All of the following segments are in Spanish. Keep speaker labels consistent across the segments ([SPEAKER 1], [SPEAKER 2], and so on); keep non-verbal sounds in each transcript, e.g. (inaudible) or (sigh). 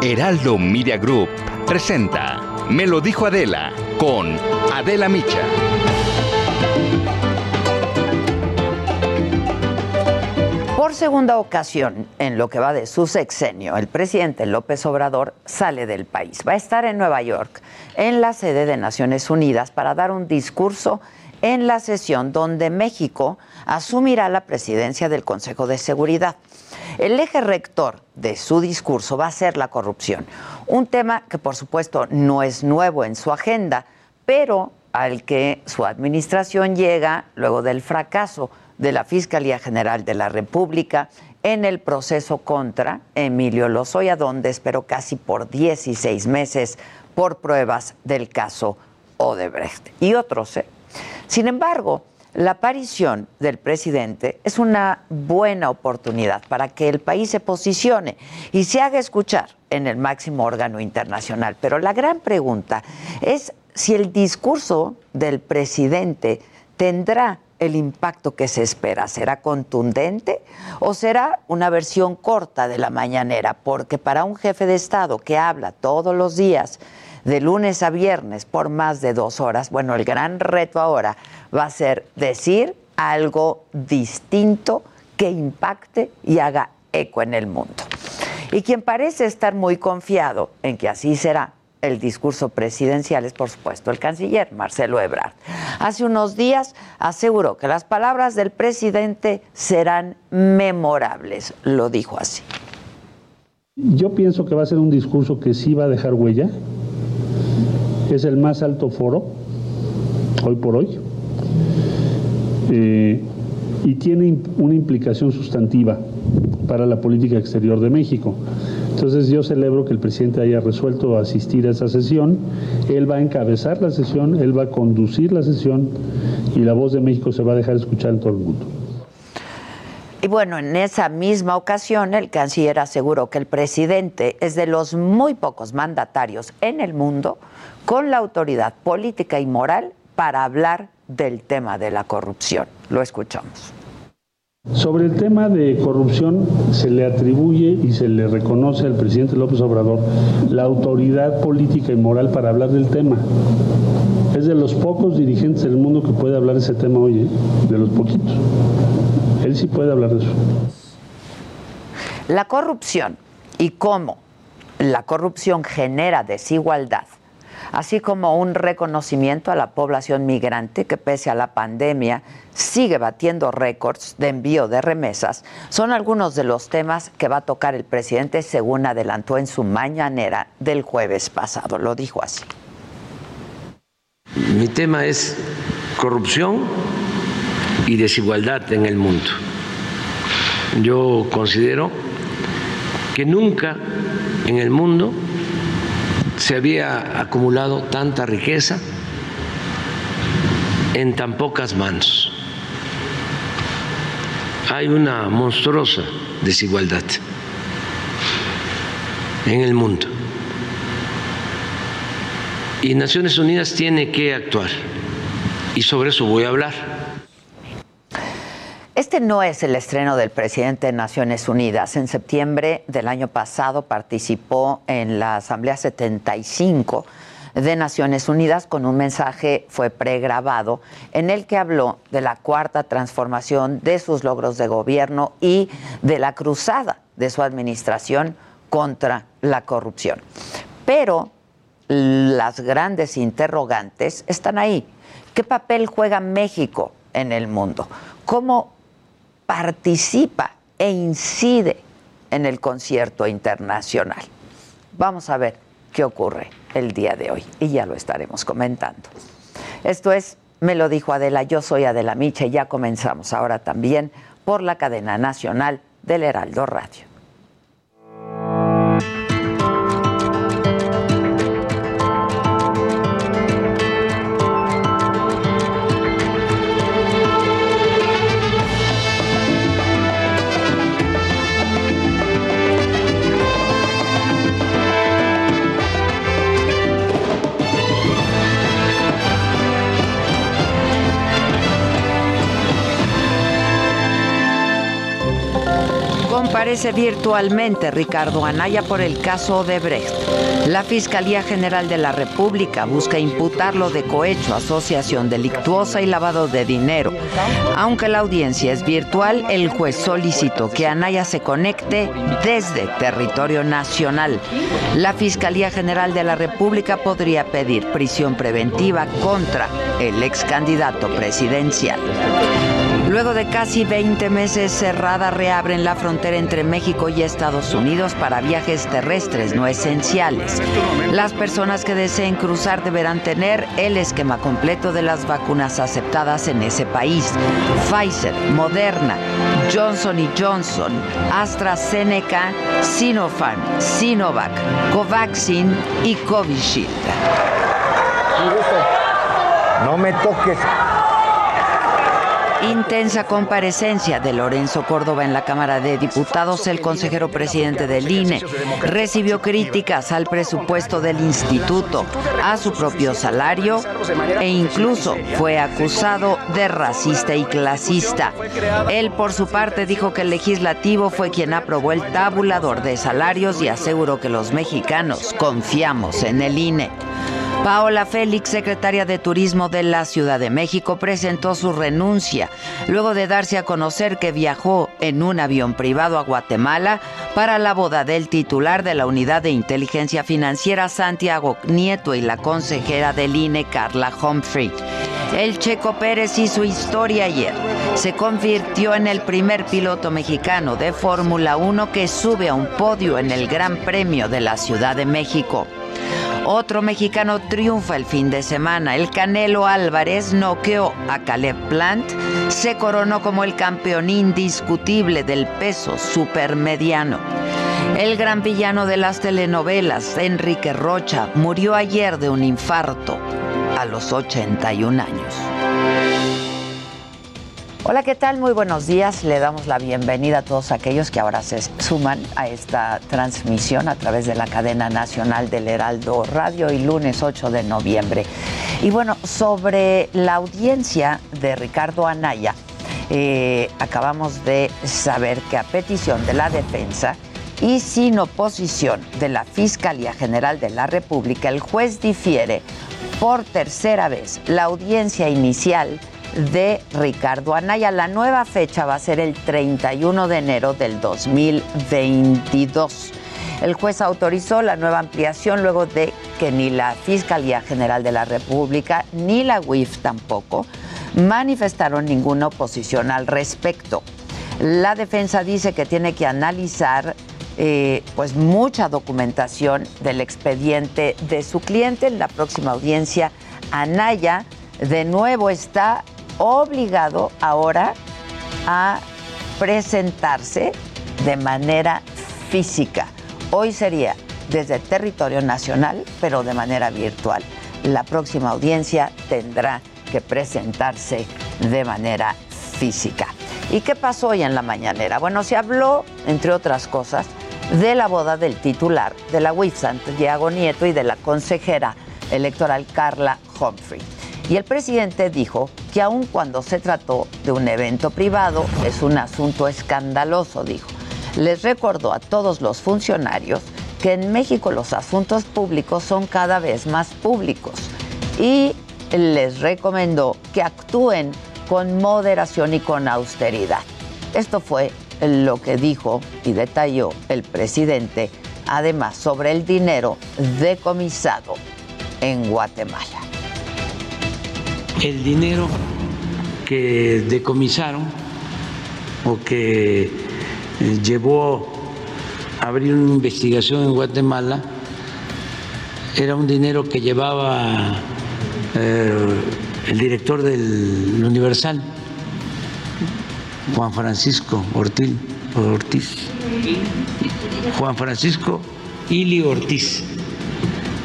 [SPEAKER 1] Heraldo Media Group presenta Me lo dijo Adela con Adela Micha.
[SPEAKER 2] Por segunda ocasión, en lo que va de su sexenio, el presidente López Obrador sale del país. Va a estar en Nueva York, en la sede de Naciones Unidas, para dar un discurso en la sesión donde México asumirá la presidencia del Consejo de Seguridad. El eje rector de su discurso va a ser la corrupción, un tema que por supuesto no es nuevo en su agenda, pero al que su administración llega luego del fracaso de la Fiscalía General de la República en el proceso contra Emilio Lozoya, donde esperó casi por 16 meses por pruebas del caso Odebrecht y otros. ¿eh? Sin embargo, la aparición del presidente es una buena oportunidad para que el país se posicione y se haga escuchar en el máximo órgano internacional. Pero la gran pregunta es si el discurso del presidente tendrá el impacto que se espera. ¿Será contundente o será una versión corta de la mañanera? Porque para un jefe de Estado que habla todos los días, de lunes a viernes por más de dos horas, bueno, el gran reto ahora va a ser decir algo distinto que impacte y haga eco en el mundo. Y quien parece estar muy confiado en que así será el discurso presidencial es, por supuesto, el canciller Marcelo Ebrard. Hace unos días aseguró que las palabras del presidente serán memorables, lo dijo así.
[SPEAKER 3] Yo pienso que va a ser un discurso que sí va a dejar huella, es el más alto foro, hoy por hoy, eh, y tiene una implicación sustantiva para la política exterior de México. Entonces yo celebro que el presidente haya resuelto asistir a esa sesión, él va a encabezar la sesión, él va a conducir la sesión y la voz de México se va a dejar escuchar en todo el mundo.
[SPEAKER 2] Y bueno, en esa misma ocasión el canciller aseguró que el presidente es de los muy pocos mandatarios en el mundo con la autoridad política y moral para hablar del tema de la corrupción. Lo escuchamos.
[SPEAKER 3] Sobre el tema de corrupción se le atribuye y se le reconoce al presidente López Obrador la autoridad política y moral para hablar del tema. Es de los pocos dirigentes del mundo que puede hablar ese tema hoy, ¿eh? de los poquitos. Él sí puede hablar de eso.
[SPEAKER 2] La corrupción y cómo la corrupción genera desigualdad así como un reconocimiento a la población migrante que pese a la pandemia sigue batiendo récords de envío de remesas, son algunos de los temas que va a tocar el presidente según adelantó en su mañanera del jueves pasado. Lo dijo así.
[SPEAKER 4] Mi tema es corrupción y desigualdad en el mundo. Yo considero que nunca en el mundo se había acumulado tanta riqueza en tan pocas manos. Hay una monstruosa desigualdad en el mundo. Y Naciones Unidas tiene que actuar. Y sobre eso voy a hablar.
[SPEAKER 2] No es el estreno del presidente de Naciones Unidas. En septiembre del año pasado participó en la Asamblea 75 de Naciones Unidas con un mensaje, fue pregrabado, en el que habló de la cuarta transformación, de sus logros de gobierno y de la cruzada de su administración contra la corrupción. Pero las grandes interrogantes están ahí. ¿Qué papel juega México en el mundo? ¿Cómo participa e incide en el concierto internacional. Vamos a ver qué ocurre el día de hoy y ya lo estaremos comentando. Esto es, me lo dijo Adela, yo soy Adela Micha y ya comenzamos ahora también por la cadena nacional del Heraldo Radio. Comparece virtualmente Ricardo Anaya por el caso de Brecht. La Fiscalía General de la República busca imputarlo de cohecho, asociación delictuosa y lavado de dinero. Aunque la audiencia es virtual, el juez solicitó que Anaya se conecte desde territorio nacional. La Fiscalía General de la República podría pedir prisión preventiva contra el ex candidato presidencial. Luego de casi 20 meses cerrada, reabren la frontera entre México y Estados Unidos para viajes terrestres no esenciales. Las personas que deseen cruzar deberán tener el esquema completo de las vacunas aceptadas en ese país. Pfizer, Moderna, Johnson Johnson, AstraZeneca, Sinopharm, Sinovac, Covaxin y Covishield.
[SPEAKER 5] No me toques.
[SPEAKER 2] Intensa comparecencia de Lorenzo Córdoba en la Cámara de Diputados, el consejero presidente del INE recibió críticas al presupuesto del instituto, a su propio salario e incluso fue acusado de racista y clasista. Él por su parte dijo que el legislativo fue quien aprobó el tabulador de salarios y aseguró que los mexicanos confiamos en el INE. Paola Félix, secretaria de Turismo de la Ciudad de México, presentó su renuncia luego de darse a conocer que viajó en un avión privado a Guatemala para la boda del titular de la Unidad de Inteligencia Financiera Santiago Nieto y la consejera del INE Carla Humphrey. El Checo Pérez hizo historia ayer. Se convirtió en el primer piloto mexicano de Fórmula 1 que sube a un podio en el Gran Premio de la Ciudad de México. Otro mexicano triunfa el fin de semana. El Canelo Álvarez noqueó a Caleb Plant. Se coronó como el campeón indiscutible del peso supermediano. El gran villano de las telenovelas, Enrique Rocha, murió ayer de un infarto a los 81 años. Hola, ¿qué tal? Muy buenos días. Le damos la bienvenida a todos aquellos que ahora se suman a esta transmisión a través de la cadena nacional del Heraldo Radio y lunes 8 de noviembre. Y bueno, sobre la audiencia de Ricardo Anaya, eh, acabamos de saber que a petición de la defensa y sin oposición de la Fiscalía General de la República, el juez difiere por tercera vez la audiencia inicial de Ricardo Anaya. La nueva fecha va a ser el 31 de enero del 2022. El juez autorizó la nueva ampliación luego de que ni la Fiscalía General de la República ni la UIF tampoco manifestaron ninguna oposición al respecto. La defensa dice que tiene que analizar eh, pues mucha documentación del expediente de su cliente. En la próxima audiencia, Anaya de nuevo está obligado ahora a presentarse de manera física. Hoy sería desde territorio nacional, pero de manera virtual. La próxima audiencia tendrá que presentarse de manera física. ¿Y qué pasó hoy en la mañanera? Bueno, se habló, entre otras cosas, de la boda del titular de la UIF, Santiago Nieto, y de la consejera electoral Carla Humphrey. Y el presidente dijo que aun cuando se trató de un evento privado, es un asunto escandaloso, dijo. Les recordó a todos los funcionarios que en México los asuntos públicos son cada vez más públicos y les recomendó que actúen con moderación y con austeridad. Esto fue lo que dijo y detalló el presidente, además sobre el dinero decomisado en Guatemala
[SPEAKER 4] el dinero que decomisaron o que eh, llevó a abrir una investigación en Guatemala era un dinero que llevaba eh, el director del Universal, Juan Francisco Ortiz, Ortiz. Juan Francisco Ili Ortiz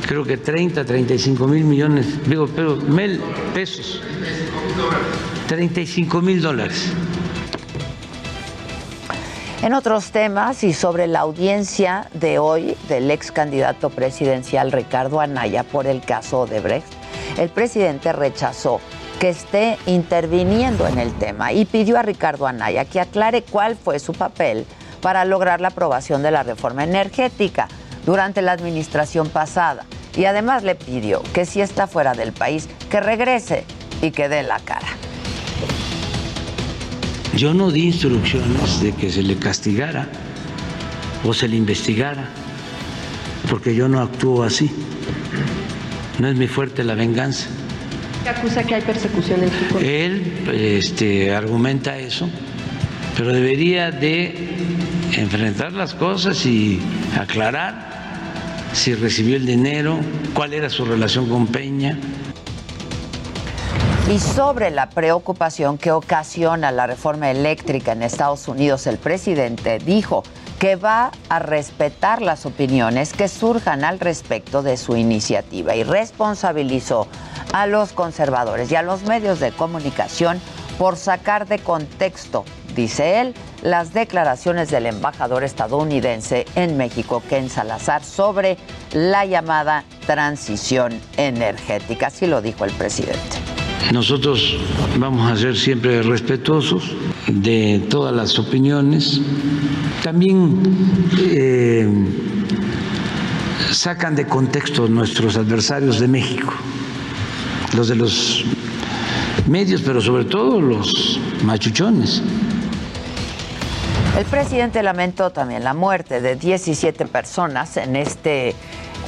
[SPEAKER 4] creo que 30, 35 mil millones, digo, pero mil pesos, 35 mil dólares.
[SPEAKER 2] En otros temas y sobre la audiencia de hoy del ex candidato presidencial Ricardo Anaya por el caso Odebrecht, el presidente rechazó que esté interviniendo en el tema y pidió a Ricardo Anaya que aclare cuál fue su papel para lograr la aprobación de la reforma energética durante la administración pasada. Y además le pidió que si está fuera del país, que regrese y que dé la cara.
[SPEAKER 4] Yo no di instrucciones de que se le castigara o se le investigara, porque yo no actúo así. No es mi fuerte la venganza.
[SPEAKER 6] ¿Qué acusa que hay persecución en su
[SPEAKER 4] contra? Él este, argumenta eso, pero debería de enfrentar las cosas y aclarar si recibió el dinero, cuál era su relación con Peña.
[SPEAKER 2] Y sobre la preocupación que ocasiona la reforma eléctrica en Estados Unidos, el presidente dijo que va a respetar las opiniones que surjan al respecto de su iniciativa y responsabilizó a los conservadores y a los medios de comunicación por sacar de contexto, dice él, las declaraciones del embajador estadounidense en México, Ken Salazar, sobre la llamada transición energética. Así lo dijo el presidente.
[SPEAKER 4] Nosotros vamos a ser siempre respetuosos de todas las opiniones. También eh, sacan de contexto nuestros adversarios de México, los de los medios, pero sobre todo los machuchones.
[SPEAKER 2] El presidente lamentó también la muerte de 17 personas en este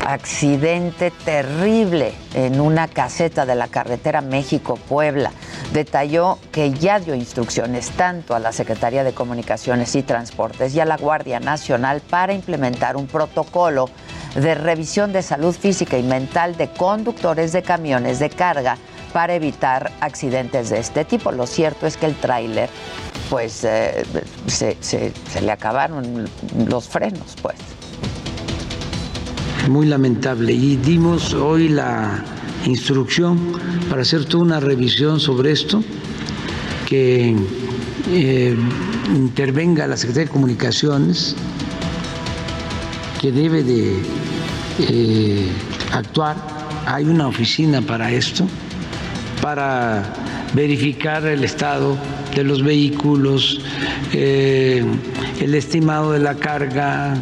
[SPEAKER 2] accidente terrible en una caseta de la carretera México-Puebla. Detalló que ya dio instrucciones tanto a la Secretaría de Comunicaciones y Transportes y a la Guardia Nacional para implementar un protocolo de revisión de salud física y mental de conductores de camiones de carga para evitar accidentes de este tipo. Lo cierto es que el tráiler, pues, eh, se, se le acabaron los frenos, pues
[SPEAKER 4] muy lamentable. Y dimos hoy la instrucción para hacer toda una revisión sobre esto, que eh, intervenga la Secretaría de Comunicaciones, que debe de eh, actuar. Hay una oficina para esto, para verificar el estado de los vehículos, eh, el estimado de la carga,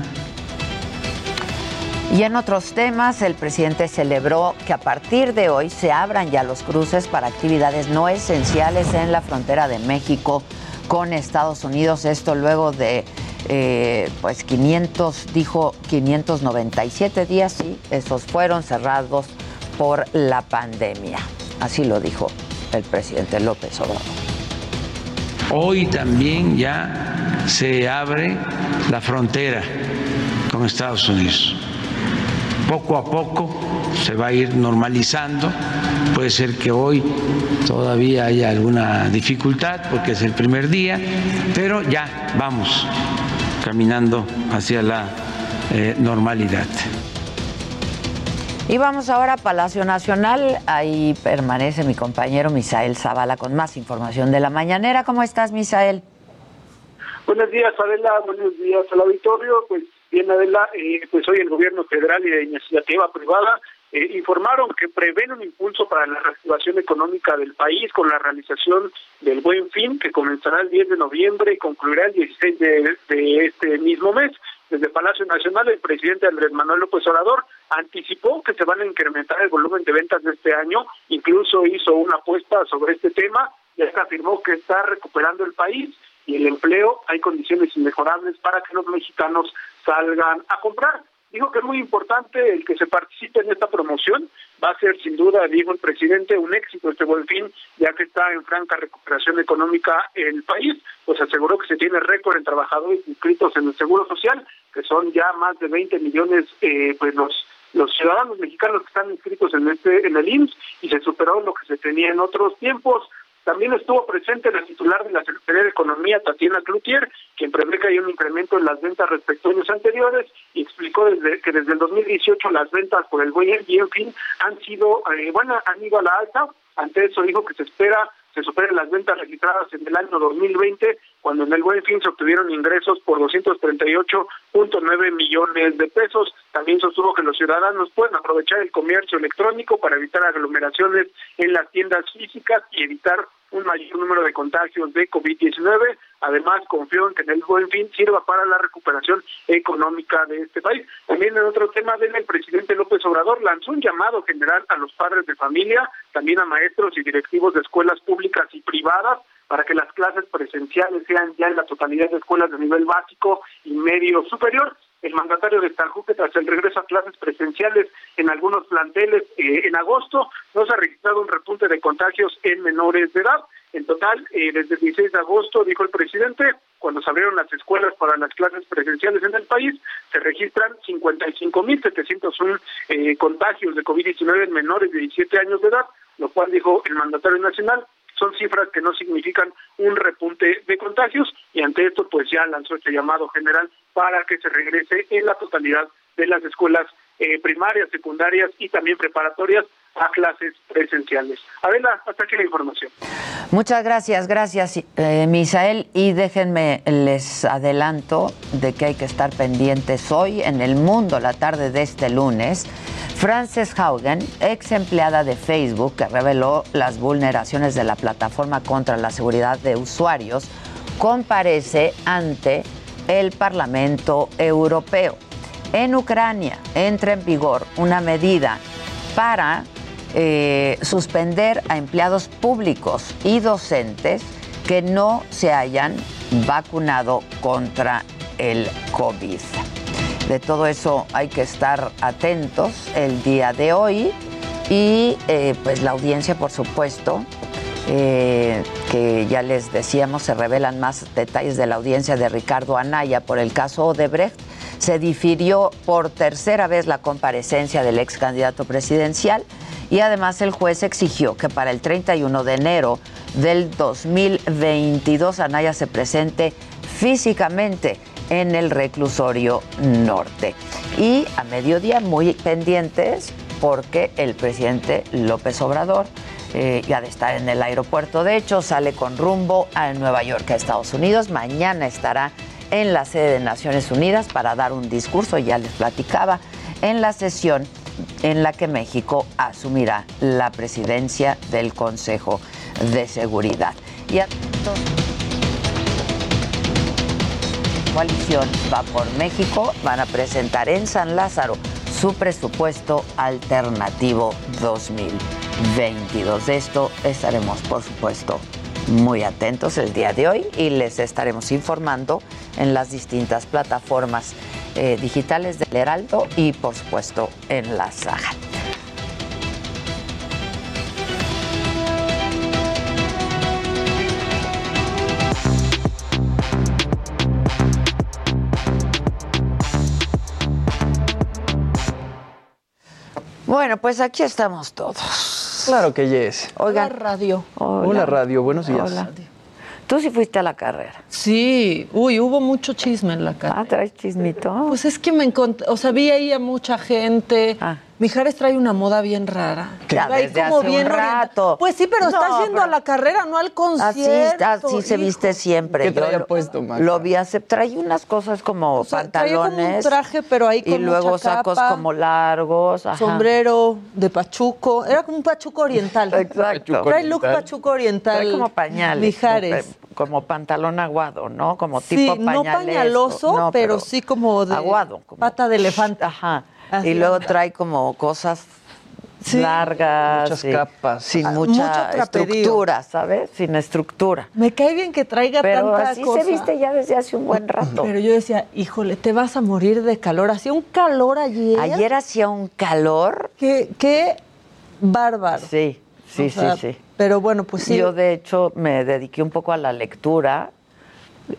[SPEAKER 2] y en otros temas, el presidente celebró que a partir de hoy se abran ya los cruces para actividades no esenciales en la frontera de México con Estados Unidos. Esto luego de eh, pues 500, dijo 597 días, y esos fueron cerrados por la pandemia. Así lo dijo el presidente López Obrador.
[SPEAKER 4] Hoy también ya se abre la frontera con Estados Unidos poco a poco se va a ir normalizando. Puede ser que hoy todavía haya alguna dificultad porque es el primer día, pero ya vamos caminando hacia la eh, normalidad.
[SPEAKER 2] Y vamos ahora a Palacio Nacional. Ahí permanece mi compañero Misael Zavala con más información de la mañanera. ¿Cómo estás, Misael?
[SPEAKER 7] Buenos días, Adela. Buenos días al auditorio. Pues Bien, Adela, eh, pues hoy el gobierno federal y la iniciativa privada eh, informaron que prevén un impulso para la reactivación económica del país con la realización del Buen Fin, que comenzará el 10 de noviembre y concluirá el 16 de, de este mismo mes. Desde Palacio Nacional, el presidente Andrés Manuel López Obrador anticipó que se van a incrementar el volumen de ventas de este año, incluso hizo una apuesta sobre este tema, y hasta afirmó que está recuperando el país y el empleo, hay condiciones inmejorables para que los mexicanos salgan a comprar. Dijo que es muy importante el que se participe en esta promoción. Va a ser, sin duda, dijo el presidente, un éxito este buen fin, ya que está en franca recuperación económica el país. Pues aseguró que se tiene récord en trabajadores inscritos en el Seguro Social, que son ya más de 20 millones, eh, pues los los ciudadanos mexicanos que están inscritos en este en el IMSS y se superó lo que se tenía en otros tiempos. También estuvo presente la titular de la Secretaría de Economía, Tatiana Cloutier, quien prevé que hay un incremento en las ventas respecto a años anteriores y explicó desde, que desde el 2018 las ventas por el buen y en fin han sido, eh, bueno, han ido a la alta. Ante eso dijo que se espera se superen las ventas registradas en el año 2020, cuando en el buen fin se obtuvieron ingresos por 238.9 millones de pesos. También sostuvo que los ciudadanos pueden aprovechar el comercio electrónico para evitar aglomeraciones en las tiendas físicas y evitar un mayor número de contagios de COVID-19. Además, confió en que el buen fin sirva para la recuperación económica de este país. También en otro tema, el presidente López Obrador lanzó un llamado general a los padres de familia, también a maestros y directivos de escuelas públicas y privadas, para que las clases presenciales sean ya en la totalidad de escuelas de nivel básico y medio superior. El mandatario destacó que tras el regreso a clases presenciales en algunos planteles eh, en agosto no se ha registrado un repunte de contagios en menores de edad. En total, eh, desde el 16 de agosto, dijo el presidente, cuando se abrieron las escuelas para las clases presenciales en el país, se registran 55.701 eh, contagios de COVID-19 en menores de 17 años de edad, lo cual dijo el mandatario nacional son cifras que no significan un repunte de contagios y ante esto pues ya lanzó este llamado general para que se regrese en la totalidad de las escuelas eh, primarias, secundarias y también preparatorias a clases presenciales. Adela, hasta aquí la información.
[SPEAKER 2] Muchas gracias, gracias eh, Misael y déjenme les adelanto de que hay que estar pendientes hoy en el mundo la tarde de este lunes Frances Haugen, ex empleada de Facebook que reveló las vulneraciones de la plataforma contra la seguridad de usuarios, comparece ante el Parlamento Europeo. En Ucrania entra en vigor una medida para eh, suspender a empleados públicos y docentes que no se hayan vacunado contra el COVID. De todo eso hay que estar atentos el día de hoy y eh, pues la audiencia, por supuesto, eh, que ya les decíamos, se revelan más detalles de la audiencia de Ricardo Anaya por el caso Odebrecht. Se difirió por tercera vez la comparecencia del ex candidato presidencial y además el juez exigió que para el 31 de enero del 2022 Anaya se presente físicamente en el reclusorio norte. Y a mediodía muy pendientes porque el presidente López Obrador eh, ya de estar en el aeropuerto, de hecho, sale con rumbo a Nueva York, a Estados Unidos. Mañana estará en la sede de Naciones Unidas para dar un discurso, ya les platicaba, en la sesión en la que México asumirá la presidencia del Consejo de Seguridad. Y a coalición Va por México van a presentar en San Lázaro su presupuesto alternativo 2022. De esto estaremos, por supuesto, muy atentos el día de hoy y les estaremos informando en las distintas plataformas eh, digitales del Heraldo y, por supuesto, en la Saga. Bueno, pues aquí estamos todos.
[SPEAKER 8] Claro que yes.
[SPEAKER 6] Hola, radio.
[SPEAKER 8] Hola, radio. Buenos días.
[SPEAKER 2] Hola. Tú sí fuiste a la carrera.
[SPEAKER 6] Sí. Uy, hubo mucho chisme en la carrera.
[SPEAKER 2] Ah, traes chismito.
[SPEAKER 6] Pues es que me encontré, o sea, vi ahí a mucha gente.
[SPEAKER 2] Ah.
[SPEAKER 6] Mijares trae una moda bien rara. Trae
[SPEAKER 2] desde hace un
[SPEAKER 6] orientada.
[SPEAKER 2] rato.
[SPEAKER 6] Pues sí, pero
[SPEAKER 2] No,
[SPEAKER 6] estás yendo
[SPEAKER 2] pero-
[SPEAKER 6] a la carrera, no al concierto.
[SPEAKER 2] así se viste siempre.
[SPEAKER 8] ¿Qué
[SPEAKER 2] Yo
[SPEAKER 8] traía
[SPEAKER 2] lo-
[SPEAKER 8] puesto, Maca?
[SPEAKER 2] Lo vi hace, traía unas cosas como
[SPEAKER 6] O sea, traía como un
[SPEAKER 2] pantalones.
[SPEAKER 6] traje, pero ahí
[SPEAKER 2] Y
[SPEAKER 6] con
[SPEAKER 2] luego
[SPEAKER 6] mucha
[SPEAKER 2] sacos
[SPEAKER 6] capa,
[SPEAKER 2] como largos. ajá.
[SPEAKER 6] Sombrero de pachuco. Era como un pachuco oriental. (laughs)
[SPEAKER 2] Exacto.
[SPEAKER 6] Trae look pachuco oriental.
[SPEAKER 2] Trae como pañales.
[SPEAKER 6] Mijares.
[SPEAKER 2] Como, como pantalón aguado, ¿no? Como
[SPEAKER 6] Sí,
[SPEAKER 2] tipo
[SPEAKER 6] no
[SPEAKER 2] pañalesco.
[SPEAKER 6] pañaloso,
[SPEAKER 2] No,
[SPEAKER 6] pero, sí como de
[SPEAKER 2] aguado. como-
[SPEAKER 6] pata de elefante.
[SPEAKER 2] Ajá.
[SPEAKER 6] Así
[SPEAKER 2] y luego
[SPEAKER 6] anda.
[SPEAKER 2] trae como cosas
[SPEAKER 6] Sí.
[SPEAKER 2] largas.
[SPEAKER 8] Muchas
[SPEAKER 2] y
[SPEAKER 8] capas.
[SPEAKER 2] Sin
[SPEAKER 6] Ah,
[SPEAKER 2] mucha estructura, ¿sabes? Sin estructura.
[SPEAKER 6] Me cae bien que traiga
[SPEAKER 2] Pero
[SPEAKER 6] tanta
[SPEAKER 2] así
[SPEAKER 6] cosa.
[SPEAKER 2] se viste ya desde hace un buen rato.
[SPEAKER 6] Pero yo decía, híjole, te vas a morir de calor. Hacía un calor ayer.
[SPEAKER 2] Ayer hacía un calor.
[SPEAKER 6] Qué, qué bárbaro.
[SPEAKER 2] Sí, sí,
[SPEAKER 6] O sea,
[SPEAKER 2] sí, sí.
[SPEAKER 6] Pero bueno, pues sí.
[SPEAKER 2] Yo, de hecho, me dediqué un poco a la lectura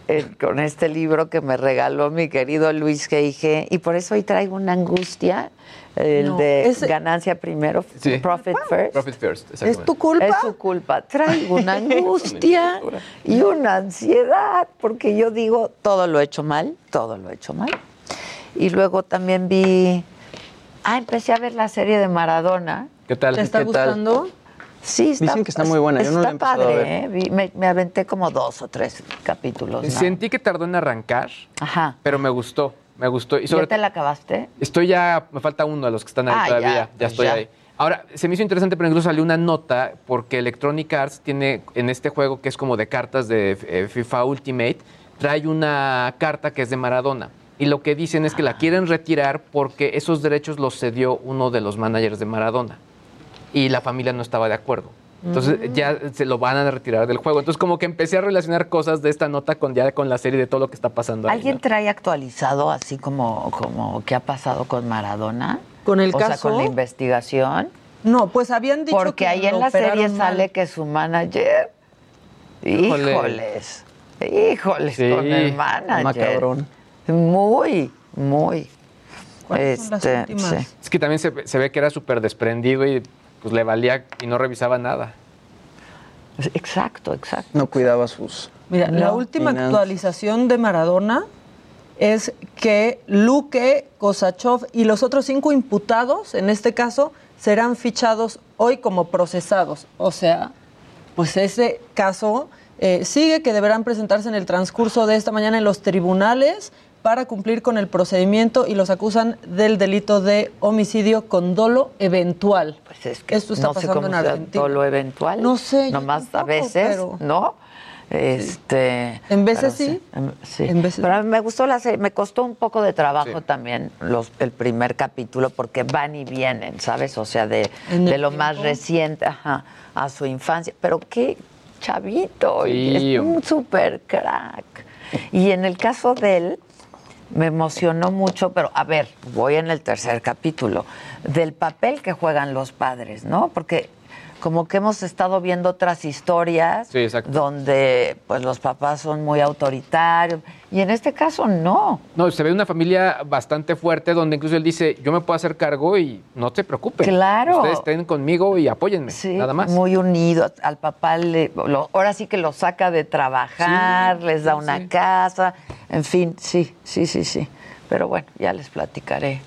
[SPEAKER 2] eh, con este libro que me regaló mi querido Luis G.I.G. Y por eso hoy traigo una angustia, el
[SPEAKER 6] No,
[SPEAKER 2] de ganancia primero,
[SPEAKER 9] Sí.
[SPEAKER 2] profit first.
[SPEAKER 9] Profit first,
[SPEAKER 6] ¿Es
[SPEAKER 9] exactamente.
[SPEAKER 6] tu culpa?
[SPEAKER 2] Es su culpa. Traigo una (laughs) angustia y una ansiedad, porque yo digo, todo lo he hecho mal, todo lo he hecho mal. Y luego también vi, ah, empecé a ver la serie de Maradona.
[SPEAKER 9] ¿Qué tal?
[SPEAKER 6] ¿Te está
[SPEAKER 8] ¿Qué tal?
[SPEAKER 2] Sí, está,
[SPEAKER 8] Dicen que está muy buena, yo no la he
[SPEAKER 2] está
[SPEAKER 8] a
[SPEAKER 2] padre,
[SPEAKER 8] ver.
[SPEAKER 2] ¿eh? Me, me aventé como dos o tres capítulos. ¿no?
[SPEAKER 9] Sentí que tardó en arrancar,
[SPEAKER 2] Ajá.
[SPEAKER 9] pero me gustó, me gustó. Y sobre
[SPEAKER 2] ¿Ya te la acabaste?
[SPEAKER 9] Estoy ya, me falta uno de los que están ahí
[SPEAKER 2] Ah,
[SPEAKER 9] todavía,
[SPEAKER 2] ya,
[SPEAKER 9] ya,
[SPEAKER 2] pues
[SPEAKER 9] estoy
[SPEAKER 2] ya.
[SPEAKER 9] ahí. Ahora, se me hizo interesante, pero incluso salió una nota porque Electronic Arts tiene en este juego que es como de cartas de eh, FIFA Ultimate, trae una carta que es de Maradona. Y lo que dicen es que la quieren retirar porque esos derechos los cedió uno de los managers de Maradona. Y la familia no estaba de acuerdo. Entonces
[SPEAKER 2] Mm.
[SPEAKER 9] ya se lo van a retirar del juego. Entonces como que empecé a relacionar cosas de esta nota con ya con la serie de todo lo que está pasando. ahí,
[SPEAKER 2] ¿Alguien
[SPEAKER 9] ¿no?
[SPEAKER 2] trae actualizado así como, como qué ha pasado con Maradona?
[SPEAKER 6] Con el
[SPEAKER 2] o sea,
[SPEAKER 6] caso.
[SPEAKER 2] con la investigación.
[SPEAKER 6] No, pues habían dicho
[SPEAKER 2] Porque
[SPEAKER 6] que
[SPEAKER 2] ahí en la serie
[SPEAKER 6] mal.
[SPEAKER 2] sale que su manager.
[SPEAKER 9] Híjole.
[SPEAKER 2] Híjoles. Híjoles
[SPEAKER 9] Sí,
[SPEAKER 2] con el manager.
[SPEAKER 8] macabrón.
[SPEAKER 2] Muy, muy.
[SPEAKER 6] ¿Cuáles son las
[SPEAKER 2] Este,
[SPEAKER 6] últimas?
[SPEAKER 2] sí.
[SPEAKER 9] Es que también se, ve- se ve que era súper desprendido y pues le valía y no revisaba nada.
[SPEAKER 2] Exacto, exacto.
[SPEAKER 8] No cuidaba sus.
[SPEAKER 6] Mira, la última actualización de Maradona es que Luque, Kosachov y los otros cinco imputados, en este caso, serán fichados hoy como procesados. O sea, pues ese caso eh, sigue que deberán presentarse en el transcurso de esta mañana en los tribunales para cumplir con el procedimiento y los acusan del delito de homicidio con dolo eventual.
[SPEAKER 2] Pues es que
[SPEAKER 6] Esto está
[SPEAKER 2] no sé
[SPEAKER 6] pasando
[SPEAKER 2] cómo
[SPEAKER 6] en
[SPEAKER 2] sea
[SPEAKER 6] Argentina.
[SPEAKER 2] todo lo eventual.
[SPEAKER 6] No sé,
[SPEAKER 2] Nomás a
[SPEAKER 6] tampoco,
[SPEAKER 2] veces,
[SPEAKER 6] pero-
[SPEAKER 2] ¿no? Este,
[SPEAKER 6] En veces sí,
[SPEAKER 2] em- sí.
[SPEAKER 6] en veces
[SPEAKER 2] pero a mí me gustó la serie, me costó un poco de trabajo
[SPEAKER 9] Sí.
[SPEAKER 2] también los, el primer capítulo porque van y vienen, ¿sabes? O sea, de, de lo más reciente ajá, a su infancia. Pero qué chavito, y
[SPEAKER 9] Sí,
[SPEAKER 2] es un super crack. Y en el caso de él, me emocionó mucho, pero a ver, voy en el tercer capítulo, del papel que juegan los padres, ¿no? Porque como que hemos estado viendo otras historias
[SPEAKER 9] Sí,
[SPEAKER 2] donde pues los papás son muy autoritarios y en este caso no.
[SPEAKER 9] No, se ve una familia bastante fuerte donde incluso él dice, yo me puedo hacer cargo y no te preocupen.
[SPEAKER 2] Claro.
[SPEAKER 9] Ustedes estén conmigo y apóyenme,
[SPEAKER 2] Sí,
[SPEAKER 9] nada más.
[SPEAKER 2] muy unidos. Al papá le, lo- ahora sí que lo saca de trabajar,
[SPEAKER 9] Sí,
[SPEAKER 2] les da una casa, en fin, sí, sí, sí, sí. Pero bueno, ya les platicaré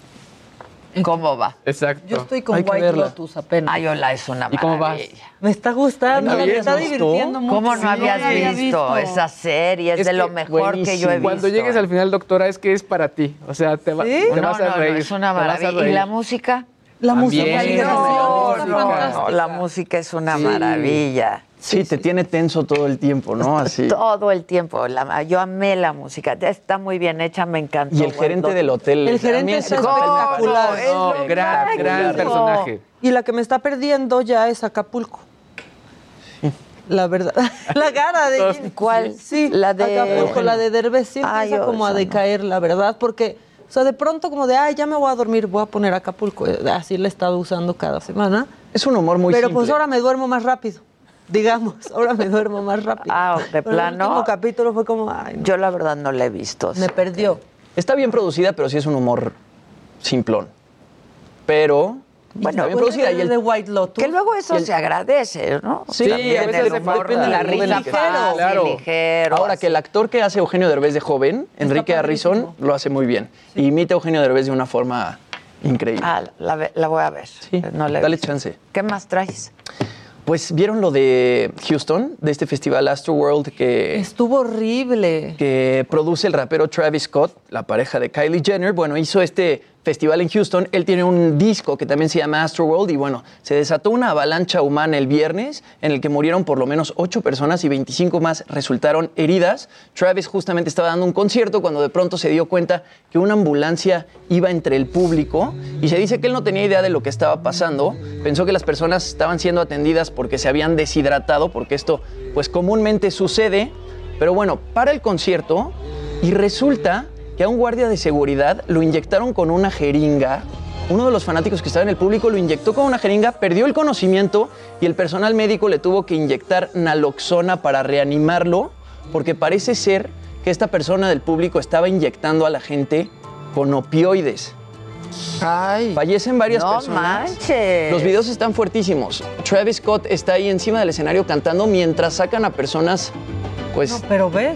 [SPEAKER 2] cómo va.
[SPEAKER 9] Exacto.
[SPEAKER 6] Yo estoy con
[SPEAKER 8] Hay que
[SPEAKER 6] White
[SPEAKER 8] verla.
[SPEAKER 6] Lotus apenas.
[SPEAKER 2] Ay, hola, es una
[SPEAKER 9] ¿Y cómo vas?
[SPEAKER 2] maravilla.
[SPEAKER 6] Me está gustando,
[SPEAKER 9] ¿Está
[SPEAKER 6] me está divirtiendo mucho.
[SPEAKER 2] ¿Cómo no
[SPEAKER 6] Sí,
[SPEAKER 2] habías
[SPEAKER 6] había
[SPEAKER 2] visto, esa serie? Es,
[SPEAKER 9] Es
[SPEAKER 2] de lo mejor que yo he visto.
[SPEAKER 9] Cuando llegues al final, doctora, es que es para ti. O sea, te, va-
[SPEAKER 6] ¿Sí?
[SPEAKER 9] te
[SPEAKER 2] no,
[SPEAKER 9] vas a
[SPEAKER 2] no,
[SPEAKER 9] reír.
[SPEAKER 2] no, es una
[SPEAKER 9] te vas a
[SPEAKER 2] maravilla. ¿Y
[SPEAKER 9] reír.
[SPEAKER 2] la música?
[SPEAKER 6] La
[SPEAKER 9] También.
[SPEAKER 6] música
[SPEAKER 2] No, no, no, la música es una
[SPEAKER 8] Sí.
[SPEAKER 2] maravilla.
[SPEAKER 8] Sí, te tiene tenso todo el tiempo, ¿no? (laughs) Así.
[SPEAKER 2] Todo el tiempo. La- yo amé la música. Está muy bien hecha, me encantó.
[SPEAKER 8] Y el gerente del hotel.
[SPEAKER 6] El gerente
[SPEAKER 8] me
[SPEAKER 6] espectacular.
[SPEAKER 2] Es
[SPEAKER 9] No, gran, gran personaje.
[SPEAKER 6] Y la que me está perdiendo ya es Acapulco. La verdad. (laughs) La cara de
[SPEAKER 2] ¿Cuál?
[SPEAKER 6] Sí,
[SPEAKER 2] La de-
[SPEAKER 6] Acapulco, la de Derbez. Sí
[SPEAKER 2] Ay,
[SPEAKER 6] empieza
[SPEAKER 2] yo
[SPEAKER 6] como a
[SPEAKER 2] no.
[SPEAKER 6] decaer, la verdad, porque, o sea, de pronto como de, ay, ya me voy a dormir, voy a poner Acapulco. Eh, Así le he estado usando cada semana.
[SPEAKER 8] Es un humor muy
[SPEAKER 6] Pero
[SPEAKER 8] simple.
[SPEAKER 6] pues ahora me duermo más rápido. Digamos, ahora me duermo más rápido.
[SPEAKER 2] Ah, de
[SPEAKER 6] Pero
[SPEAKER 2] plano.
[SPEAKER 6] El último capítulo fue como, ay, no,
[SPEAKER 2] Yo la verdad no la he visto.
[SPEAKER 6] me perdió.
[SPEAKER 8] Está bien producida, pero sí es un humor simplón. Pero
[SPEAKER 2] Bueno,
[SPEAKER 8] bien
[SPEAKER 6] Después
[SPEAKER 8] producida.
[SPEAKER 6] de,
[SPEAKER 8] Y el,
[SPEAKER 6] de White Lotus.
[SPEAKER 2] Que luego eso se agradece, ¿no?
[SPEAKER 8] Sí,
[SPEAKER 2] También
[SPEAKER 8] a veces
[SPEAKER 2] el humor,
[SPEAKER 8] depende de la
[SPEAKER 2] risa
[SPEAKER 8] ligero.
[SPEAKER 9] Claro.
[SPEAKER 2] ligero,
[SPEAKER 8] ahora
[SPEAKER 2] así.
[SPEAKER 8] que el actor que hace Eugenio Derbez de joven, Enrique Harrison, lo hace muy bien. Y imita a Eugenio Derbez de una forma increíble.
[SPEAKER 2] Ah, la, voy a ver.
[SPEAKER 8] Sí,
[SPEAKER 2] no
[SPEAKER 8] dale chance.
[SPEAKER 2] ¿Qué más traes?
[SPEAKER 8] Pues vieron lo de Houston, de este festival Astroworld que,
[SPEAKER 6] Estuvo horrible.
[SPEAKER 8] que produce el rapero Travis Scott, la pareja de Kylie Jenner. Bueno, hizo este festival en Houston. Él tiene un disco que también se llama Astroworld y bueno, se desató una avalancha humana el viernes en el que murieron por lo menos ocho personas y 25 más resultaron heridas. Travis justamente estaba dando un concierto cuando de pronto se dio cuenta que una ambulancia iba entre el público y se dice que él no tenía idea de lo que estaba pasando. Pensó que las personas estaban siendo atendidas porque se habían deshidratado, porque esto pues comúnmente sucede. Pero bueno, para el concierto y resulta que a un guardia de seguridad lo inyectaron con una jeringa. Uno de los fanáticos que estaba en el público lo inyectó con una jeringa, perdió el conocimiento y el personal médico le tuvo que inyectar naloxona para reanimarlo, porque parece ser que esta persona del público estaba inyectando a la gente con opioides.
[SPEAKER 6] Ay.
[SPEAKER 8] Fallecen varias
[SPEAKER 2] no
[SPEAKER 8] personas.
[SPEAKER 2] manches.
[SPEAKER 8] Los videos están fuertísimos. Travis Scott está ahí encima del escenario cantando mientras sacan a personas, pues,
[SPEAKER 6] No, pero ve.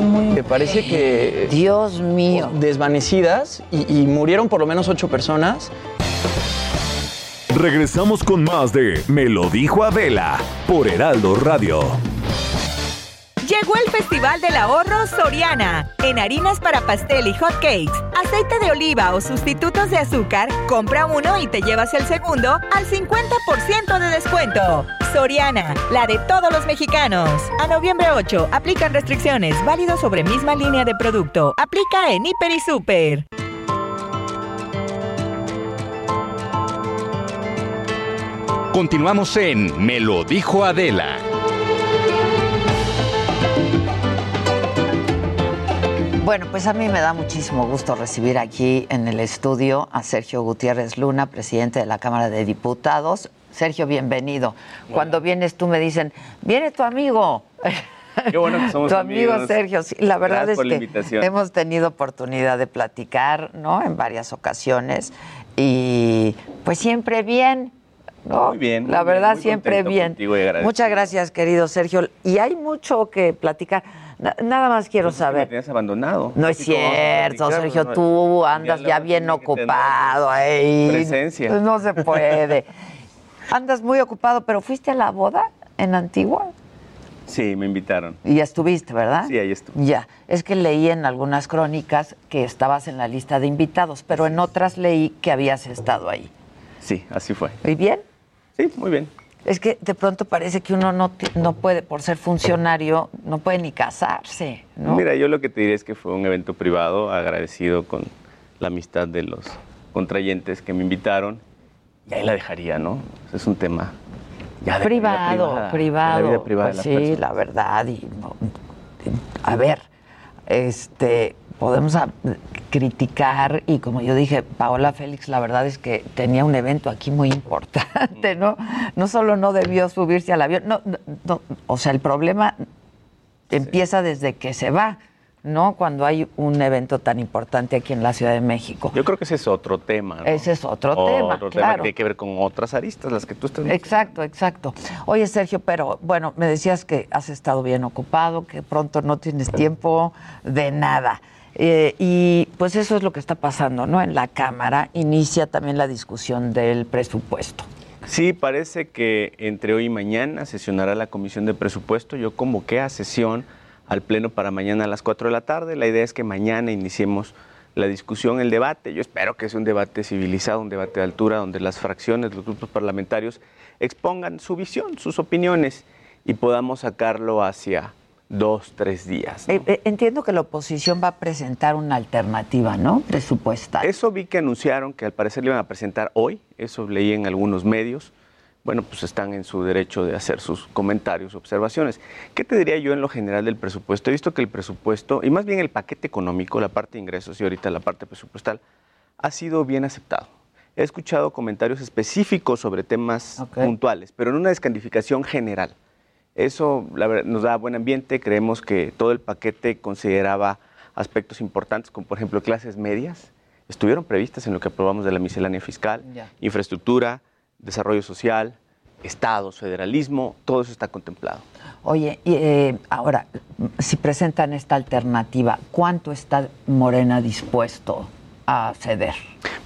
[SPEAKER 6] Muy-
[SPEAKER 8] que parece que
[SPEAKER 2] Dios mío.
[SPEAKER 8] desvanecidas y, y murieron por lo menos ocho personas.
[SPEAKER 1] Regresamos con más de Me lo dijo Adela por Heraldo Radio.
[SPEAKER 10] Llegó el Festival del Ahorro Soriana. En harinas para pastel y hot cakes, aceite de oliva o sustitutos de azúcar, compra uno y te llevas el segundo al 50% de descuento. Soriana, la de todos los mexicanos. A noviembre 8, aplican restricciones, válido sobre misma línea de producto. Aplica en Hiper y Super.
[SPEAKER 1] Continuamos en Me lo dijo Adela.
[SPEAKER 2] Bueno, pues a mí me da muchísimo gusto recibir aquí en el estudio a Sergio Gutiérrez Luna, presidente de la Cámara de Diputados. Sergio, bienvenido. Cuando vienes tú me dicen, viene tu amigo.
[SPEAKER 11] Qué bueno que somos (laughs)
[SPEAKER 2] tu amigo
[SPEAKER 11] amigos.
[SPEAKER 2] Sergio, sí, la verdad
[SPEAKER 11] Gracias
[SPEAKER 2] es que hemos tenido oportunidad de platicar, ¿no? En varias ocasiones y pues siempre bien, ¿no?
[SPEAKER 11] Muy bien,
[SPEAKER 2] La
[SPEAKER 11] bien,
[SPEAKER 2] verdad
[SPEAKER 11] muy
[SPEAKER 2] siempre bien. Muchas gracias, querido Sergio. Y hay mucho que platicar. Na- nada más quiero
[SPEAKER 11] Pues
[SPEAKER 2] saber.
[SPEAKER 11] Me tenías abandonado.
[SPEAKER 2] No es cierto,
[SPEAKER 11] platicar,
[SPEAKER 2] Sergio,
[SPEAKER 11] pues,
[SPEAKER 2] tú andas
[SPEAKER 11] ya
[SPEAKER 2] bien ocupado ahí.
[SPEAKER 11] presencia.
[SPEAKER 2] Pues no se (laughs) puede. Andas muy ocupado, pero fuiste a la boda en Antigua
[SPEAKER 11] Sí, me invitaron.
[SPEAKER 2] y ya estuviste, ¿verdad?
[SPEAKER 11] Sí, ahí estuve.
[SPEAKER 2] Ya, es que leí en algunas crónicas que estabas en la lista de invitados, pero en otras leí que habías estado ahí.
[SPEAKER 11] Sí, así fue.
[SPEAKER 2] ¿Y bien?
[SPEAKER 11] Sí, muy bien.
[SPEAKER 2] Es que de pronto parece que uno no, no puede, por ser funcionario, no puede ni casarse, ¿no?
[SPEAKER 11] Mira, yo lo que te diré es que fue un evento privado, agradecido con la amistad de los contrayentes que me invitaron. Y ahí la dejaría, ¿no? Es un tema ya de
[SPEAKER 2] privado,
[SPEAKER 11] privada,
[SPEAKER 2] privado.
[SPEAKER 11] La vida privada
[SPEAKER 2] pues
[SPEAKER 11] de las
[SPEAKER 2] sí,
[SPEAKER 11] personas.
[SPEAKER 2] la verdad. Y, no, a ver, este, podemos criticar y como yo dije, Paola Félix, la verdad es que tenía un evento aquí muy importante, ¿no? No solo no debió subirse al avión, no, no, no, o sea, el problema empieza desde que se va, ¿no? Cuando hay un evento tan importante aquí en la Ciudad de México.
[SPEAKER 11] Yo creo que ese es otro tema. ¿no?
[SPEAKER 2] Ese es otro tema,
[SPEAKER 11] Otro tema que tiene que ver con otras aristas, las que tú estás
[SPEAKER 2] Exacto, exacto. Oye, Sergio, pero bueno, me decías que has estado bien ocupado, que pronto no tienes tiempo de nada. Eh, y pues eso es lo que está pasando, ¿no? En la Cámara inicia también la discusión del presupuesto.
[SPEAKER 11] Sí, parece que entre hoy y mañana sesionará la Comisión de Presupuesto. Yo convoqué a sesión al Pleno para mañana a las 4 de la tarde. La idea es que mañana iniciemos la discusión, el debate. Yo espero que sea un debate civilizado, un debate de altura, donde las fracciones, los grupos parlamentarios expongan su visión, sus opiniones y podamos sacarlo hacia dos, tres días.
[SPEAKER 2] Eh, eh, entiendo que la oposición va a presentar una alternativa, ¿no? Presupuestal.
[SPEAKER 11] Eso vi que anunciaron que al parecer le iban a presentar hoy, eso leí en algunos medios. Bueno, pues están en su derecho de hacer sus comentarios, observaciones. ¿Qué te diría yo en lo general del presupuesto? He visto que el presupuesto, y más bien el paquete económico, la parte de ingresos y ahorita la parte presupuestal, ha sido bien aceptado. He escuchado comentarios específicos sobre temas puntuales, pero en una descalificación general. Eso la verdad, nos da buen ambiente. Creemos que todo el paquete consideraba aspectos importantes, como por ejemplo clases medias, estuvieron previstas en lo que aprobamos de la miscelánea fiscal,
[SPEAKER 2] Ya.
[SPEAKER 11] infraestructura, desarrollo social, estados, federalismo, todo eso está contemplado.
[SPEAKER 2] Oye, y, eh, ahora, si presentan esta alternativa, ¿cuánto está Morena dispuesto a ceder?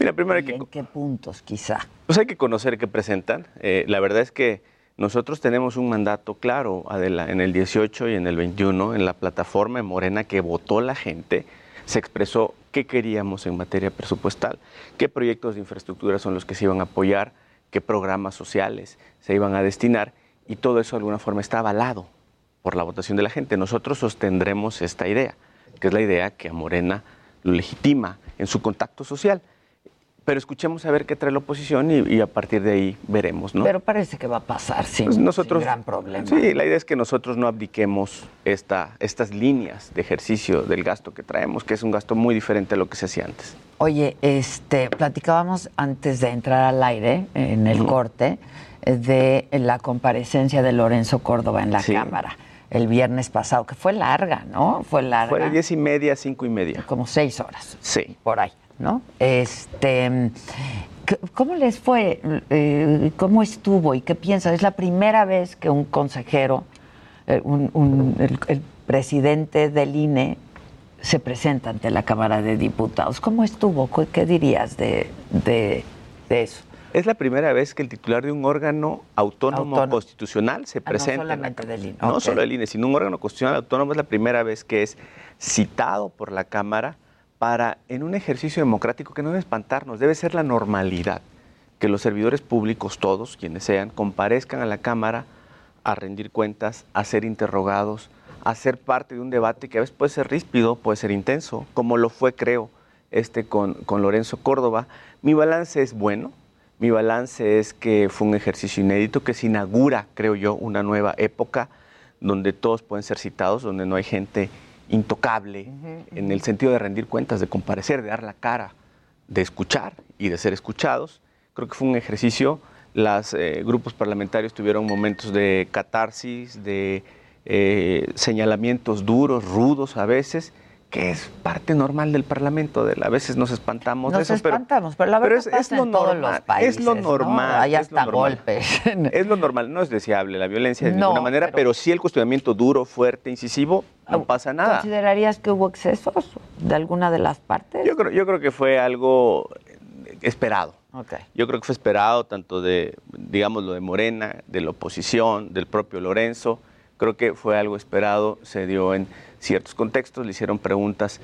[SPEAKER 11] Mira, primero hay
[SPEAKER 2] ¿Y
[SPEAKER 11] que,
[SPEAKER 2] en qué puntos, quizá?
[SPEAKER 11] pues hay que conocer qué presentan. Eh, la verdad es que nosotros tenemos un mandato claro, en el 18 y en el 21, en la plataforma de Morena que votó la gente, se expresó qué queríamos en materia presupuestal, qué proyectos de infraestructura son los que se iban a apoyar, qué programas sociales se iban a destinar, y todo eso de alguna forma está avalado por la votación de la gente. Nosotros sostendremos esta idea, que es la idea que a Morena lo legitima en su contacto social. Pero escuchemos a ver qué trae la oposición y, y a partir de ahí veremos, ¿no?
[SPEAKER 2] Pero parece que va a pasar sin,
[SPEAKER 11] Pues nosotros,
[SPEAKER 2] sin gran problema.
[SPEAKER 11] Sí, la idea es que nosotros no abdiquemos esta, estas líneas de ejercicio del gasto que traemos, que es un gasto muy diferente a lo que se hacía antes.
[SPEAKER 2] Oye, este, platicábamos antes de entrar al aire, en el corte, eh, de la comparecencia de Lorenzo Córdoba en la
[SPEAKER 11] Sí.
[SPEAKER 2] Cámara el viernes pasado, que fue larga, ¿no? Fue larga.
[SPEAKER 11] Fue de diez y media cinco y media.
[SPEAKER 2] Como seis horas.
[SPEAKER 11] Sí.
[SPEAKER 2] Por ahí, ¿no? Este, ¿cómo les fue? Eh, ¿Cómo estuvo y qué piensas? Es la primera vez que un consejero, eh, un- un- el, el presidente del INE, se presenta ante la Cámara de Diputados. ¿Cómo estuvo? ¿Qué- ¿Qué dirías de, de- de eso?
[SPEAKER 11] Es la primera vez que el titular de un órgano autónomo,
[SPEAKER 2] Autónomo.
[SPEAKER 11] constitucional se
[SPEAKER 2] Ah, no
[SPEAKER 11] presenta. en la
[SPEAKER 2] solamente del INE,
[SPEAKER 11] No solo del INE, sino un órgano constitucional autónomo es la primera vez que es citado por la Cámara para, en un ejercicio democrático que no debe espantarnos, debe ser la normalidad, que los servidores públicos, todos quienes sean, comparezcan a la Cámara a rendir cuentas, a ser interrogados, a ser parte de un debate que a veces puede ser ríspido, puede ser intenso, como lo fue, creo, este con, con Lorenzo Córdoba. Mi balance es bueno, mi balance es que fue un ejercicio inédito que se inaugura, creo yo, una nueva época donde todos pueden ser citados, donde no hay gente intocable, en el sentido de rendir cuentas, de comparecer, de dar la cara, de escuchar y de ser escuchados. Creo que fue un ejercicio, los grupos parlamentarios tuvieron momentos de catarsis, de eh, señalamientos duros, rudos a veces, que es parte normal del Parlamento. De, a veces nos espantamos de
[SPEAKER 2] Nos
[SPEAKER 11] eso, pero,
[SPEAKER 2] espantamos, pero la
[SPEAKER 11] pero
[SPEAKER 2] verdad
[SPEAKER 11] es, es
[SPEAKER 2] pasa
[SPEAKER 11] lo
[SPEAKER 2] en todos
[SPEAKER 11] normal.
[SPEAKER 2] los países,
[SPEAKER 11] es lo
[SPEAKER 2] ¿no?
[SPEAKER 11] normal.
[SPEAKER 2] Hay
[SPEAKER 11] es lo
[SPEAKER 2] hasta
[SPEAKER 11] normal.
[SPEAKER 2] golpes.
[SPEAKER 11] Es lo normal, no es deseable la violencia de
[SPEAKER 2] No,
[SPEAKER 11] ninguna manera,
[SPEAKER 2] pero-
[SPEAKER 11] pero, sí el cuestionamiento duro, fuerte, incisivo, no pasa nada.
[SPEAKER 2] ¿Considerarías que hubo excesos de alguna de las partes?
[SPEAKER 11] Yo creo, yo creo que fue algo esperado.
[SPEAKER 2] Ok.
[SPEAKER 11] Yo creo que fue esperado tanto de, digamos, lo de Morena, de la oposición, del propio Lorenzo. Creo que fue algo esperado, se dio en ciertos contextos, le hicieron preguntas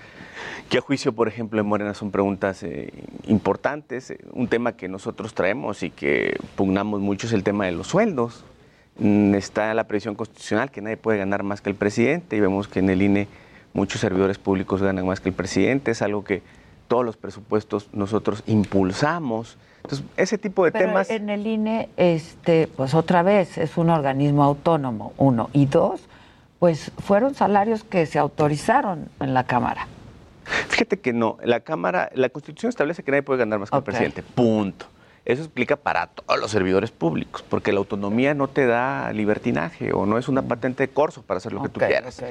[SPEAKER 11] que a juicio, por ejemplo, de Morena son preguntas eh, importantes. Eh, Un tema que nosotros traemos y que pugnamos mucho es el tema de los sueldos. Mm, Está la previsión constitucional que nadie puede ganar más que el presidente y vemos que en el INE muchos servidores públicos ganan más que el presidente. Es algo que todos los presupuestos nosotros impulsamos. Entonces, ese tipo de
[SPEAKER 2] Pero
[SPEAKER 11] temas...
[SPEAKER 2] en el INE, este, pues otra vez, es un organismo autónomo, uno. Y dos, pues fueron salarios que se autorizaron en la Cámara.
[SPEAKER 11] Fíjate que no, la Cámara, la Constitución establece que nadie puede ganar más que el presidente, punto. Eso explica para todos los servidores públicos, porque la autonomía no te da libertinaje o no es una patente de corso para hacer lo que tú quieras.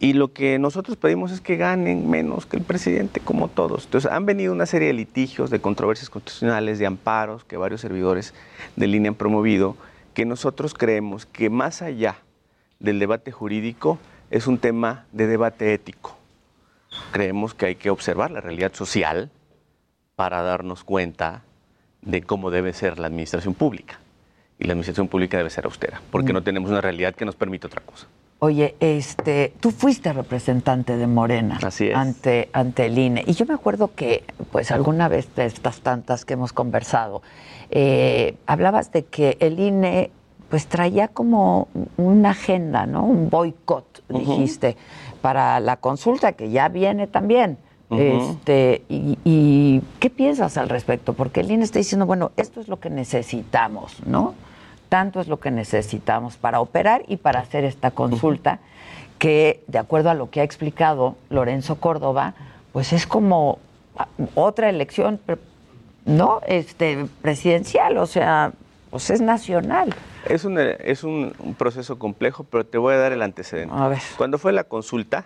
[SPEAKER 11] Y lo que nosotros pedimos es que ganen menos que el presidente, como todos. Entonces, han venido una serie de litigios, de controversias constitucionales, de amparos que varios servidores de línea han promovido, que nosotros creemos que más allá del debate jurídico es un tema de debate ético. Creemos que hay que observar la realidad social para darnos cuenta de cómo debe ser la administración pública. Y la administración pública debe ser austera, porque no tenemos una realidad que nos permite otra cosa.
[SPEAKER 2] Oye, este, tú fuiste representante de Morena
[SPEAKER 11] Así es.
[SPEAKER 2] ante ante el INE y yo me acuerdo que, pues, alguna vez de estas tantas que hemos conversado, eh, hablabas de que el INE, pues, traía como una agenda, ¿no? Un boicot, dijiste, para la consulta que ya viene también. Este, y, y qué piensas al respecto? Porque el INE está diciendo, bueno, esto es lo que necesitamos, ¿no? Tanto es lo que necesitamos para operar y para hacer esta consulta, que de acuerdo a lo que ha explicado Lorenzo Córdoba, pues es como ah, otra elección, ¿no? Este, presidencial, o sea, pues es nacional.
[SPEAKER 11] Es un, es un, un proceso complejo, pero te voy a dar el antecedente.
[SPEAKER 2] A ver.
[SPEAKER 11] Cuando fue la consulta,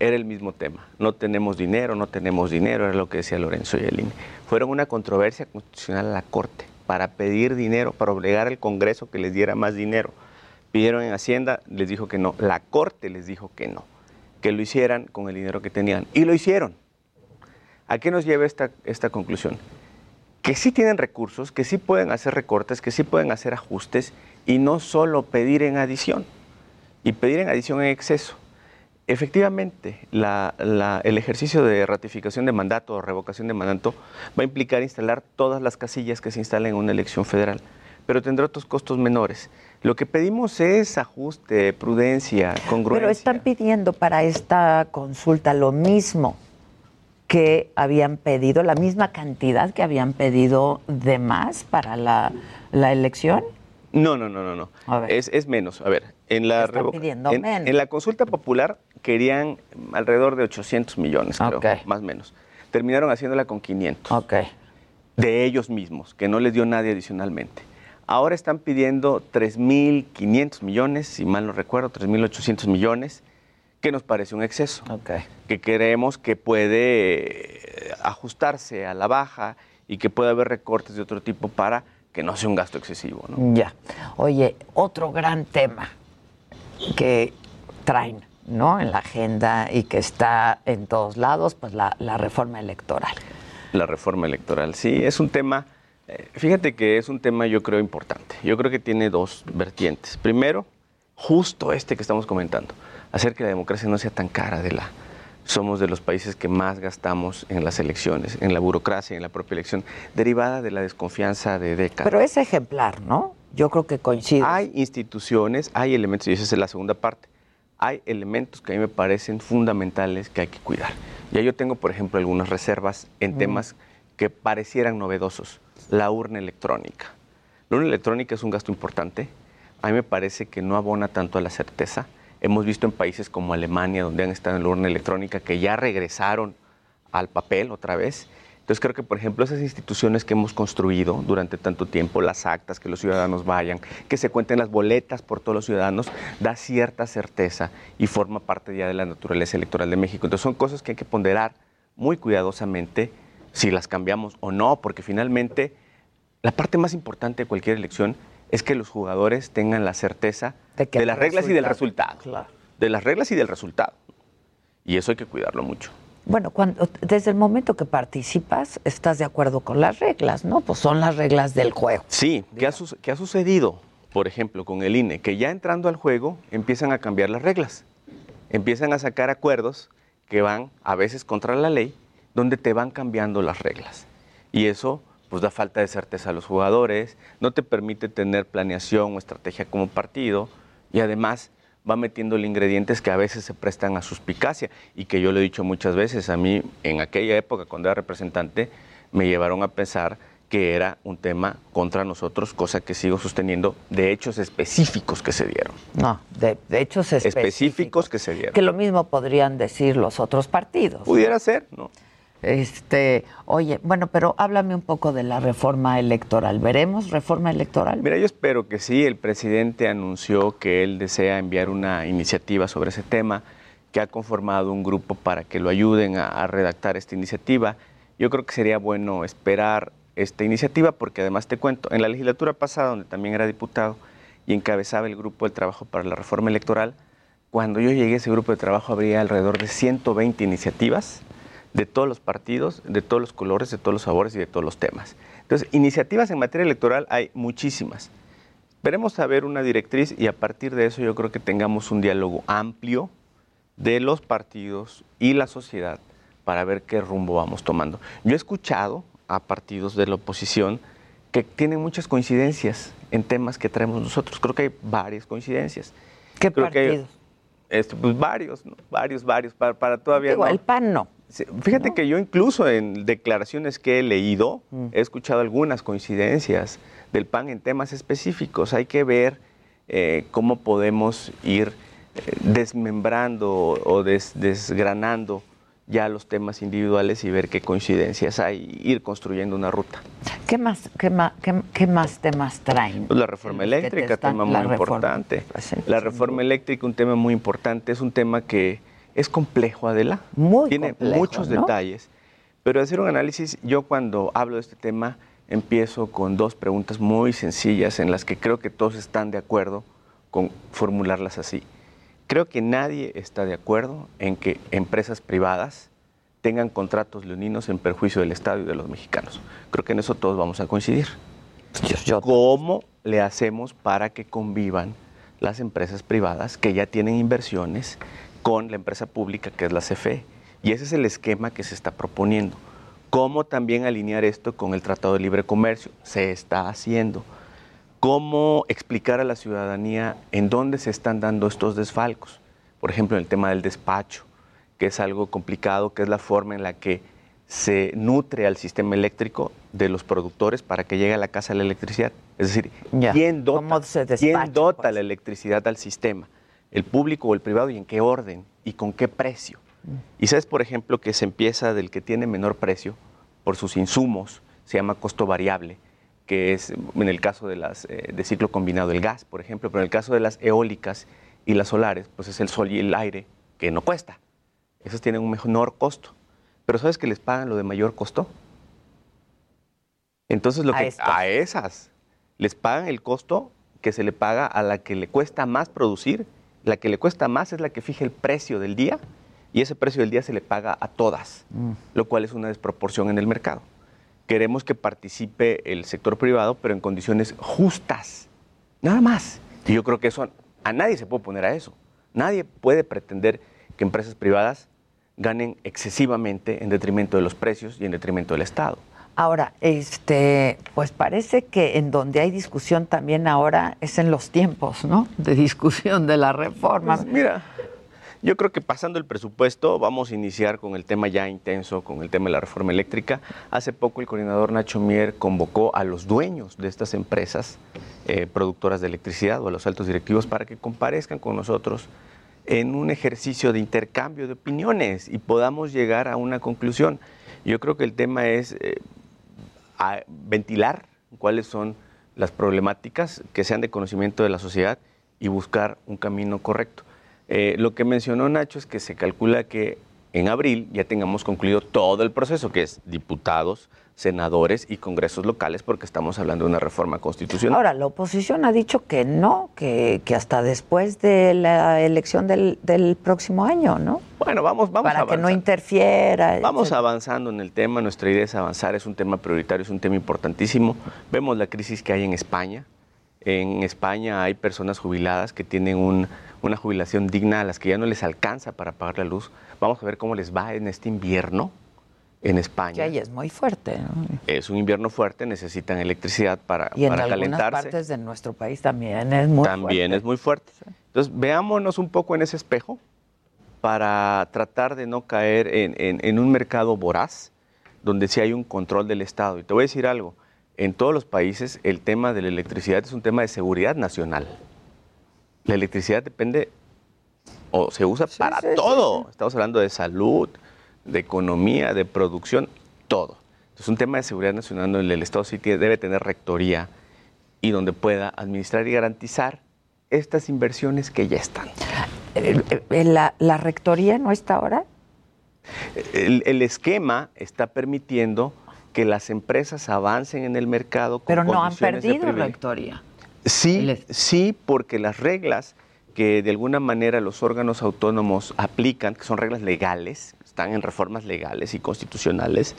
[SPEAKER 11] era el mismo tema. No tenemos dinero, no tenemos dinero, era lo que decía Lorenzo y el. Fueron una controversia constitucional a la Corte para pedir dinero, para obligar al Congreso que les diera más dinero. Pidieron en Hacienda, les dijo que no. La Corte les dijo que no, que lo hicieran con el dinero que tenían. Y lo hicieron. ¿A qué nos lleva esta, esta conclusión? Que sí tienen recursos, que sí pueden hacer recortes, que sí pueden hacer ajustes y no solo pedir en adición y pedir en adición en exceso. Efectivamente, la- la- el ejercicio de ratificación de mandato o revocación de mandato va a implicar instalar todas las casillas que se instalen en una elección federal, pero tendrá otros costos menores. Lo que pedimos es ajuste, prudencia, congruencia.
[SPEAKER 2] Pero están pidiendo para esta consulta lo mismo que habían pedido, la misma cantidad que habían pedido de más para la, la elección.
[SPEAKER 11] No, no, no, no, no.
[SPEAKER 2] A ver.
[SPEAKER 11] Es, es menos. A ver, en la,
[SPEAKER 2] Están
[SPEAKER 11] revoca-
[SPEAKER 2] pidiendo
[SPEAKER 11] en,
[SPEAKER 2] menos.
[SPEAKER 11] en la consulta popular querían alrededor de 800 millones, creo, más o menos. Terminaron haciéndola con 500
[SPEAKER 2] Ok.
[SPEAKER 11] de ellos mismos, que no les dio nadie adicionalmente. Ahora están pidiendo 3.500 millones, si mal no recuerdo, 3.800 millones, que nos parece un exceso que creemos que puede eh, ajustarse a la baja y que puede haber recortes de otro tipo para que no sea un gasto excesivo. ¿no?
[SPEAKER 2] Ya. Oye, otro gran tema que traen, ¿no? En la agenda y que está en todos lados, pues la, la reforma electoral.
[SPEAKER 11] La reforma electoral, sí, es un tema Eh, Fíjate que es un tema yo creo importante. Yo creo que tiene dos vertientes. Primero, justo este que estamos comentando, hacer que la democracia no sea tan cara de la... Somos de los países que más gastamos en las elecciones, en la burocracia, en la propia elección, derivada de la desconfianza de décadas.
[SPEAKER 2] Pero es ejemplar, ¿no? Yo creo que coincide.
[SPEAKER 11] Hay instituciones, hay elementos, y esa es la segunda parte, hay elementos que a mí me parecen fundamentales que hay que cuidar. Ya yo tengo, por ejemplo, algunas reservas en
[SPEAKER 2] Mm.
[SPEAKER 11] temas que parecieran novedosos. La urna electrónica. La urna electrónica es un gasto importante. A mí me parece que no abona tanto a la certeza. Hemos visto en países como Alemania, donde han estado en la urna electrónica, que ya regresaron al papel otra vez. Entonces creo que, por ejemplo, esas instituciones que hemos construido durante tanto tiempo, las actas, que los ciudadanos vayan, que se cuenten las boletas por todos los ciudadanos, da cierta certeza y forma parte ya de la naturaleza electoral de México. Entonces son cosas que hay que ponderar muy cuidadosamente si las cambiamos o no, porque finalmente la parte más importante de cualquier elección es que los jugadores tengan la certeza de, las reglas y del
[SPEAKER 2] resultado-.
[SPEAKER 11] De las reglas y del resultado. Y eso hay que cuidarlo mucho.
[SPEAKER 2] Bueno, cuando, desde el momento que participas, estás de acuerdo con las reglas, ¿no? Pues son las reglas del juego.
[SPEAKER 11] Sí, ¿qué ha, qué ha sucedido, por ejemplo, con el INE? Que ya entrando al juego empiezan a cambiar las reglas. Empiezan a sacar acuerdos que van a veces contra la ley, donde te van cambiando las reglas. Y eso pues da falta de certeza a los jugadores, no te permite tener planeación o estrategia como partido y además va metiéndole ingredientes que a veces se prestan a suspicacia y que yo lo he dicho muchas veces, a mí en aquella época cuando era representante me llevaron a pensar que era un tema contra nosotros, cosa que sigo sosteniendo de hechos específicos que se dieron.
[SPEAKER 2] No, de, de hechos específicos.
[SPEAKER 11] Específicos que se dieron.
[SPEAKER 2] Que lo mismo podrían decir los otros partidos.
[SPEAKER 11] Pudiera ser, ¿no?
[SPEAKER 2] Este, oye, bueno, pero háblame un poco de la reforma electoral. ¿Veremos reforma electoral?
[SPEAKER 11] Mira, yo espero que sí. El presidente anunció que él desea enviar una iniciativa sobre ese tema, que ha conformado un grupo para que lo ayuden a, redactar esta iniciativa. Yo creo que sería bueno esperar esta iniciativa porque además te cuento, en la legislatura pasada, donde también era diputado y encabezaba el grupo del trabajo para la reforma electoral, cuando yo llegué a ese grupo de trabajo habría alrededor de 120 iniciativas de todos los partidos, de todos los colores, de todos los sabores y de todos los temas. Entonces, iniciativas en materia electoral hay muchísimas. Esperemos saber una directriz y a partir de eso yo creo que tengamos un diálogo amplio de los partidos y la sociedad para ver qué rumbo vamos tomando. Yo he escuchado a partidos de la oposición que tienen muchas coincidencias en temas que traemos nosotros. Creo que hay varias coincidencias.
[SPEAKER 2] ¿Qué
[SPEAKER 11] Creo que hay-
[SPEAKER 2] partidos?
[SPEAKER 11] este, pues varios, ¿no? varios, varios, para, para todavía
[SPEAKER 2] Digo,
[SPEAKER 11] no.
[SPEAKER 2] el PAN no.
[SPEAKER 11] Fíjate que yo incluso en declaraciones que he leído he escuchado algunas coincidencias del PAN en temas específicos. Hay que ver eh, cómo podemos ir eh, desmembrando o des- desgranando ya los temas individuales y ver qué coincidencias hay, ir construyendo una ruta.
[SPEAKER 2] ¿Qué más, qué más, qué, qué más temas traen?
[SPEAKER 11] Pues la reforma eléctrica, tema muy importante.
[SPEAKER 2] Pues
[SPEAKER 11] La reforma eléctrica, un tema muy importante, es un tema que es complejo, Adela.
[SPEAKER 2] Muy
[SPEAKER 11] Tiene
[SPEAKER 2] complejo,
[SPEAKER 11] muchos
[SPEAKER 2] ¿no?
[SPEAKER 11] detalles. Pero hacer un análisis, yo cuando hablo de este tema, empiezo con dos preguntas muy sencillas en las que creo que todos están de acuerdo con formularlas así. Creo que nadie está de acuerdo en que empresas privadas tengan contratos leoninos en perjuicio del Estado y de los mexicanos. Creo que en eso todos vamos a coincidir. ¿Cómo le hacemos para que convivan las empresas privadas que ya tienen inversiones con la empresa pública que es la CFE? Y ese es el esquema que se está proponiendo. ¿Cómo también alinear esto con el Tratado de Libre Comercio? Se está haciendo. ¿Cómo explicar a la ciudadanía en dónde se están dando estos desfalcos? Por ejemplo, en el tema del despacho, que es algo complicado, que es la forma en la que se nutre al sistema eléctrico de los productores para que llegue a la casa la electricidad. Es decir. ¿quién dota,
[SPEAKER 2] ¿Cómo se
[SPEAKER 11] quién
[SPEAKER 2] despacha,
[SPEAKER 11] dota la electricidad al sistema? ¿El público o el privado? ¿Y en qué orden? ¿Y con qué precio? Y sabes, por ejemplo, que se empieza del que tiene menor precio por sus insumos, se llama costo variable, que es en el caso de las eh, de ciclo combinado el gas, por ejemplo, pero en el caso de las eólicas y las solares, pues es el sol y el aire que no cuesta. Esos tienen un menor costo. Pero ¿sabes que les pagan lo de mayor costo? Entonces lo
[SPEAKER 2] A
[SPEAKER 11] que a esas les pagan el costo que se le paga a la que le cuesta más producir, la que le cuesta más es la que fija el precio del día y ese precio del día se le paga a todas,
[SPEAKER 2] Mm.
[SPEAKER 11] lo cual es una desproporción en el mercado. queremos que participe el sector privado, pero en condiciones justas. Nada más. Y yo creo que eso a nadie se puede poner a eso. Nadie puede pretender que empresas privadas ganen excesivamente en detrimento de los precios y en detrimento del Estado.
[SPEAKER 2] Ahora, este, pues parece que en donde hay discusión también ahora es en los tiempos, ¿no? De discusión de la reforma.
[SPEAKER 11] Pues mira, yo creo que pasando el presupuesto vamos a iniciar con el tema ya intenso, con el tema de la reforma eléctrica. Hace poco el coordinador Nacho Mier convocó a los dueños de estas empresas eh, productoras de electricidad o a los altos directivos para que comparezcan con nosotros en un ejercicio de intercambio de opiniones y podamos llegar a una conclusión. Yo creo que el tema es eh, a ventilar cuáles son las problemáticas que sean de conocimiento de la sociedad y buscar un camino correcto. Eh, lo que mencionó Nacho es que se calcula que en abril ya tengamos concluido todo el proceso, que es diputados, senadores y congresos locales, porque estamos hablando de una reforma constitucional.
[SPEAKER 2] Ahora, la oposición ha dicho que no, que, hasta después de la elección del, próximo año, ¿no?
[SPEAKER 11] Bueno, vamos, vamos
[SPEAKER 2] Para que no interfiera.
[SPEAKER 11] Vamos avanzando en el tema, nuestra idea es avanzar, es un tema prioritario, es un tema importantísimo. Vemos la crisis que hay en España. En España hay personas jubiladas que tienen un, una jubilación digna a las que ya no les alcanza para pagar la luz. Vamos a ver cómo les va en este invierno en España.
[SPEAKER 2] Que ahí es muy fuerte.
[SPEAKER 11] Es un invierno fuerte, necesitan electricidad para,
[SPEAKER 2] y en
[SPEAKER 11] para
[SPEAKER 2] algunas partes de nuestro país también es muy
[SPEAKER 11] fuerte. También es muy fuerte. Entonces, veámonos un poco en ese espejo para tratar de no caer en, en un mercado voraz, donde sí hay un control del Estado. Y te voy a decir algo, en todos los países el tema de la electricidad es un tema de seguridad nacional. La electricidad depende o se usa para todo. Estamos hablando de salud, de economía, de producción, todo. Es un tema de seguridad nacional donde el Estado sí debe tener rectoría y donde pueda administrar y garantizar estas inversiones que ya están.
[SPEAKER 2] Eh, eh, ¿La, rectoría no está ahora?
[SPEAKER 11] El, esquema está permitiendo que las empresas avancen en el mercado.
[SPEAKER 2] Con Pero no han perdido rectoría.
[SPEAKER 11] Sí, sí, porque las reglas que de alguna manera los órganos autónomos aplican, que son reglas legales, están en reformas legales y constitucionales,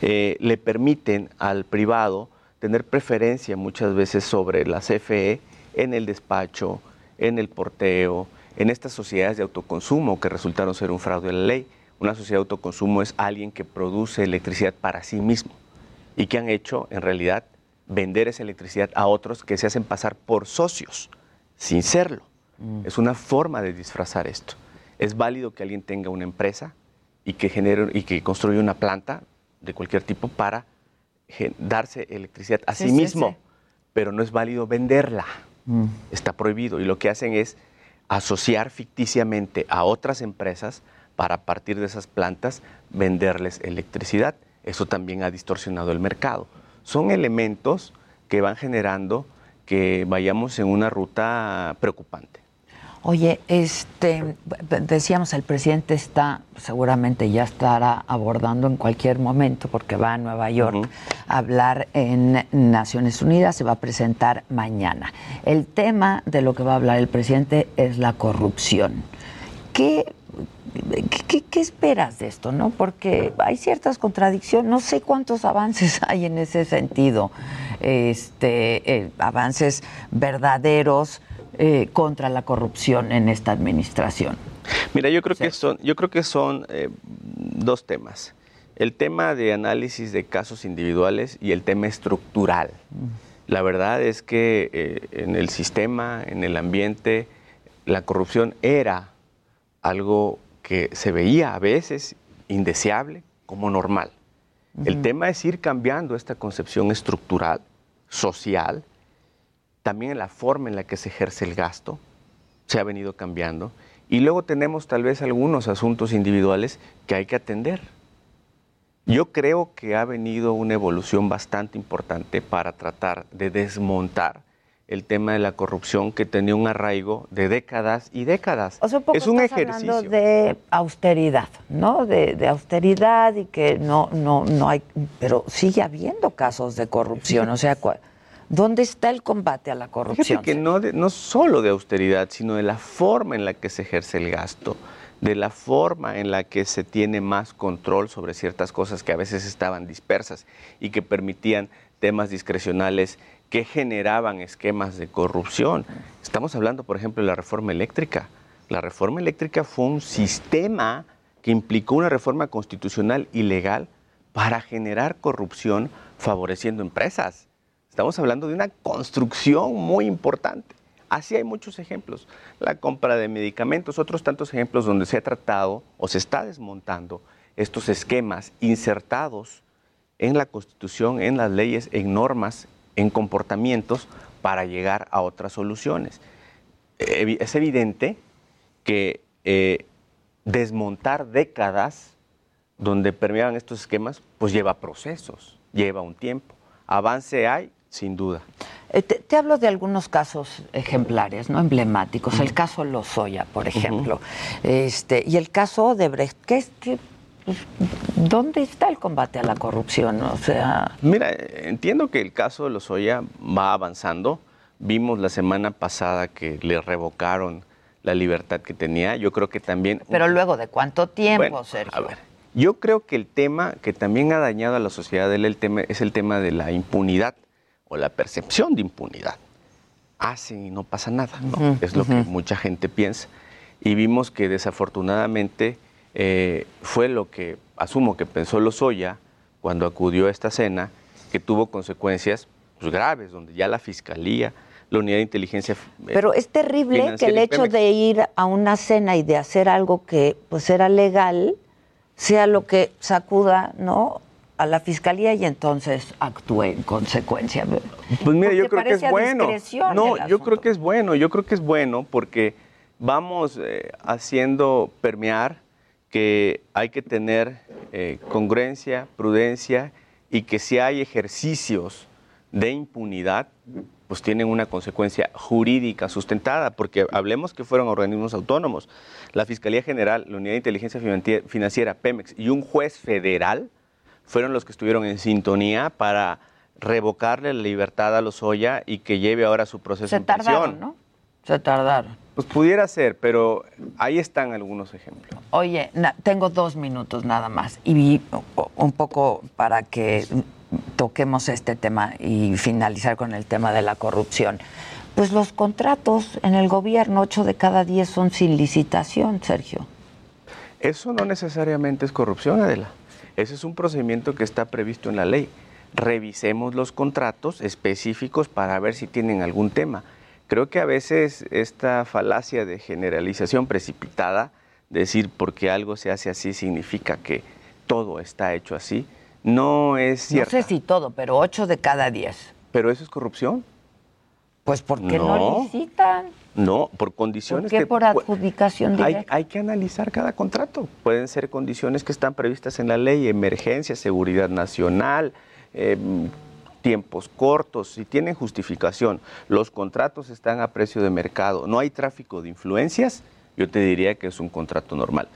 [SPEAKER 11] eh, le permiten al privado tener preferencia muchas veces sobre la CFE en el despacho, en el porteo, en estas sociedades de autoconsumo que resultaron ser un fraude a la ley. Una sociedad de autoconsumo es alguien que produce electricidad para sí mismo y que han hecho en realidad vender esa electricidad a otros que se hacen pasar por socios sin serlo. Mm. Es una forma de disfrazar esto. Es válido que alguien tenga una empresa y que genere y que construya una planta de cualquier tipo para darse electricidad a sí, mismo, pero no es válido venderla. Mm. Está prohibido y lo que hacen es asociar ficticiamente a otras empresas para a partir de esas plantas venderles electricidad. Eso también ha distorsionado el mercado. Son elementos que van generando que vayamos en una ruta preocupante.
[SPEAKER 2] Oye, este, decíamos, el presidente está, seguramente ya estará abordando en cualquier momento, porque va a Nueva York a hablar en Naciones Unidas, se va a presentar mañana. El tema de lo que va a hablar el presidente es la corrupción. ¿Qué, qué, esperas de esto? ¿no? Porque hay ciertas contradicciones, no sé cuántos avances (laughs) hay en ese sentido, este, eh, avances verdaderos eh, contra la corrupción en esta administración?
[SPEAKER 11] Mira, yo creo que son, yo creo que son eh, dos temas. El tema de análisis de casos individuales y el tema estructural. Mm. La verdad es que en el sistema, en el ambiente, la corrupción era algo que se veía a veces indeseable como normal. El tema es ir cambiando esta concepción estructural, social, también la forma en la que se ejerce el gasto se ha venido cambiando. Y luego tenemos tal vez algunos asuntos individuales que hay que atender. Yo creo que ha venido una evolución bastante importante para tratar de desmontar el tema de la corrupción que tenía un arraigo de décadas y décadas. es un ejercicio
[SPEAKER 2] hablando de austeridad, ¿no? De, austeridad y que no, no, no hay, pero sigue habiendo casos de corrupción. O sea, ¿Dónde está el combate a la corrupción?
[SPEAKER 11] Fíjate que no, no solo de austeridad, sino de la forma en la que se ejerce el gasto, de la forma en la que se tiene más control sobre ciertas cosas que a veces estaban dispersas y que permitían temas discrecionales que generaban esquemas de corrupción. Estamos hablando, por ejemplo, de la reforma eléctrica. La reforma eléctrica fue un sistema que implicó una reforma constitucional ilegal para generar corrupción favoreciendo empresas. Estamos hablando de una construcción muy importante. Así hay muchos ejemplos. La compra de medicamentos, otros tantos ejemplos donde se ha tratado o se está desmontando estos esquemas insertados en la Constitución, en las leyes, en normas, en comportamientos para llegar a otras soluciones. Es evidente que eh, desmontar décadas donde permeaban estos esquemas, pues lleva procesos, lleva un tiempo. Avance hay, sin duda.
[SPEAKER 2] Eh, te, hablo de algunos casos ejemplares, no emblemáticos. El caso Lozoya, por ejemplo, este, y el caso de Brecht. ¿Qué, pues, ¿Dónde está el combate a la corrupción? O sea,
[SPEAKER 11] mira, entiendo que el caso de Lozoya va avanzando. Vimos la semana pasada que le revocaron la libertad que tenía. Yo creo que también.
[SPEAKER 2] Pero luego de cuánto tiempo, Sergio.
[SPEAKER 11] A ver, yo creo que el tema que también ha dañado a la sociedad el tema, es el tema de la impunidad o la percepción de impunidad. Hacen y no pasa nada, ¿no? es lo que mucha gente piensa. Y vimos que desafortunadamente eh, fue lo que asumo que pensó Lozoya cuando acudió a esta cena, que tuvo consecuencias pues, graves, donde ya la fiscalía, la unidad de inteligencia.
[SPEAKER 2] Eh, Pero es terrible que el hecho de ir a una cena y de hacer algo que pues era legal sea lo que sacuda, ¿no? a la fiscalía y entonces actúe en consecuencia.
[SPEAKER 11] Pues mira, yo creo que es bueno. No, yo creo que es bueno, yo creo que es bueno porque vamos eh, haciendo permear que hay que tener eh, congruencia, prudencia y que si hay ejercicios de impunidad, pues tienen una consecuencia jurídica sustentada, porque hablemos que fueron organismos autónomos. La Fiscalía General, la Unidad de Inteligencia Financiera, Pemex y un juez federal fueron los que estuvieron en sintonía para revocarle la libertad a Lozoya y que lleve ahora su proceso
[SPEAKER 2] Se
[SPEAKER 11] en
[SPEAKER 2] tardaron, ¿no? Se tardaron.
[SPEAKER 11] Pues pudiera ser, pero ahí están algunos ejemplos.
[SPEAKER 2] Oye, tengo dos minutos nada más y un poco para que toquemos este tema y finalizar con el tema de la corrupción. Pues los contratos en el gobierno, 8 de cada 10 son sin licitación, Sergio.
[SPEAKER 11] Eso no necesariamente es corrupción, Adela. Ese es un procedimiento que está previsto en la ley. Revisemos los contratos específicos para ver si tienen algún tema. Creo que a veces esta falacia de generalización precipitada, decir porque algo se hace así significa que todo está hecho así, no es cierto.
[SPEAKER 2] No sé si todo, pero 8 de cada 10.
[SPEAKER 11] ¿Pero eso es corrupción?
[SPEAKER 2] Pues porque no, no licitan.
[SPEAKER 11] No, por condiciones.
[SPEAKER 2] ¿Por qué por adjudicación
[SPEAKER 11] directa? Hay, que analizar cada contrato. Pueden ser condiciones que están previstas en la ley, emergencia, seguridad nacional, em, tiempos cortos, si tienen justificación, los contratos están a precio de mercado, no hay tráfico de influencias, yo te diría que es un contrato normal.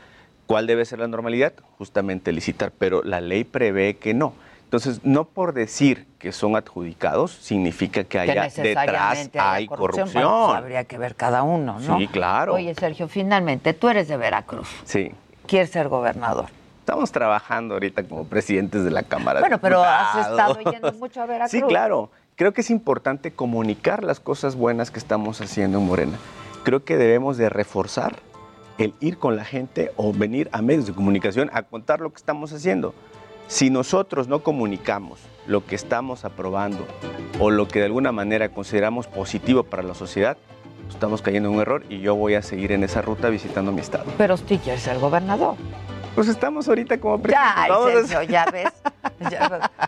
[SPEAKER 11] ¿Cuál debe ser la normalidad? Justamente licitar, pero la ley prevé que no. Entonces, no por decir que son adjudicados significa que, haya detrás hay corrupción.
[SPEAKER 2] habría que ver cada uno, ¿no?
[SPEAKER 11] Sí, claro.
[SPEAKER 2] Oye, Sergio, finalmente, tú eres de Veracruz.
[SPEAKER 11] Sí.
[SPEAKER 2] ¿Quieres ser gobernador?
[SPEAKER 11] Estamos trabajando ahorita como presidentes de la Cámara.
[SPEAKER 2] Bueno, pero has estado yendo mucho a Veracruz.
[SPEAKER 11] Sí, claro. Creo que es importante comunicar las cosas buenas que estamos haciendo en Morena. Creo que debemos de reforzar el ir con la gente o venir a medios de comunicación a contar lo que estamos haciendo. Si nosotros no comunicamos lo que estamos aprobando o lo que de alguna manera consideramos positivo para la sociedad, estamos cayendo en un error y yo voy a seguir en esa ruta visitando mi estado.
[SPEAKER 2] Pero usted quiere ser gobernador.
[SPEAKER 11] Pues estamos ahorita como presidente.
[SPEAKER 2] Ya, (laughs) ya ves.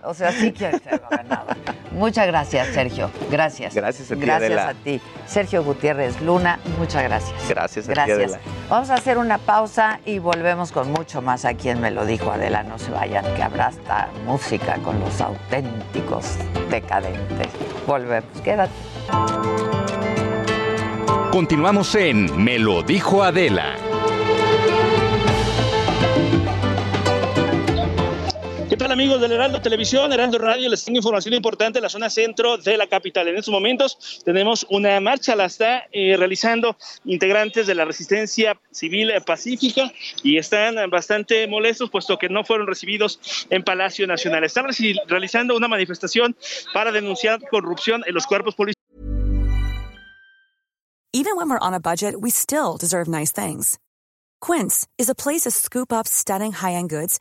[SPEAKER 2] o sea, sí quiere ser gobernador. Muchas gracias, Sergio. Gracias.
[SPEAKER 11] Gracias a ti,
[SPEAKER 2] Gracias a ti. Sergio Gutiérrez Luna, muchas gracias.
[SPEAKER 11] Gracias
[SPEAKER 2] a gracias. ti, Vamos a hacer una pausa y volvemos con mucho más a quien me lo dijo Adela. No se vayan, que habrá hasta música con los auténticos decadentes. Volvemos. Quédate.
[SPEAKER 1] Continuamos en Me lo dijo Adela.
[SPEAKER 12] Amigos del Heraldo Televisión, Heraldo Radio? Les tengo información importante en la zona centro de la capital. En estos momentos tenemos una marcha, la está eh, realizando integrantes de la resistencia civil pacífica y están bastante molestos puesto que no fueron recibidos en Palacio Nacional. Están realizando una manifestación para denunciar corrupción en los cuerpos policiales.
[SPEAKER 13] Even when we're on a budget, we still deserve nice things. Quince is a place to scoop up stunning high-end goods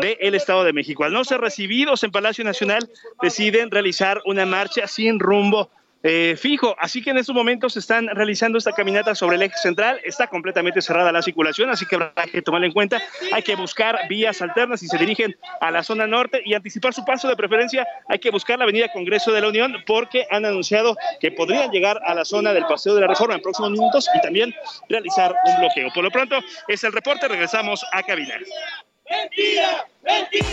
[SPEAKER 12] Del Estado de México. Al no ser recibidos en Palacio Nacional, deciden realizar una marcha sin rumbo eh, fijo. Así que en estos momentos están realizando esta caminata sobre el eje central. Está completamente cerrada la circulación, así que habrá que tomarlo en cuenta. Hay que buscar vías alternas si se dirigen a la zona norte y anticipar su paso de preferencia. Hay que buscar la avenida Congreso de la Unión porque han anunciado que podrían llegar a la zona del Paseo de la Reforma en próximos minutos y también realizar un bloqueo. Por lo pronto, es el reporte. Regresamos a cabina. ¡Mentira! ¡Mentira!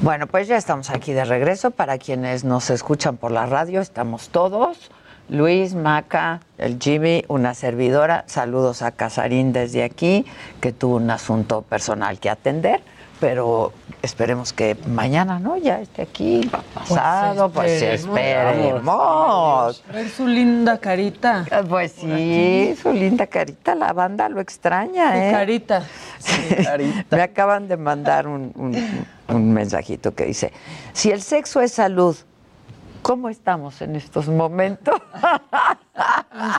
[SPEAKER 2] Bueno, pues ya estamos aquí de regreso. Para quienes nos escuchan por la radio, estamos todos. Luis, Maca, el Jimmy, una servidora. Saludos a Casarín desde aquí, que tuvo un asunto personal que atender pero esperemos que mañana, ¿no? Ya esté aquí, pasado, pues, esperemos.
[SPEAKER 6] Ver su linda carita.
[SPEAKER 2] Pues sí, su linda carita, la banda lo extraña, ¿eh?
[SPEAKER 6] carita.
[SPEAKER 2] Me acaban de mandar un, un mensajito que dice, si el sexo es salud, ¿Cómo estamos en estos momentos?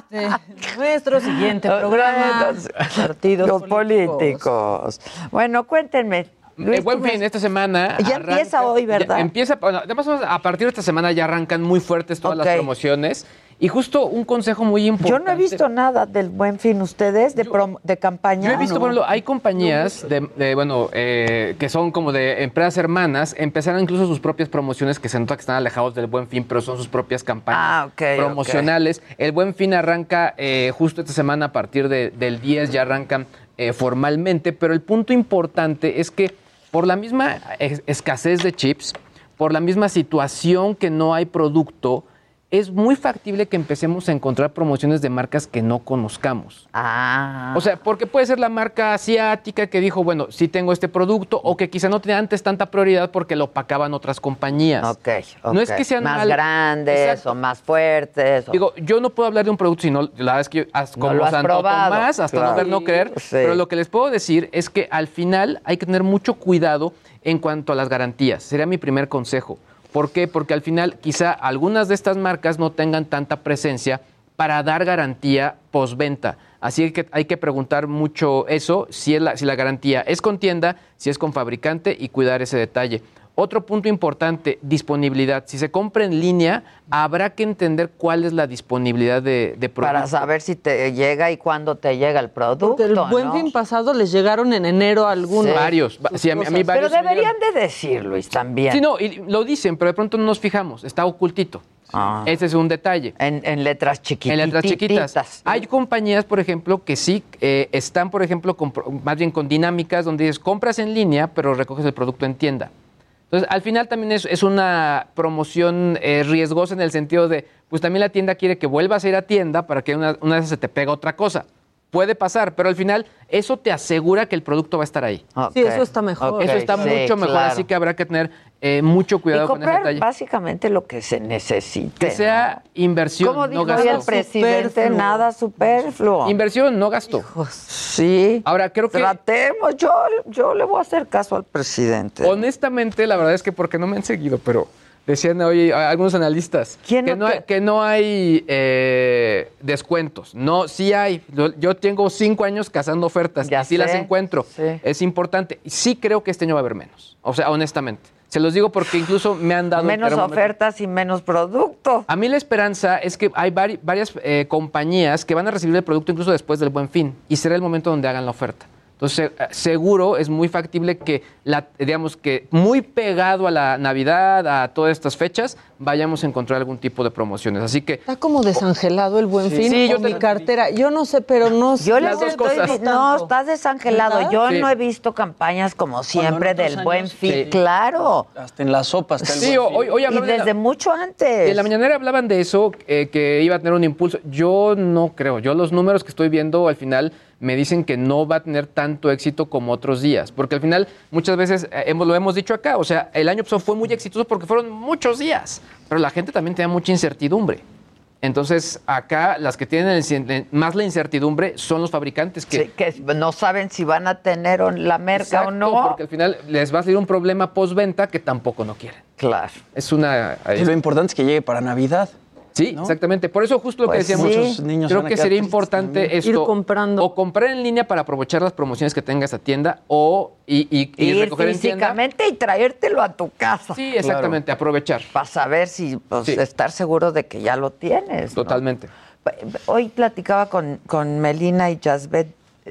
[SPEAKER 6] Este, nuestro siguiente (laughs) programa, partidos
[SPEAKER 2] políticos. Bueno, cuéntenme,
[SPEAKER 9] el buen fin, esta semana.
[SPEAKER 2] Ya empieza hoy, ¿verdad?
[SPEAKER 9] empieza, bueno, además, a partir de esta semana ya arrancan muy fuertes todas las promociones. Y justo un consejo muy importante.
[SPEAKER 2] Yo no he visto nada del Buen Fin, ustedes, de, de campaña.
[SPEAKER 9] Yo he visto, por ejemplo, hay compañías de, bueno, eh, que son como de empresas hermanas, empezaron incluso sus propias promociones que se nota que están alejados del Buen Fin, pero son sus propias campañas ah, promocionales. El Buen Fin arranca eh, justo esta semana a partir del 10, ya arrancan eh, formalmente, pero el punto importante es que por la misma escasez de chips, por la misma situación que no hay producto, es muy factible que empecemos a encontrar promociones de marcas que no conozcamos.
[SPEAKER 2] Ah.
[SPEAKER 9] O sea, porque puede ser la marca asiática que dijo, bueno, sí tengo este producto, o que quizá no tenía antes tanta prioridad porque lo pacaban otras compañías.
[SPEAKER 2] Ok, No es que sean más grandes o más fuertes.
[SPEAKER 9] Digo, yo no puedo hablar de un producto si no, la verdad es que como
[SPEAKER 2] no Santo
[SPEAKER 9] Tomás, hasta no ver, no creer. Pero lo que les puedo decir es que al final hay que tener mucho cuidado en cuanto a las garantías. Sería mi primer consejo. ¿Por qué? Porque al final quizá algunas de estas marcas no tengan tanta presencia para dar garantía postventa. Así que hay que preguntar mucho eso, si, la, si la garantía es con tienda, si es con fabricante y cuidar ese detalle. Otro punto importante, disponibilidad. Si se compra en línea, habrá que entender cuál es la disponibilidad de, producto.
[SPEAKER 2] Para saber si te llega y cuándo te llega el producto.
[SPEAKER 6] Porque el buen fin pasado les llegaron en enero algunos.
[SPEAKER 9] Varios. Sí, a mí, varios
[SPEAKER 2] pero deberían de decir, Luis, también.
[SPEAKER 9] Sí, no, y lo dicen, pero de pronto no nos fijamos. Está ocultito. Ah. Ese es un detalle.
[SPEAKER 2] En, letras chiquitas.
[SPEAKER 9] En letras chiquitas. Hay compañías, por ejemplo, que sí eh, están, por ejemplo, más bien con dinámicas donde dices compras en línea, pero recoges el producto en tienda. Entonces, al final también es, una promoción eh, riesgosa en el sentido de, pues también la tienda quiere que vuelvas a ir a tienda para que una, una vez se te pega otra cosa. Puede pasar, pero al final eso te asegura que el producto va a estar ahí.
[SPEAKER 6] Sí, eso está mejor.
[SPEAKER 9] Eso está mucho mejor, así que habrá que tener eh, mucho cuidado con ese detalle.
[SPEAKER 2] básicamente lo que se necesite.
[SPEAKER 9] Que sea inversión,
[SPEAKER 2] Como
[SPEAKER 9] no gasto.
[SPEAKER 2] el presidente, nada superfluo.
[SPEAKER 9] Inversión, no gasto.
[SPEAKER 2] sí.
[SPEAKER 9] Ahora, creo que...
[SPEAKER 2] Tratemos, yo, yo le voy a hacer caso al presidente.
[SPEAKER 9] Honestamente, la verdad es que porque no me han seguido, pero Decían hoy algunos analistas que, no hay, que no hay eh, descuentos. No, sí hay. Yo tengo cinco años cazando ofertas y sí las encuentro. Es importante. Sí creo que este año va a haber menos. O sea, honestamente. Se los digo porque incluso me han dado...
[SPEAKER 2] Menos ofertas y menos producto.
[SPEAKER 9] A mí la esperanza es que hay varias eh, compañías que van a recibir el producto incluso después del buen fin y será el momento donde hagan la oferta. Entonces, eh, seguro es muy factible que, la, digamos que muy pegado a la Navidad, a todas estas fechas, vayamos a encontrar algún tipo de promociones. Así que
[SPEAKER 6] Está como desangelado el buen
[SPEAKER 9] Sí.
[SPEAKER 6] fin.
[SPEAKER 9] Sí,
[SPEAKER 6] o
[SPEAKER 9] yo
[SPEAKER 6] mi
[SPEAKER 9] te-
[SPEAKER 6] cartera. Yo no sé, pero no
[SPEAKER 2] Yo les
[SPEAKER 9] Las dos
[SPEAKER 2] estoy
[SPEAKER 9] cosas.
[SPEAKER 2] No, está desangelado.
[SPEAKER 6] ¿Verdad?
[SPEAKER 2] Yo
[SPEAKER 9] Sí.
[SPEAKER 2] no he visto campañas como siempre del buen fin.
[SPEAKER 8] sí.
[SPEAKER 2] Claro.
[SPEAKER 8] Hasta en la sopa está el
[SPEAKER 9] Sí,
[SPEAKER 8] buen fin.
[SPEAKER 9] hoy, hoy
[SPEAKER 2] Y
[SPEAKER 9] hablaban de la-
[SPEAKER 2] desde mucho antes.
[SPEAKER 9] En la mañanera hablaban de eso, eh, que iba a tener un impulso. Yo no creo. Yo los números que estoy viendo al final me dicen que no va a tener tanto éxito como otros días. Porque al final muchas veces eh, hemos, lo hemos dicho acá. O sea, el año pasado fue muy exitoso porque fueron muchos días. Pero la gente también tenía mucha incertidumbre. Entonces, acá las que tienen el más la incertidumbre son los fabricantes que...
[SPEAKER 2] Sí, que no saben si van a tener la merca o no.
[SPEAKER 9] Porque al final les va a salir un problema postventa que tampoco no quieren.
[SPEAKER 2] Claro.
[SPEAKER 9] Es una...
[SPEAKER 8] Y lo importante es que llegue para Navidad.
[SPEAKER 9] Sí, exactamente. Por eso justo lo
[SPEAKER 2] Pues
[SPEAKER 9] que decíamos,
[SPEAKER 2] sí.
[SPEAKER 8] Muchos niños
[SPEAKER 9] creo que sería
[SPEAKER 8] tristes
[SPEAKER 9] importante
[SPEAKER 8] también.
[SPEAKER 9] esto.
[SPEAKER 6] Ir comprando.
[SPEAKER 9] O comprar en línea para aprovechar las promociones que tenga esa tienda o y, y- y
[SPEAKER 2] Ir
[SPEAKER 9] recoger en tienda.
[SPEAKER 2] físicamente y traértelo a tu casa.
[SPEAKER 9] Sí, exactamente, aprovechar.
[SPEAKER 2] Para saber si, pues,
[SPEAKER 9] Sí.
[SPEAKER 2] estar seguro de que ya lo tienes. ¿no?
[SPEAKER 9] Totalmente.
[SPEAKER 2] Hoy platicaba con, con Melina y Jasbet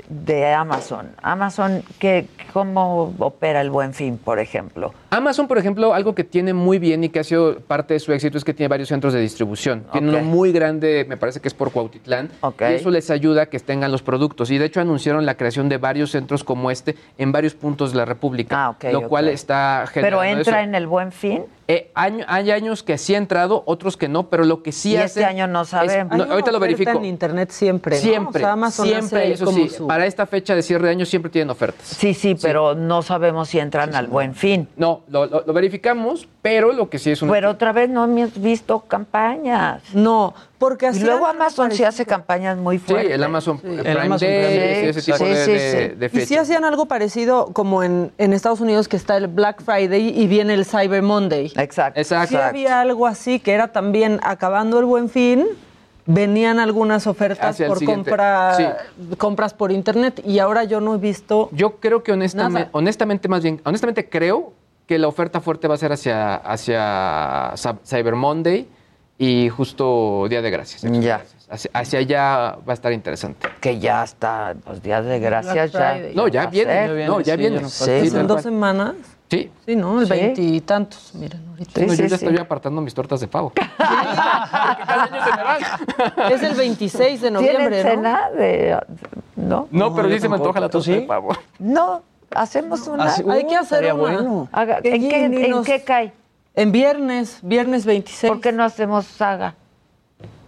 [SPEAKER 2] de Amazon. Amazon, ¿qué, ¿cómo opera el buen fin, por ejemplo?
[SPEAKER 9] Amazon, por ejemplo, algo que tiene muy bien y que ha sido parte de su éxito es que tiene varios centros de distribución. Tiene uno muy grande, me parece que es por Cuautitlán,
[SPEAKER 2] Ok.
[SPEAKER 9] y eso les ayuda a que tengan los productos. Y de hecho anunciaron la creación de varios centros como este en varios puntos de la República,
[SPEAKER 2] Ah, ok,
[SPEAKER 9] lo cual está generando
[SPEAKER 2] Pero entra
[SPEAKER 9] eso.
[SPEAKER 2] en el buen fin.
[SPEAKER 9] Eh, año- hay años que sí ha entrado, otros que no, pero lo que sí
[SPEAKER 2] Y
[SPEAKER 9] hace...
[SPEAKER 2] este año no
[SPEAKER 6] una
[SPEAKER 9] ahorita lo verifico.
[SPEAKER 6] en internet siempre, ¿no?
[SPEAKER 9] Siempre,
[SPEAKER 6] O sea, Amazon
[SPEAKER 9] siempre,
[SPEAKER 6] hace
[SPEAKER 9] eso
[SPEAKER 6] como
[SPEAKER 9] sí,
[SPEAKER 6] su-
[SPEAKER 9] para esta fecha de cierre de año siempre tienen ofertas.
[SPEAKER 2] Sí, sí, pero no sabemos si entran al buen fin.
[SPEAKER 9] No, lo, lo- lo verificamos, pero lo que sí es un...
[SPEAKER 2] Pero otra vez no hemos visto campañas.
[SPEAKER 6] No, porque así
[SPEAKER 2] Y luego Amazon sí
[SPEAKER 6] aparecido.
[SPEAKER 2] hace campañas muy
[SPEAKER 9] Sí,
[SPEAKER 2] fuertes.
[SPEAKER 9] el Amazon Prime
[SPEAKER 8] El Amazon
[SPEAKER 9] Day,
[SPEAKER 8] Prime
[SPEAKER 9] y
[SPEAKER 8] Day,
[SPEAKER 9] ese tipo
[SPEAKER 2] sí,
[SPEAKER 9] de,
[SPEAKER 2] sí,
[SPEAKER 9] de-
[SPEAKER 2] sí.
[SPEAKER 9] de
[SPEAKER 6] Y sí hacían algo parecido como en, en Estados Unidos que está el Black Friday y viene el Cyber Monday.
[SPEAKER 2] Exacto.
[SPEAKER 9] Exacto.
[SPEAKER 6] Sí había algo así que era también acabando el buen fin, venían algunas ofertas por compra, compras por internet y ahora yo no he visto
[SPEAKER 9] Yo creo que honestamente,
[SPEAKER 6] Nada.
[SPEAKER 9] honestamente, más bien, honestamente creo que la oferta fuerte va a ser hacia, hacia Cyber Monday y justo Día de Gracias.
[SPEAKER 2] Ya.
[SPEAKER 9] Gracias. Hacia, hacia allá va a estar interesante.
[SPEAKER 2] Que ya está, pues días de gracias ya.
[SPEAKER 9] No, ya viene,
[SPEAKER 2] ser.
[SPEAKER 8] Ya viene,
[SPEAKER 9] no, ya
[SPEAKER 8] sí,
[SPEAKER 9] viene.
[SPEAKER 2] Sí,
[SPEAKER 9] tal
[SPEAKER 6] en dos semanas.
[SPEAKER 9] Sí.
[SPEAKER 6] Sí, ¿no? El
[SPEAKER 2] Sí.
[SPEAKER 6] veintitantos, miren, ahorita.
[SPEAKER 9] No,
[SPEAKER 2] Sí,
[SPEAKER 9] yo
[SPEAKER 2] sí,
[SPEAKER 9] ya
[SPEAKER 2] sí.
[SPEAKER 9] estoy apartando mis tortas de pavo. (laughs) Cada año se. (laughs)
[SPEAKER 6] Es el 26 de
[SPEAKER 2] ¿Tienen
[SPEAKER 6] noviembre, ¿no?
[SPEAKER 2] cena de, no?
[SPEAKER 9] No, pero
[SPEAKER 8] yo
[SPEAKER 9] sí se me antoja la
[SPEAKER 8] ¿Tú
[SPEAKER 9] torta de
[SPEAKER 8] sí?
[SPEAKER 9] pavo.
[SPEAKER 2] No, hacemos una.
[SPEAKER 8] Así-
[SPEAKER 6] Hay que
[SPEAKER 8] Uh,
[SPEAKER 6] hacer una.
[SPEAKER 8] bueno.
[SPEAKER 2] Haga- ¿en, qué, en
[SPEAKER 6] nos-
[SPEAKER 2] qué cae?
[SPEAKER 6] En viernes, viernes 26.
[SPEAKER 2] ¿Por qué no hacemos saga?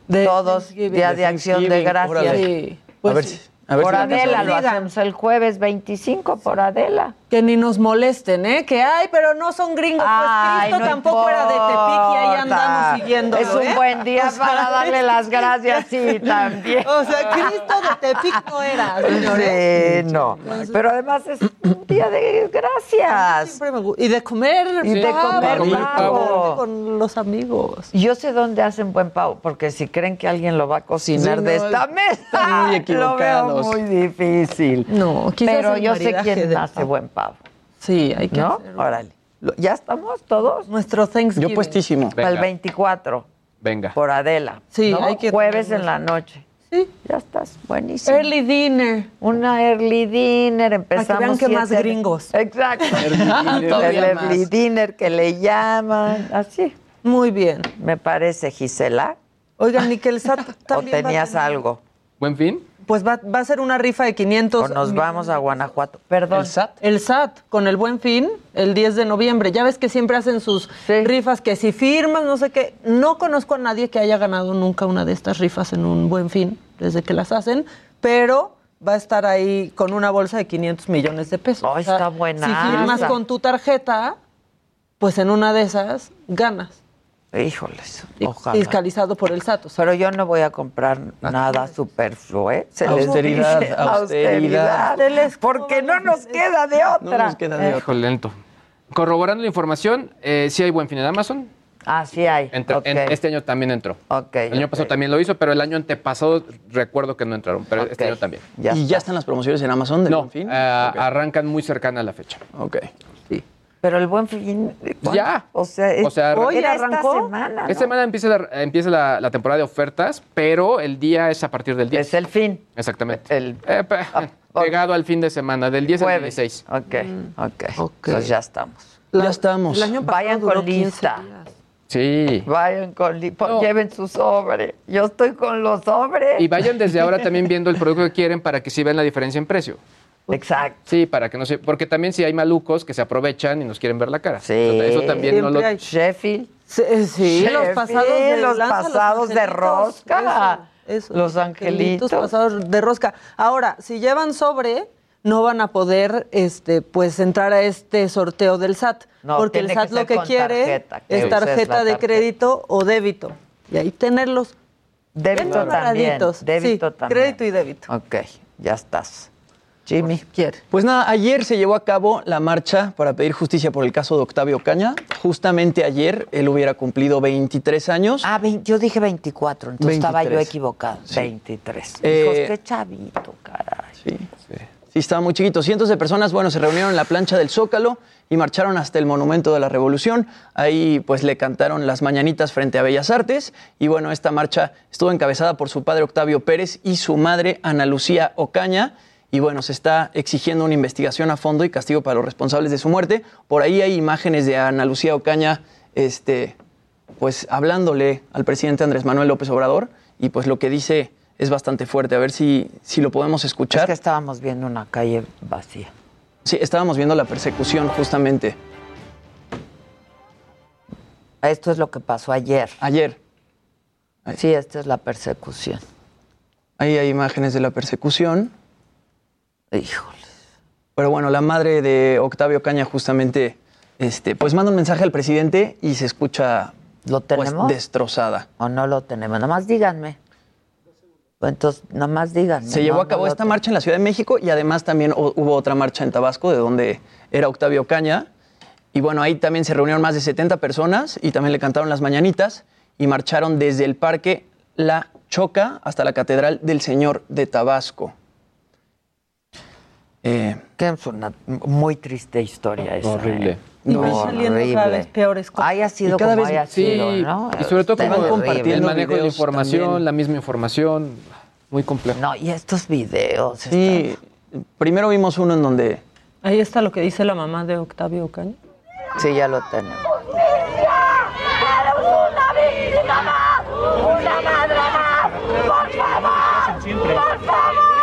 [SPEAKER 6] de
[SPEAKER 2] Todos. Día de Acción de Gracias.
[SPEAKER 6] Sí,
[SPEAKER 8] a
[SPEAKER 6] pues
[SPEAKER 8] ver
[SPEAKER 6] sí.
[SPEAKER 8] si. A ver
[SPEAKER 2] por
[SPEAKER 8] si
[SPEAKER 2] Adela, lo hacemos el jueves 25 por Adela.
[SPEAKER 6] Que ni nos molesten, ¿eh? Que, ay, pero no son gringos.
[SPEAKER 2] Ay,
[SPEAKER 6] pues Cristo
[SPEAKER 2] no
[SPEAKER 6] tampoco era de Tepic y ahí andamos siguiendo.
[SPEAKER 2] Es un buen día (laughs) para darle las gracias, sí, (laughs) también.
[SPEAKER 6] O sea, Cristo de Tepic no era, señores.
[SPEAKER 2] Sí, no. Pero además es un día de gracias.
[SPEAKER 6] Siempre me gusta. Y de comer.
[SPEAKER 2] Y de comer
[SPEAKER 9] pavo.
[SPEAKER 6] Con los amigos.
[SPEAKER 2] Yo sé dónde hacen buen pavo, porque si creen que alguien lo va a cocinar
[SPEAKER 8] Sí,
[SPEAKER 2] de esta mesa,
[SPEAKER 8] muy (laughs)
[SPEAKER 2] lo veo muy difícil.
[SPEAKER 6] No, quizás
[SPEAKER 2] Pero yo sé quién hace
[SPEAKER 6] pavo.
[SPEAKER 2] buen pavo,
[SPEAKER 6] Sí, hay que
[SPEAKER 2] ¿no?
[SPEAKER 6] hacerlo.
[SPEAKER 2] Órale. ¿Ya estamos todos?
[SPEAKER 6] Nuestro Thanksgiving.
[SPEAKER 8] Yo puestísimo.
[SPEAKER 2] Para el
[SPEAKER 9] Venga.
[SPEAKER 2] 24,
[SPEAKER 9] Venga.
[SPEAKER 2] por Adela.
[SPEAKER 6] Sí,
[SPEAKER 2] ¿no?
[SPEAKER 6] hay que
[SPEAKER 2] Jueves en la noche.
[SPEAKER 6] Sí.
[SPEAKER 2] Ya estás, buenísimo.
[SPEAKER 6] Early dinner.
[SPEAKER 2] Una early dinner, empezamos.
[SPEAKER 6] vean que más
[SPEAKER 2] siete-
[SPEAKER 6] gringos.
[SPEAKER 2] Exacto. (laughs) el early
[SPEAKER 8] más.
[SPEAKER 2] dinner que le llaman, así.
[SPEAKER 6] Muy bien.
[SPEAKER 2] Me parece, Gisela.
[SPEAKER 6] Oigan, y que el SAT
[SPEAKER 2] ¿O
[SPEAKER 6] también va a
[SPEAKER 2] tenías
[SPEAKER 6] tener-
[SPEAKER 2] algo?
[SPEAKER 9] ¿Buen fin?
[SPEAKER 6] Pues va, va a ser una rifa de 500.
[SPEAKER 2] O nos vamos a Guanajuato. Perdón.
[SPEAKER 8] ¿El SAT?
[SPEAKER 6] El SAT, con el buen fin, el 10 de noviembre. Ya ves que siempre hacen sus
[SPEAKER 2] Sí.
[SPEAKER 6] rifas, que si firmas, no sé qué. No conozco a nadie que haya ganado nunca una de estas rifas en un buen fin, desde que las hacen, pero va a estar ahí con una bolsa de 500 millones de pesos.
[SPEAKER 2] Ay, está buenaza.
[SPEAKER 6] Si firmas con tu tarjeta, pues en una de esas ganas.
[SPEAKER 2] Híjoles, ojalá.
[SPEAKER 6] Fiscalizado por el SAT. o sea,
[SPEAKER 2] Pero yo no voy a comprar nada superfluo, ¿eh? Se les
[SPEAKER 8] Austeridad,
[SPEAKER 2] dice
[SPEAKER 8] austeridad.
[SPEAKER 2] austeridad, Porque no nos queda de
[SPEAKER 8] No
[SPEAKER 2] otra.
[SPEAKER 8] nos queda de otra.
[SPEAKER 9] Lento. Corroborando la información, eh, sí hay buen fin en Amazon.
[SPEAKER 2] Ah, sí hay.
[SPEAKER 9] Entró-
[SPEAKER 2] Ok.
[SPEAKER 9] en- este año también entró.
[SPEAKER 2] Ok,
[SPEAKER 9] El año pasado también lo hizo, pero el año antepasado recuerdo que no entraron, pero este año también.
[SPEAKER 2] Ya
[SPEAKER 8] ¿Y
[SPEAKER 2] está.
[SPEAKER 8] ya están las promociones en Amazon del
[SPEAKER 9] No,
[SPEAKER 8] Buen Fin?
[SPEAKER 9] eh, arrancan muy cercana a la fecha.
[SPEAKER 8] Ok.
[SPEAKER 2] Pero el buen fin. ¿cuándo?
[SPEAKER 9] Ya.
[SPEAKER 2] O sea, es-
[SPEAKER 9] O sea,
[SPEAKER 6] Hoy
[SPEAKER 2] era
[SPEAKER 6] arrancó.
[SPEAKER 2] esta semana. ¿no?
[SPEAKER 9] Esta semana empieza, la, empieza la, la temporada de ofertas, pero el día es a partir del 10.
[SPEAKER 2] Es el fin.
[SPEAKER 9] Exactamente.
[SPEAKER 2] El-
[SPEAKER 9] Eh,
[SPEAKER 2] Ah,
[SPEAKER 9] pegado al fin de semana, del 10 al
[SPEAKER 2] Jueves.
[SPEAKER 9] 16.
[SPEAKER 2] Ok, ok. Pues ya estamos.
[SPEAKER 8] ya estamos.
[SPEAKER 6] El año pasado
[SPEAKER 2] Vayan con
[SPEAKER 6] 15
[SPEAKER 2] lista.
[SPEAKER 9] Sí.
[SPEAKER 2] Vayan con lista. Lleven su sobre. Yo estoy con los sobres.
[SPEAKER 9] Y vayan desde ahora también viendo el producto que quieren para que sí vean la diferencia en precio.
[SPEAKER 2] Exacto.
[SPEAKER 9] Sí, para que no se... Porque también si hay malucos que se aprovechan y nos quieren ver la cara.
[SPEAKER 2] Sí.
[SPEAKER 9] Eso también no lo...
[SPEAKER 6] Hay.
[SPEAKER 2] Sheffield.
[SPEAKER 6] Sí, sí, los pasados de
[SPEAKER 2] los
[SPEAKER 6] lanza,
[SPEAKER 2] pasados de rosca.
[SPEAKER 6] eso, eso,
[SPEAKER 2] Los angelitos.
[SPEAKER 6] pasados de rosca. Ahora, si llevan sobre, no van a poder este, pues entrar a este sorteo del SAT.
[SPEAKER 2] No,
[SPEAKER 6] porque el
[SPEAKER 2] que
[SPEAKER 6] SAT lo que quiere
[SPEAKER 2] tarjeta, que
[SPEAKER 6] es tarjeta de crédito o débito. Y ahí tenerlos
[SPEAKER 2] Débito también. Débito
[SPEAKER 6] Sí,
[SPEAKER 2] también.
[SPEAKER 6] crédito y débito.
[SPEAKER 2] Ok, ya estás. Jimmy.
[SPEAKER 6] Quiere.
[SPEAKER 8] Pues nada, ayer se llevó a cabo la marcha para pedir justicia por el caso de Octavio Caña. Justamente ayer él hubiera cumplido 23 años.
[SPEAKER 2] Ah, vein- yo dije 24, entonces estaba yo
[SPEAKER 8] 23.
[SPEAKER 2] equivocado.
[SPEAKER 8] Sí.
[SPEAKER 2] 23.
[SPEAKER 8] Eh,
[SPEAKER 2] Hijos, qué chavito, caray.
[SPEAKER 8] Sí, sí, estaba muy chiquito. Cientos de personas, bueno, se reunieron en la plancha del Zócalo y marcharon hasta el Monumento de la Revolución. Ahí, pues, le cantaron las mañanitas frente a Bellas Artes. Y bueno, esta marcha estuvo encabezada por su padre Octavio Pérez y su madre Ana Lucía Ocaña. Y bueno, se está exigiendo una investigación a fondo y castigo para los responsables de su muerte. Por ahí hay imágenes de Ana Lucía Ocaña, este, pues, hablándole al presidente Andrés Manuel López Obrador. Y pues lo que dice es bastante fuerte. A ver si, si lo podemos escuchar.
[SPEAKER 2] Es que estábamos viendo una calle vacía.
[SPEAKER 8] Sí, estábamos viendo la persecución justamente
[SPEAKER 2] Esto es lo que pasó ayer.
[SPEAKER 8] ayer.
[SPEAKER 2] Sí, esta es la persecución.
[SPEAKER 8] Ahí hay imágenes de la persecución.
[SPEAKER 2] Híjole.
[SPEAKER 8] Pero bueno, la madre de Octavio Caña justamente, este, pues manda un mensaje al presidente y se escucha
[SPEAKER 2] ¿Lo
[SPEAKER 8] pues,
[SPEAKER 2] tenemos?
[SPEAKER 8] destrozada.
[SPEAKER 2] ¿O no lo tenemos? Nada más díganme. Entonces, nada más díganme.
[SPEAKER 8] Se llevó a cabo
[SPEAKER 2] no
[SPEAKER 8] esta marcha en la Ciudad de México y además también hu- hubo otra marcha en Tabasco, de donde era Octavio Caña. Y bueno, ahí también se reunieron más de 70 personas y también le cantaron las mañanitas y marcharon desde el Parque La Choca hasta la Catedral del Señor de Tabasco. Eh,
[SPEAKER 2] Que es una muy triste historia esa.
[SPEAKER 9] Horrible.
[SPEAKER 2] ¿eh?
[SPEAKER 6] Y van saliendo cada vez peores cosas.
[SPEAKER 2] Haya sido
[SPEAKER 8] Y cada
[SPEAKER 2] como
[SPEAKER 8] vez-
[SPEAKER 2] haya
[SPEAKER 9] Sí,
[SPEAKER 2] sido, ¿no?
[SPEAKER 9] y sobre todo
[SPEAKER 2] Está
[SPEAKER 9] como
[SPEAKER 2] horrible.
[SPEAKER 9] el
[SPEAKER 8] compartiendo
[SPEAKER 9] manejo de información,
[SPEAKER 8] también.
[SPEAKER 9] la misma información, muy complejo.
[SPEAKER 2] No, y estos videos.
[SPEAKER 8] sí, primero vimos uno en donde
[SPEAKER 6] Ahí está lo que dice la mamá de Octavio Ocaña.
[SPEAKER 2] Sí, ya lo tenemos.
[SPEAKER 14] una víctima más! ¡Una madre más! ¡Por favor! ¡Por favor!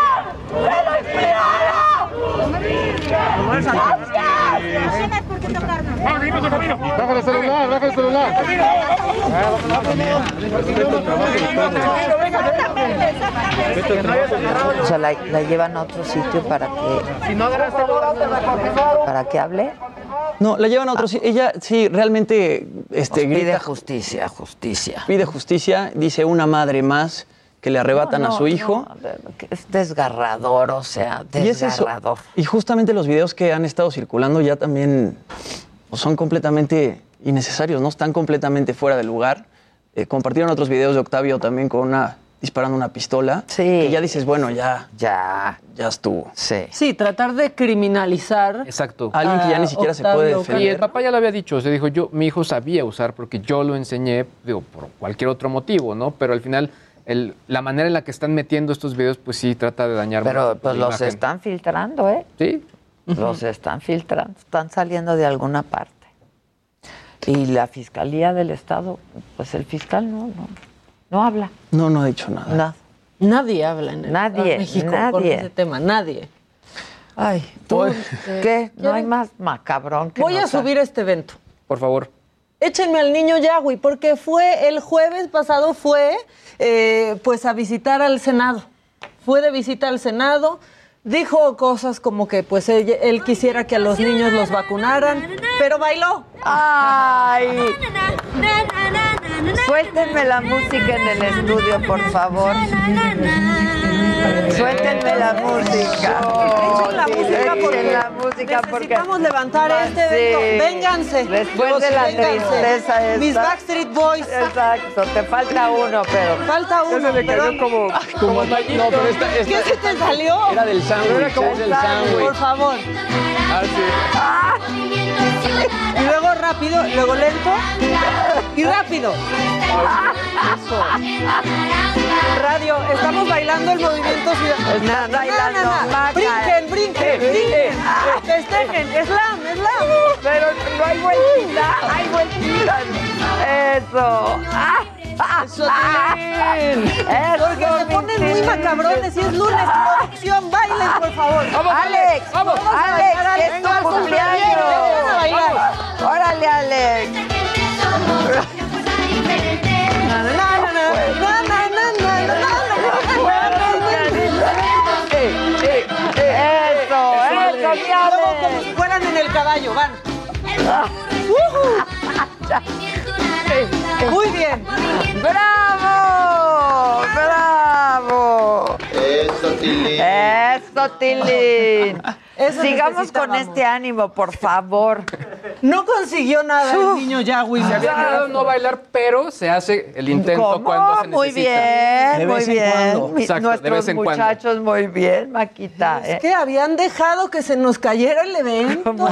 [SPEAKER 14] ¡Me lo ¡Gracias! por qué tocarnos.
[SPEAKER 15] Baja el celular, baja el celular.
[SPEAKER 2] O sea, la, la llevan a otro sitio para que, para que hable.
[SPEAKER 8] No, la llevan a otro sitio. Ella sí, realmente este,
[SPEAKER 2] pide
[SPEAKER 8] grita,
[SPEAKER 2] justicia, justicia.
[SPEAKER 8] pide justicia. Dice una madre más que le arrebatan
[SPEAKER 2] No,
[SPEAKER 8] a su hijo.
[SPEAKER 2] no, es desgarrador, o sea,
[SPEAKER 8] Y es eso.
[SPEAKER 2] desgarrador.
[SPEAKER 8] Y justamente los videos que han estado circulando ya también pues, son completamente innecesarios, ¿no? Están completamente fuera de lugar. Eh, compartieron otros videos de Octavio también con una disparando una pistola.
[SPEAKER 2] Sí.
[SPEAKER 8] Que ya dices, bueno, ya,
[SPEAKER 2] Ya,
[SPEAKER 8] ya estuvo.
[SPEAKER 2] sí.
[SPEAKER 6] Sí, tratar de criminalizar
[SPEAKER 9] Exacto.
[SPEAKER 8] Alguien que ya ni siquiera se puede
[SPEAKER 6] Ocaña.
[SPEAKER 9] Y
[SPEAKER 8] defender.
[SPEAKER 9] el papá ya lo había dicho, o sea, dijo, yo, mi hijo sabía usar porque yo lo enseñé, digo, por cualquier otro motivo, ¿no? Pero al final, el- la manera en la que están metiendo estos videos, pues sí trata de dañar
[SPEAKER 2] Pero pues los
[SPEAKER 9] imagen.
[SPEAKER 2] están filtrando, ¿eh?
[SPEAKER 9] Sí,
[SPEAKER 2] Los están filtrando, están saliendo de alguna parte. Y la Fiscalía del Estado, pues el fiscal no, no, no habla,
[SPEAKER 8] No, no ha dicho nada.
[SPEAKER 2] nada.
[SPEAKER 6] Nadie habla en el
[SPEAKER 2] Nadie,
[SPEAKER 6] México con
[SPEAKER 2] nadie.
[SPEAKER 6] ese tema, nadie.
[SPEAKER 2] Ay, ¿tú
[SPEAKER 8] Oye.
[SPEAKER 2] qué? No hay más macabrón que
[SPEAKER 6] Voy a subir este evento.
[SPEAKER 9] por favor.
[SPEAKER 6] Échenme al niño Yahweh, porque fue el jueves pasado fue eh, pues a visitar al Senado. Fue de visita al Senado, dijo cosas como que pues él, él quisiera que a los niños los vacunaran, pero bailó.
[SPEAKER 2] ¡Ay! Suéltenme la música en el estudio, por favor. (laughs) Suéltenme la música.
[SPEAKER 6] Echen la música porque
[SPEAKER 2] la música porque
[SPEAKER 6] necesitamos levantar este evento.
[SPEAKER 2] Sí.
[SPEAKER 6] Vénganse.
[SPEAKER 2] Después de la
[SPEAKER 6] Vénganse.
[SPEAKER 2] tristeza esta.
[SPEAKER 6] Mis Backstreet Boys.
[SPEAKER 2] Exacto, te falta uno, pero
[SPEAKER 6] Falta uno. perdón.
[SPEAKER 9] como, como
[SPEAKER 8] No, pero esta, esta-
[SPEAKER 6] ¿Qué se te salió?
[SPEAKER 8] era del sándwich, es del sándwich.
[SPEAKER 6] Por favor.
[SPEAKER 9] Ah, sí.
[SPEAKER 6] Y luego rápido, luego lento y rápido. Radio, estamos bailando el movimiento ciudadano.
[SPEAKER 2] Estás bailando.
[SPEAKER 6] Brinquen, brinquen, brinquen. Festejen, slam, slam.
[SPEAKER 2] Pero no hay vueltita, hay vueltitas. Eso.
[SPEAKER 6] Eso también. Eh, porque se ponen muy macabrones y es lunes. Producción, bailen, por favor.
[SPEAKER 2] Vamos, Alex,
[SPEAKER 6] vamos, vamos
[SPEAKER 2] Alex, Alex, es tu cumpleaños.
[SPEAKER 6] A bailar.
[SPEAKER 2] Órale, Alex. Eso, eso,
[SPEAKER 6] si fueran en el caballo, van. (laughs) Uh -huh. Muy bien.
[SPEAKER 2] ¡Bravo! ¡Bravo!
[SPEAKER 5] Eso, Tilín.
[SPEAKER 2] Eso, Tilín.
[SPEAKER 6] Eso
[SPEAKER 2] Sigamos con este ánimo, por favor.
[SPEAKER 6] No consiguió nada el niño Yahweh.
[SPEAKER 9] Se había quedado no bailar, pero se hace el intento
[SPEAKER 2] ¿Cómo?
[SPEAKER 9] cuando se
[SPEAKER 2] Muy
[SPEAKER 9] necesita.
[SPEAKER 2] bien,
[SPEAKER 8] De
[SPEAKER 2] muy
[SPEAKER 8] vez en
[SPEAKER 2] bien.
[SPEAKER 9] Exacto, de
[SPEAKER 2] Nuestros
[SPEAKER 9] vez en cuando.
[SPEAKER 2] muchachos muy bien, Maquita.
[SPEAKER 6] Es
[SPEAKER 2] ¿eh?
[SPEAKER 6] que habían dejado que se nos cayera el evento. No,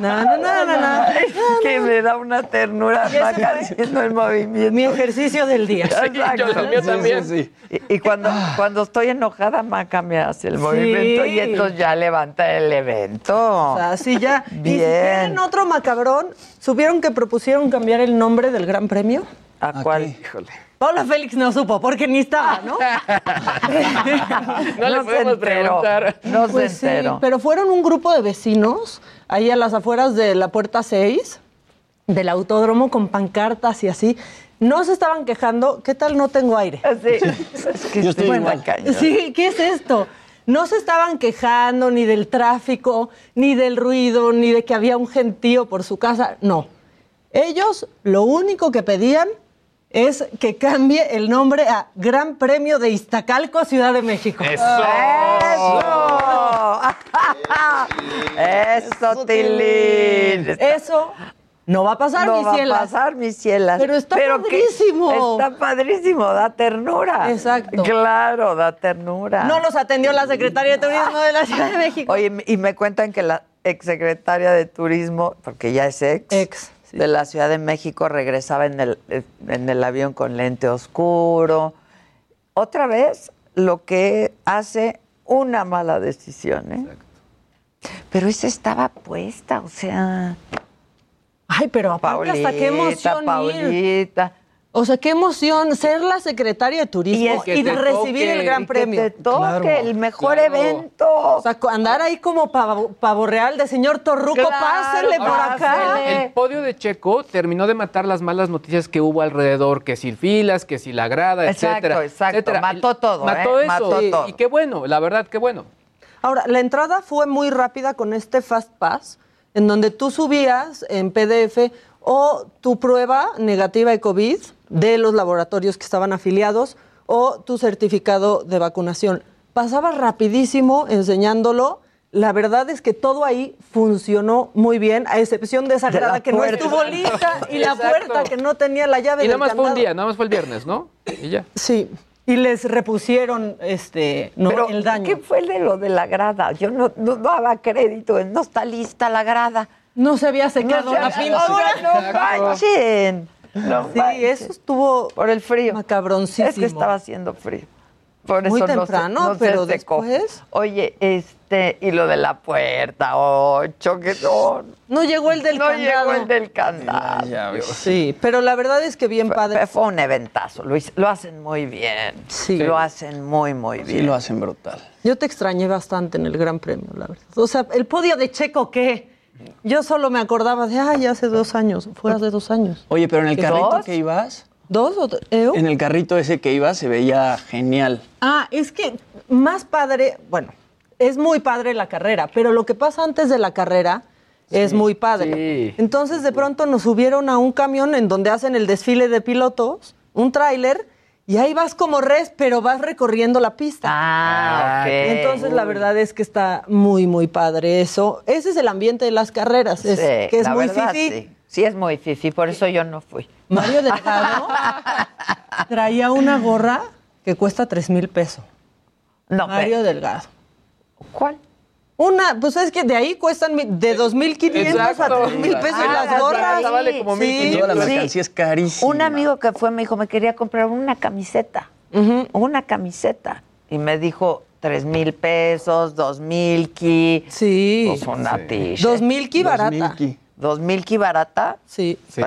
[SPEAKER 6] no, no, no, no. (laughs)
[SPEAKER 2] Es que me da una ternura Maca haciendo el movimiento.
[SPEAKER 6] Mi ejercicio del día. (laughs)
[SPEAKER 9] Yo- el mío también.
[SPEAKER 8] Sí,
[SPEAKER 2] Y, y cuando, cuando estoy enojada, Maca me hace el movimiento y entonces ya levanta el evento.
[SPEAKER 6] O sea, así ya. (laughs) Y si
[SPEAKER 2] Bien.
[SPEAKER 6] otro macabrón, ¿supieron que propusieron cambiar el nombre del Gran Premio?
[SPEAKER 2] ¿A cuál?
[SPEAKER 8] Híjole.
[SPEAKER 6] Paula Félix no supo, porque ni estaba, ¿no? (laughs)
[SPEAKER 9] No le
[SPEAKER 2] se
[SPEAKER 9] podemos preguntar.
[SPEAKER 2] No
[SPEAKER 6] Pues
[SPEAKER 2] se
[SPEAKER 6] sí,
[SPEAKER 2] enteró.
[SPEAKER 6] pero fueron un grupo de vecinos ahí a las afueras de la puerta 6 del autódromo con pancartas y así. No se estaban quejando. ¿Qué tal no tengo aire?
[SPEAKER 2] Sí. (laughs) Es que
[SPEAKER 8] Yo estoy
[SPEAKER 2] está
[SPEAKER 8] igual.
[SPEAKER 6] Sí, ¿qué es esto? No se estaban quejando ni del tráfico, ni del ruido, ni de que había un gentío por su casa. No. Ellos lo único que pedían es que cambie el nombre a Gran Premio de Iztacalco, Ciudad de México.
[SPEAKER 9] Eso.
[SPEAKER 2] ¡Eso! ¡Eso, Tilín!
[SPEAKER 6] Eso no va a pasar,
[SPEAKER 2] no va a pasar, mis cielas.
[SPEAKER 6] Pero está
[SPEAKER 2] que
[SPEAKER 6] padrísimo.
[SPEAKER 2] está padrísimo, da ternura.
[SPEAKER 6] Exacto.
[SPEAKER 2] Claro, da ternura.
[SPEAKER 6] No los atendió la secretaria de Turismo de la Ciudad de México.
[SPEAKER 2] Oye, y me cuentan que la exsecretaria de Turismo, porque ya es ex,
[SPEAKER 6] Ex, sí.
[SPEAKER 2] de la Ciudad de México, regresaba en el, en el avión con lente oscuro. Otra vez, lo que hace una mala decisión, ¿eh? Pero esa estaba puesta, o sea...
[SPEAKER 6] Ay, pero aparte
[SPEAKER 2] Paulita,
[SPEAKER 6] hasta qué emoción ir.
[SPEAKER 2] Paulita.
[SPEAKER 6] O sea, qué emoción ser la secretaria de Turismo
[SPEAKER 2] Y
[SPEAKER 6] y, recibir
[SPEAKER 9] toque,
[SPEAKER 6] el Gran
[SPEAKER 2] Y que
[SPEAKER 6] Premio.
[SPEAKER 2] te toque
[SPEAKER 8] Claro,
[SPEAKER 2] el mejor
[SPEAKER 9] claro.
[SPEAKER 2] evento.
[SPEAKER 6] O sea, andar ahí como pavo, pavo real de señor Torruco,
[SPEAKER 2] Claro,
[SPEAKER 6] por acá.
[SPEAKER 9] El podio de Checo terminó de matar las malas noticias que hubo alrededor, que si filas, que si la grada,
[SPEAKER 2] Exacto,
[SPEAKER 9] etcétera.
[SPEAKER 2] exacto.
[SPEAKER 9] etcétera.
[SPEAKER 2] Mató todo,
[SPEAKER 9] Mató
[SPEAKER 2] ¿eh?
[SPEAKER 9] eso.
[SPEAKER 2] Mató
[SPEAKER 9] y,
[SPEAKER 2] todo.
[SPEAKER 9] y qué bueno, la verdad, qué bueno.
[SPEAKER 6] Ahora, la entrada fue muy rápida con este Fast Pass, en donde tú subías en PDF o tu prueba negativa de COVID de los laboratorios que estaban afiliados o tu certificado de vacunación. Pasaba rapidísimo enseñándolo. La verdad es que todo ahí funcionó muy bien, a excepción de esa
[SPEAKER 2] De
[SPEAKER 6] grada que no
[SPEAKER 2] puerta.
[SPEAKER 6] estuvo lista y la puerta que no tenía la llave
[SPEAKER 9] Y
[SPEAKER 6] del
[SPEAKER 9] nada más fue un día, nada más fue el viernes, ¿no? Y ya.
[SPEAKER 6] Sí, y les repusieron este, no,
[SPEAKER 2] Pero,
[SPEAKER 6] el daño.
[SPEAKER 2] ¿qué fue de lo de la grada? Yo no, no daba crédito, no está lista la grada.
[SPEAKER 6] No se había secado
[SPEAKER 2] No,
[SPEAKER 6] la
[SPEAKER 2] se-
[SPEAKER 6] pintura.
[SPEAKER 2] no manchen. No
[SPEAKER 6] Sí,
[SPEAKER 2] manchen.
[SPEAKER 6] eso estuvo
[SPEAKER 2] Por el frío.
[SPEAKER 6] macabroncísimo.
[SPEAKER 2] Es que estaba haciendo frío. Por
[SPEAKER 6] Muy
[SPEAKER 2] eso no se-
[SPEAKER 6] temprano,
[SPEAKER 2] no se
[SPEAKER 6] pero
[SPEAKER 2] secó.
[SPEAKER 6] después.
[SPEAKER 2] Oye, este, y lo de la puerta, ocho, que no.
[SPEAKER 6] No llegó el del
[SPEAKER 2] no
[SPEAKER 6] candado.
[SPEAKER 2] llegó el del candado.
[SPEAKER 8] Ya ves.
[SPEAKER 6] Sí, pero la verdad es que bien padre.
[SPEAKER 2] Fue, un eventazo, lo, lo hacen muy bien.
[SPEAKER 6] Sí.
[SPEAKER 2] Lo hacen muy, muy
[SPEAKER 8] Sí,
[SPEAKER 2] bien.
[SPEAKER 8] lo hacen brutal.
[SPEAKER 6] Yo te extrañé bastante en el Gran Premio, la verdad. O sea, el podio de Checo, ¿qué? Yo solo me acordaba de, ay, hace dos años, fue hace dos años.
[SPEAKER 8] Oye, pero en el
[SPEAKER 2] ¿Y
[SPEAKER 8] carrito
[SPEAKER 2] dos?
[SPEAKER 8] que ibas,
[SPEAKER 6] ¿Dos o
[SPEAKER 8] en el carrito ese que ibas se veía genial.
[SPEAKER 6] Ah, es que más padre, bueno, es muy padre la carrera, pero lo que pasa antes de la carrera es muy padre.
[SPEAKER 9] sí.
[SPEAKER 6] Entonces de pronto nos subieron a un camión en donde hacen el desfile de pilotos, un tráiler, y ahí vas como res, pero vas recorriendo la pista.
[SPEAKER 2] Ah, ok.
[SPEAKER 6] Entonces la verdad es que está muy, muy padre eso. Ese es el ambiente de las carreras, es,
[SPEAKER 2] Sí,
[SPEAKER 6] que es
[SPEAKER 2] la
[SPEAKER 6] muy
[SPEAKER 2] verdad,
[SPEAKER 6] fifí.
[SPEAKER 2] Sí. Sí, es muy fifi, por eso yo no fui.
[SPEAKER 6] Mario (laughs) Delgado traía una gorra que cuesta tres mil pesos.
[SPEAKER 2] No,
[SPEAKER 6] Mario
[SPEAKER 2] pero-
[SPEAKER 6] Delgado.
[SPEAKER 2] ¿Cuál?
[SPEAKER 6] Una, pues es que de ahí cuestan de 2.500 a
[SPEAKER 9] Exacto.
[SPEAKER 6] 3.000 pesos
[SPEAKER 2] Ah,
[SPEAKER 6] las gorras.
[SPEAKER 2] gorras vale
[SPEAKER 9] como
[SPEAKER 6] Sí.
[SPEAKER 8] La
[SPEAKER 2] Sí.
[SPEAKER 8] mercancía es carísima.
[SPEAKER 2] Un amigo que fue me dijo, me quería comprar una camiseta. Una camiseta. Y me dijo, tres mil pesos, dos mil ki.
[SPEAKER 6] Sí.
[SPEAKER 2] Pues una t-shirt.
[SPEAKER 6] 2.000 ki barata.
[SPEAKER 2] ¿Dos mil ki barata?
[SPEAKER 6] Sí.
[SPEAKER 2] Sí.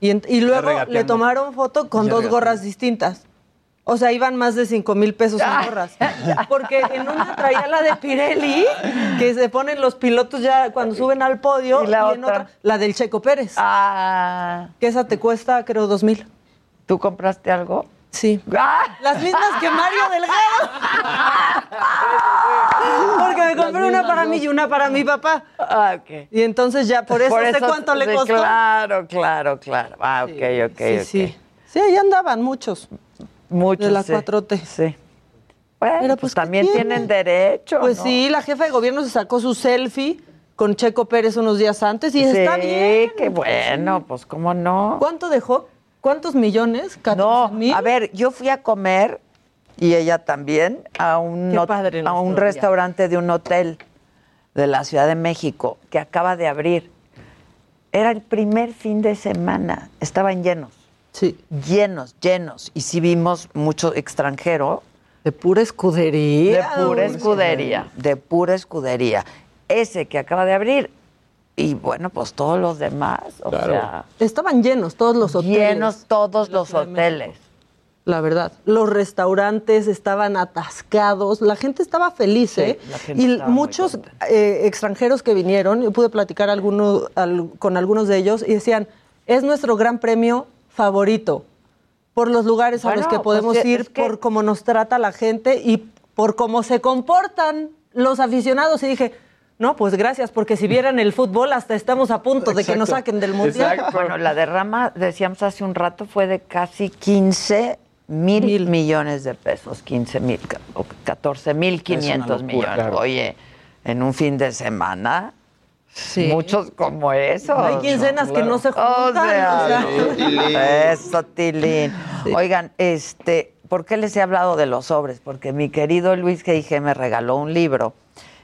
[SPEAKER 6] Y, en- y luego le tomaron foto con
[SPEAKER 9] Ya
[SPEAKER 6] dos
[SPEAKER 9] regateando.
[SPEAKER 6] gorras distintas. O sea, iban más de 5 mil pesos en gorras. (laughs) Porque en una traía la de Pirelli, que se ponen los pilotos ya cuando suben al podio,
[SPEAKER 2] ¿Y
[SPEAKER 6] en
[SPEAKER 2] otra?
[SPEAKER 6] otra, la del Checo Pérez.
[SPEAKER 2] Ah,
[SPEAKER 6] Que esa te cuesta, creo, 2 mil.
[SPEAKER 2] ¿tú compraste algo?
[SPEAKER 6] Sí.
[SPEAKER 2] ¡Ah!
[SPEAKER 6] Las mismas que Mario Delgado. Porque me compré una para mí y una para mi papá.
[SPEAKER 2] Ah, ok.
[SPEAKER 6] Y entonces ya por eso, sé cuánto le
[SPEAKER 2] sí,
[SPEAKER 6] costó.
[SPEAKER 2] Claro, claro, claro. Ah, ok, ok,
[SPEAKER 6] sí,
[SPEAKER 2] ok.
[SPEAKER 6] sí. Sí, ahí andaban muchos.
[SPEAKER 2] Muchos,
[SPEAKER 6] De la
[SPEAKER 2] sí.
[SPEAKER 6] 4T.
[SPEAKER 2] Sí. Bueno,
[SPEAKER 6] Pero,
[SPEAKER 2] pues,
[SPEAKER 6] pues, ¿qué
[SPEAKER 2] también
[SPEAKER 6] tiene?
[SPEAKER 2] tienen derecho.
[SPEAKER 6] Pues
[SPEAKER 2] ¿no?
[SPEAKER 6] sí, la jefa de gobierno se sacó su selfie con Checo Pérez unos días antes y
[SPEAKER 2] sí,
[SPEAKER 6] está bien.
[SPEAKER 2] qué bueno, pues cómo no.
[SPEAKER 6] ¿Cuánto dejó? ¿Cuántos millones?
[SPEAKER 2] No,
[SPEAKER 6] ¿14 mil?
[SPEAKER 2] a ver, yo fui a comer y ella también a un,
[SPEAKER 6] padre
[SPEAKER 2] a un restaurante de un hotel de la Ciudad de México que acaba de abrir. Era el primer fin de semana, estaban llenos.
[SPEAKER 6] Sí.
[SPEAKER 2] Llenos, llenos. Y sí vimos mucho extranjero.
[SPEAKER 6] De pura escudería.
[SPEAKER 2] De pura escudería, de pura escudería. Ese que acaba de abrir. Y bueno, pues todos los demás, o sea,
[SPEAKER 6] Estaban llenos todos los hoteles.
[SPEAKER 2] llenos todos los hoteles.
[SPEAKER 6] La verdad. Los restaurantes estaban atascados. La gente estaba feliz,
[SPEAKER 2] Sí,
[SPEAKER 6] ¿eh?
[SPEAKER 2] la gente
[SPEAKER 6] y
[SPEAKER 2] estaba muy
[SPEAKER 6] muchos eh, extranjeros que vinieron, yo pude platicar alguno- al- con algunos de ellos y decían, es nuestro gran premio favorito por los lugares a los que podemos
[SPEAKER 2] pues,
[SPEAKER 6] ir,
[SPEAKER 2] es que-
[SPEAKER 6] por cómo nos trata la gente y por cómo se comportan los aficionados. Y dije, no, pues gracias, porque si vieran el fútbol hasta estamos a punto de que nos saquen del mundial.
[SPEAKER 9] Exacto. (laughs)
[SPEAKER 2] Bueno, la derrama, decíamos hace un rato, fue de casi 15 mil,
[SPEAKER 6] Mil.
[SPEAKER 2] millones de pesos, 15 mil, ca- o 14 mil 500
[SPEAKER 8] locura,
[SPEAKER 2] millones.
[SPEAKER 9] claro.
[SPEAKER 2] Oye, en un fin de semana,
[SPEAKER 6] Sí.
[SPEAKER 2] muchos como eso.
[SPEAKER 6] Hay quincenas que no se
[SPEAKER 2] O
[SPEAKER 6] juntan.
[SPEAKER 2] sea,
[SPEAKER 6] o sea.
[SPEAKER 2] eso, Tilín. Oigan, este, ¿por qué les he hablado de los sobres? Porque mi querido Luis G.I.G. me regaló un libro,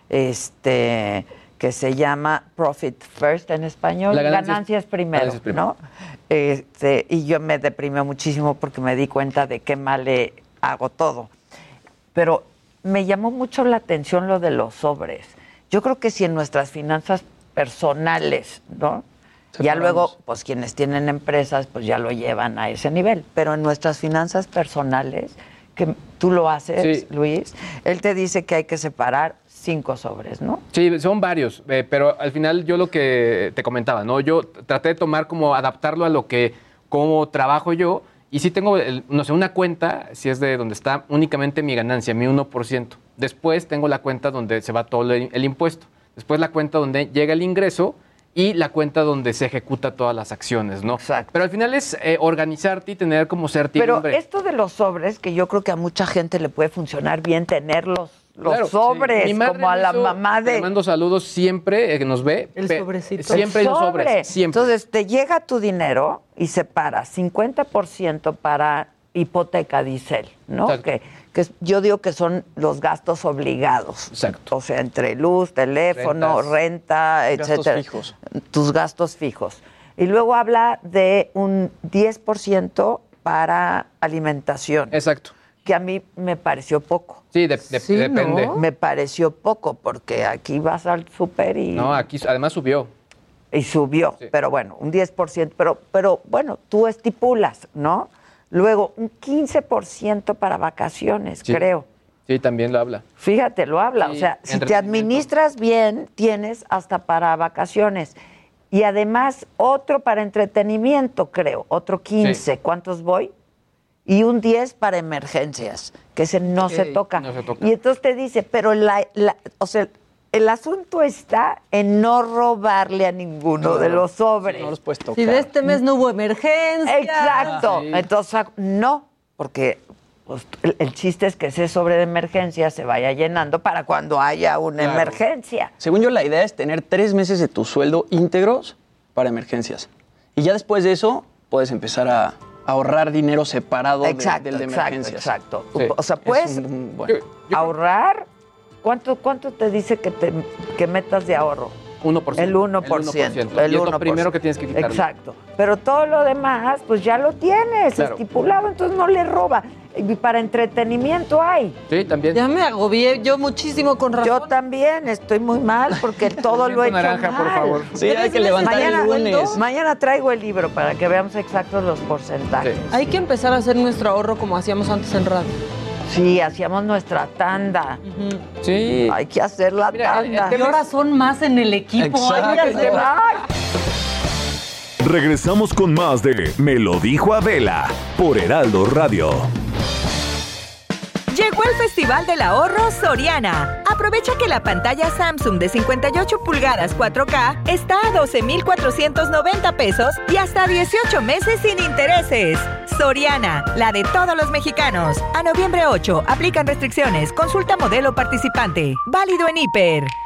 [SPEAKER 2] este, que se llama Profit First en español,
[SPEAKER 9] La ganancia es-
[SPEAKER 2] Ganancias primero,
[SPEAKER 9] ganancias primero.
[SPEAKER 2] ¿no? Este, y yo me deprimió muchísimo porque me di cuenta de qué mal le hago todo. Pero me llamó mucho la atención lo de los sobres. Yo creo que si en nuestras finanzas personales, ¿no? Ya luego, pues quienes tienen empresas, pues ya lo llevan a ese nivel. Pero en nuestras finanzas personales, que tú lo haces,
[SPEAKER 9] Sí.
[SPEAKER 2] Luis, él te dice que hay que separar cinco sobres, ¿no?
[SPEAKER 9] Sí, son varios, eh, pero al final yo lo que te comentaba, ¿no? Yo traté de tomar como adaptarlo a lo que, cómo trabajo yo, y sí tengo, el- no sé, una cuenta, si es de donde está únicamente mi ganancia, mi 1%. Después tengo la cuenta donde se va todo el, el impuesto. Después la cuenta donde llega el ingreso y la cuenta donde se ejecuta todas las acciones, ¿no?
[SPEAKER 2] Exacto.
[SPEAKER 9] Pero al final es eh, organizarte y tener como
[SPEAKER 2] Pero
[SPEAKER 9] certidumbre.
[SPEAKER 2] esto de los sobres, que yo creo que a mucha gente le puede funcionar bien tener los, los
[SPEAKER 9] Claro, sí.
[SPEAKER 2] sobres,
[SPEAKER 9] madre
[SPEAKER 2] como a la
[SPEAKER 9] hizo-
[SPEAKER 2] mamá
[SPEAKER 9] Le
[SPEAKER 2] de...
[SPEAKER 9] mando saludos siempre eh, que nos ve.
[SPEAKER 6] El sobrecito.
[SPEAKER 9] Siempre hay
[SPEAKER 2] El
[SPEAKER 9] los
[SPEAKER 2] sobre.
[SPEAKER 9] sobres. Siempre.
[SPEAKER 2] Entonces, te llega tu dinero y separa 50% para hipoteca, dice él, ¿no?
[SPEAKER 9] Exacto.
[SPEAKER 2] Que, que yo digo que son los gastos obligados.
[SPEAKER 9] Exacto.
[SPEAKER 2] O sea, entre luz, teléfono,
[SPEAKER 9] Rentas.
[SPEAKER 2] renta,
[SPEAKER 8] Gastos
[SPEAKER 2] etcétera.
[SPEAKER 8] fijos.
[SPEAKER 2] Tus gastos fijos. Y luego habla de un 10% para alimentación,
[SPEAKER 9] Exacto.
[SPEAKER 2] que a mí me pareció poco.
[SPEAKER 9] Sí, de- de-
[SPEAKER 6] Sí,
[SPEAKER 9] depende.
[SPEAKER 6] ¿no?
[SPEAKER 2] Me pareció poco, porque aquí vas al súper y...
[SPEAKER 9] No, aquí además subió.
[SPEAKER 2] y subió,
[SPEAKER 9] Sí.
[SPEAKER 2] pero bueno, un 10%, pero, pero bueno, tú estipulas, ¿no? Luego, un 15% para vacaciones,
[SPEAKER 9] Sí.
[SPEAKER 2] creo.
[SPEAKER 9] Sí, también lo habla.
[SPEAKER 2] Fíjate, lo habla.
[SPEAKER 9] Sí,
[SPEAKER 2] o sea, si te administras bien, tienes hasta para vacaciones. Y además, otro para entretenimiento, creo, otro 15.
[SPEAKER 9] Sí.
[SPEAKER 2] ¿Cuántos voy? Y un 10 para emergencias, que ese no se toca.
[SPEAKER 9] no se toca.
[SPEAKER 2] Y entonces te dice, pero la, la- o sea, el asunto está en no robarle a ninguno de los sobres.
[SPEAKER 8] No los puedes tocar.
[SPEAKER 6] Si de este mes no hubo emergencia.
[SPEAKER 2] Exacto.
[SPEAKER 9] Sí.
[SPEAKER 2] Entonces, no, porque pues, el, el chiste es que ese sobre de emergencia se vaya llenando para cuando haya una
[SPEAKER 9] Claro.
[SPEAKER 2] emergencia.
[SPEAKER 8] Según yo, la idea es tener tres meses de tu sueldo íntegros para emergencias. Y ya después de eso, puedes empezar a ahorrar dinero separado de-
[SPEAKER 2] Exacto,
[SPEAKER 8] del de
[SPEAKER 2] exacto,
[SPEAKER 8] emergencias.
[SPEAKER 2] exacto.
[SPEAKER 9] Sí.
[SPEAKER 2] O sea,
[SPEAKER 8] Es
[SPEAKER 2] puedes
[SPEAKER 8] un- bueno.
[SPEAKER 9] Yo- yo-
[SPEAKER 2] ahorrar ¿Cuánto, cuánto te dice que, te, que metas de ahorro?
[SPEAKER 9] 1%.
[SPEAKER 2] El 1%.
[SPEAKER 9] El 1%. Y es lo primero que tienes que quitarle.
[SPEAKER 2] Exacto. Pero todo lo demás, pues ya lo tienes
[SPEAKER 9] Claro.
[SPEAKER 2] estipulado, entonces no le roba. Y para entretenimiento hay.
[SPEAKER 9] Sí, también.
[SPEAKER 6] Ya me agobié yo muchísimo con razón.
[SPEAKER 2] Yo también estoy muy mal porque (laughs) todo lo he hecho
[SPEAKER 9] naranja, por favor.
[SPEAKER 8] Sí, hay que levantar
[SPEAKER 2] mañana,
[SPEAKER 8] el lunes.
[SPEAKER 2] Mañana traigo el libro para que veamos exactos los porcentajes.
[SPEAKER 6] Hay que empezar a hacer nuestro ahorro como hacíamos antes en radio.
[SPEAKER 2] Sí, hacíamos nuestra tanda.
[SPEAKER 9] Sí.
[SPEAKER 2] Hay que hacer la tanda.
[SPEAKER 6] Y ahora son más en el equipo. Hay que hacer-
[SPEAKER 2] Ay,
[SPEAKER 16] Regresamos con más de Me lo dijo Adela por Heraldo Radio.
[SPEAKER 10] Llegó el Festival del Ahorro Soriana. Aprovecha que la pantalla Samsung de 58 pulgadas 4K está a 12,490 pesos y hasta 18 meses sin intereses. Soriana, la de todos los mexicanos. A noviembre 8, aplican restricciones. Consulta modelo participante. Válido en Hiper.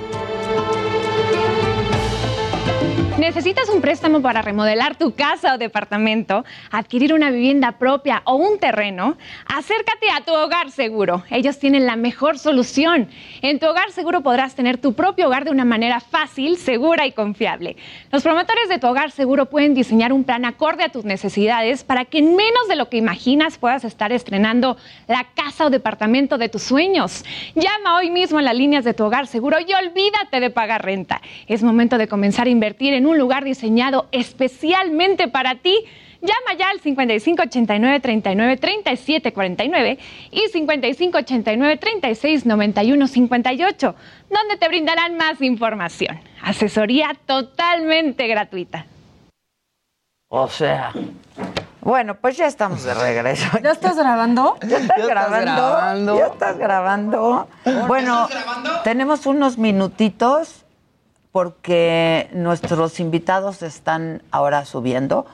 [SPEAKER 17] ¿Necesitas un préstamo para remodelar tu casa o departamento, adquirir una vivienda propia o un terreno? Acércate a tu hogar seguro. Ellos tienen la mejor solución. En tu hogar seguro podrás tener tu propio hogar de una manera fácil, segura y confiable. Los promotores de tu hogar seguro pueden diseñar un plan acorde a tus necesidades para que en menos de lo que imaginas puedas estar estrenando la casa o departamento de tus sueños. Llama hoy mismo a las líneas de tu hogar seguro y olvídate de pagar renta. Es momento de comenzar a invertir en un lugar diseñado especialmente para ti. Llama ya al 5589 39 37 49 y 5589 36 91 58, donde te brindarán más información. Asesoría totalmente gratuita.
[SPEAKER 2] O sea. Bueno, pues ya estamos de regreso.
[SPEAKER 6] ¿Ya estás grabando? (laughs)
[SPEAKER 2] ¿Ya estás
[SPEAKER 8] estás
[SPEAKER 2] grabando?
[SPEAKER 8] grabando?
[SPEAKER 2] ¿Ya estás grabando? Bueno, tenemos unos minutitos porque nuestros invitados están ahora subiendo,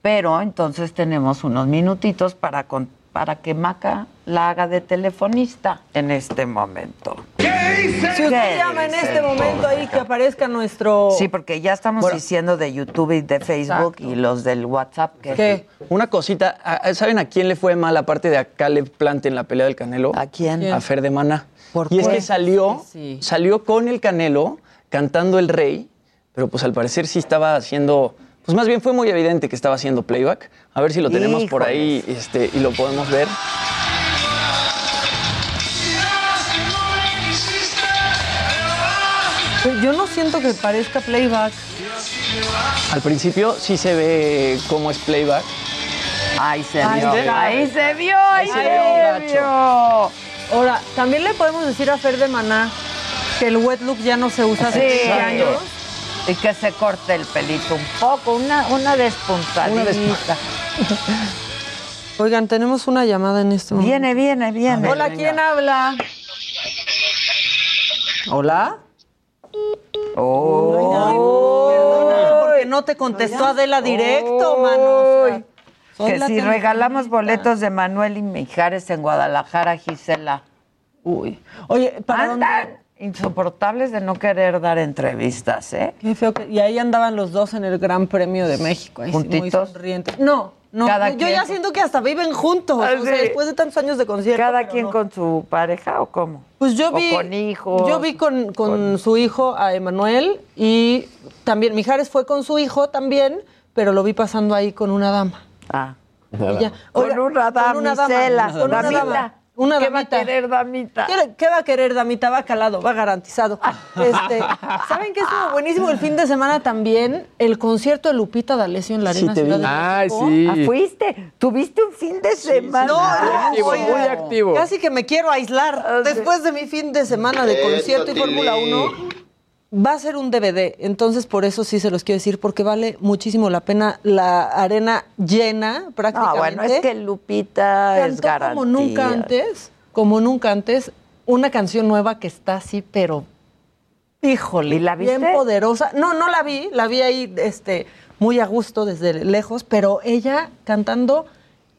[SPEAKER 2] pero entonces tenemos unos minutitos para, con- para que Maca la haga de telefonista en este momento.
[SPEAKER 6] Si usted llama en este momento ahí que aparezca nuestro...
[SPEAKER 2] Sí, porque ya estamos
[SPEAKER 8] Bueno.
[SPEAKER 2] diciendo de YouTube y de Facebook y los del WhatsApp que...
[SPEAKER 6] ¿Qué?
[SPEAKER 8] Una cosita, ¿a- ¿saben a quién le fue mal aparte de a Caleb Plant en la pelea del Canelo?
[SPEAKER 2] ¿A quién?
[SPEAKER 8] A Fer de Mana.
[SPEAKER 2] ¿Por
[SPEAKER 8] y es que salió,
[SPEAKER 6] Sí, sí.
[SPEAKER 8] salió con el Canelo cantando El Rey, pero pues al parecer sí estaba haciendo, pues más bien fue muy evidente que estaba haciendo playback. A ver si lo tenemos por ahí este, y lo podemos ver.
[SPEAKER 6] Pero Yo no siento que parezca playback.
[SPEAKER 8] Al principio sí se ve cómo es playback.
[SPEAKER 2] Ahí se
[SPEAKER 6] Ahí
[SPEAKER 2] vio, ahí se vio, ahí
[SPEAKER 8] se
[SPEAKER 2] vio.
[SPEAKER 6] Ahora, también le podemos decir a Fer de Maná que el wet look ya no se usa hace
[SPEAKER 2] Sí.
[SPEAKER 6] 15 años.
[SPEAKER 2] Y que se corte el pelito un poco, una, una despuntadita.
[SPEAKER 8] Una (laughs) despunta-
[SPEAKER 6] Oigan, tenemos una llamada en este momento.
[SPEAKER 2] Viene, viene, viene.
[SPEAKER 6] Hola, ¿quién habla? ¿Hola?
[SPEAKER 2] Oh.
[SPEAKER 6] Porque no te contestó Adela directo, mano. O sea, soy
[SPEAKER 2] Que si regalamos boletos de Manuel y Mijares en Guadalajara, Gisela.
[SPEAKER 6] Uy. Oye, ¿para dónde?
[SPEAKER 2] Insoportables de no querer dar entrevistas, ¿eh?
[SPEAKER 6] Qué feo que... Y ahí andaban los dos en el Gran Premio de México. Ahí sí, muy sonrientes. No, no.
[SPEAKER 2] Cada
[SPEAKER 6] yo
[SPEAKER 2] quien-
[SPEAKER 6] ya siento que hasta viven juntos.
[SPEAKER 2] Ah,
[SPEAKER 6] o sea,
[SPEAKER 2] sí.
[SPEAKER 6] después de tantos años de concierto.
[SPEAKER 2] ¿Cada
[SPEAKER 6] pero
[SPEAKER 2] quien
[SPEAKER 6] no.
[SPEAKER 2] con su pareja o cómo?
[SPEAKER 6] Pues yo
[SPEAKER 2] O
[SPEAKER 6] vi.
[SPEAKER 2] con hijos.
[SPEAKER 6] Yo vi con, con su hijo a Emanuel y también Mijares fue con su hijo también, pero lo vi pasando ahí con una dama.
[SPEAKER 2] Ah.
[SPEAKER 6] Ya.
[SPEAKER 2] Con una
[SPEAKER 6] con una dama, con una dama. Una
[SPEAKER 2] ¿Qué va a
[SPEAKER 6] damita.
[SPEAKER 2] querer damita?
[SPEAKER 6] ¿Qué, qué va a querer, damita? Va calado, va garantizado. (laughs) Este, ¿Saben qué estuvo buenísimo el fin de semana también? El concierto de Lupita D'Alessio en la
[SPEAKER 8] Sí,
[SPEAKER 6] Arena. Ciudad de
[SPEAKER 9] Ay,
[SPEAKER 6] México.
[SPEAKER 9] sí.
[SPEAKER 2] Ah, ¿Fuiste? ¿Tuviste un fin de semana?
[SPEAKER 6] No, no,
[SPEAKER 9] activo,
[SPEAKER 6] oiga,
[SPEAKER 9] muy activo.
[SPEAKER 6] Casi que me quiero aislar. Después de mi fin de semana de concierto y Fórmula 1, va a ser un DVD. Entonces, por eso sí se los quiero decir, porque vale muchísimo la pena la arena llena, prácticamente.
[SPEAKER 2] bueno, es que Lupita es
[SPEAKER 6] Cantó
[SPEAKER 2] garantía.
[SPEAKER 6] como nunca antes, como nunca antes, una canción nueva que está así, pero híjole,
[SPEAKER 2] ¿Y la
[SPEAKER 6] bien
[SPEAKER 2] viste?
[SPEAKER 6] poderosa. No, no la vi, la vi ahí este muy a gusto desde lejos, pero ella cantando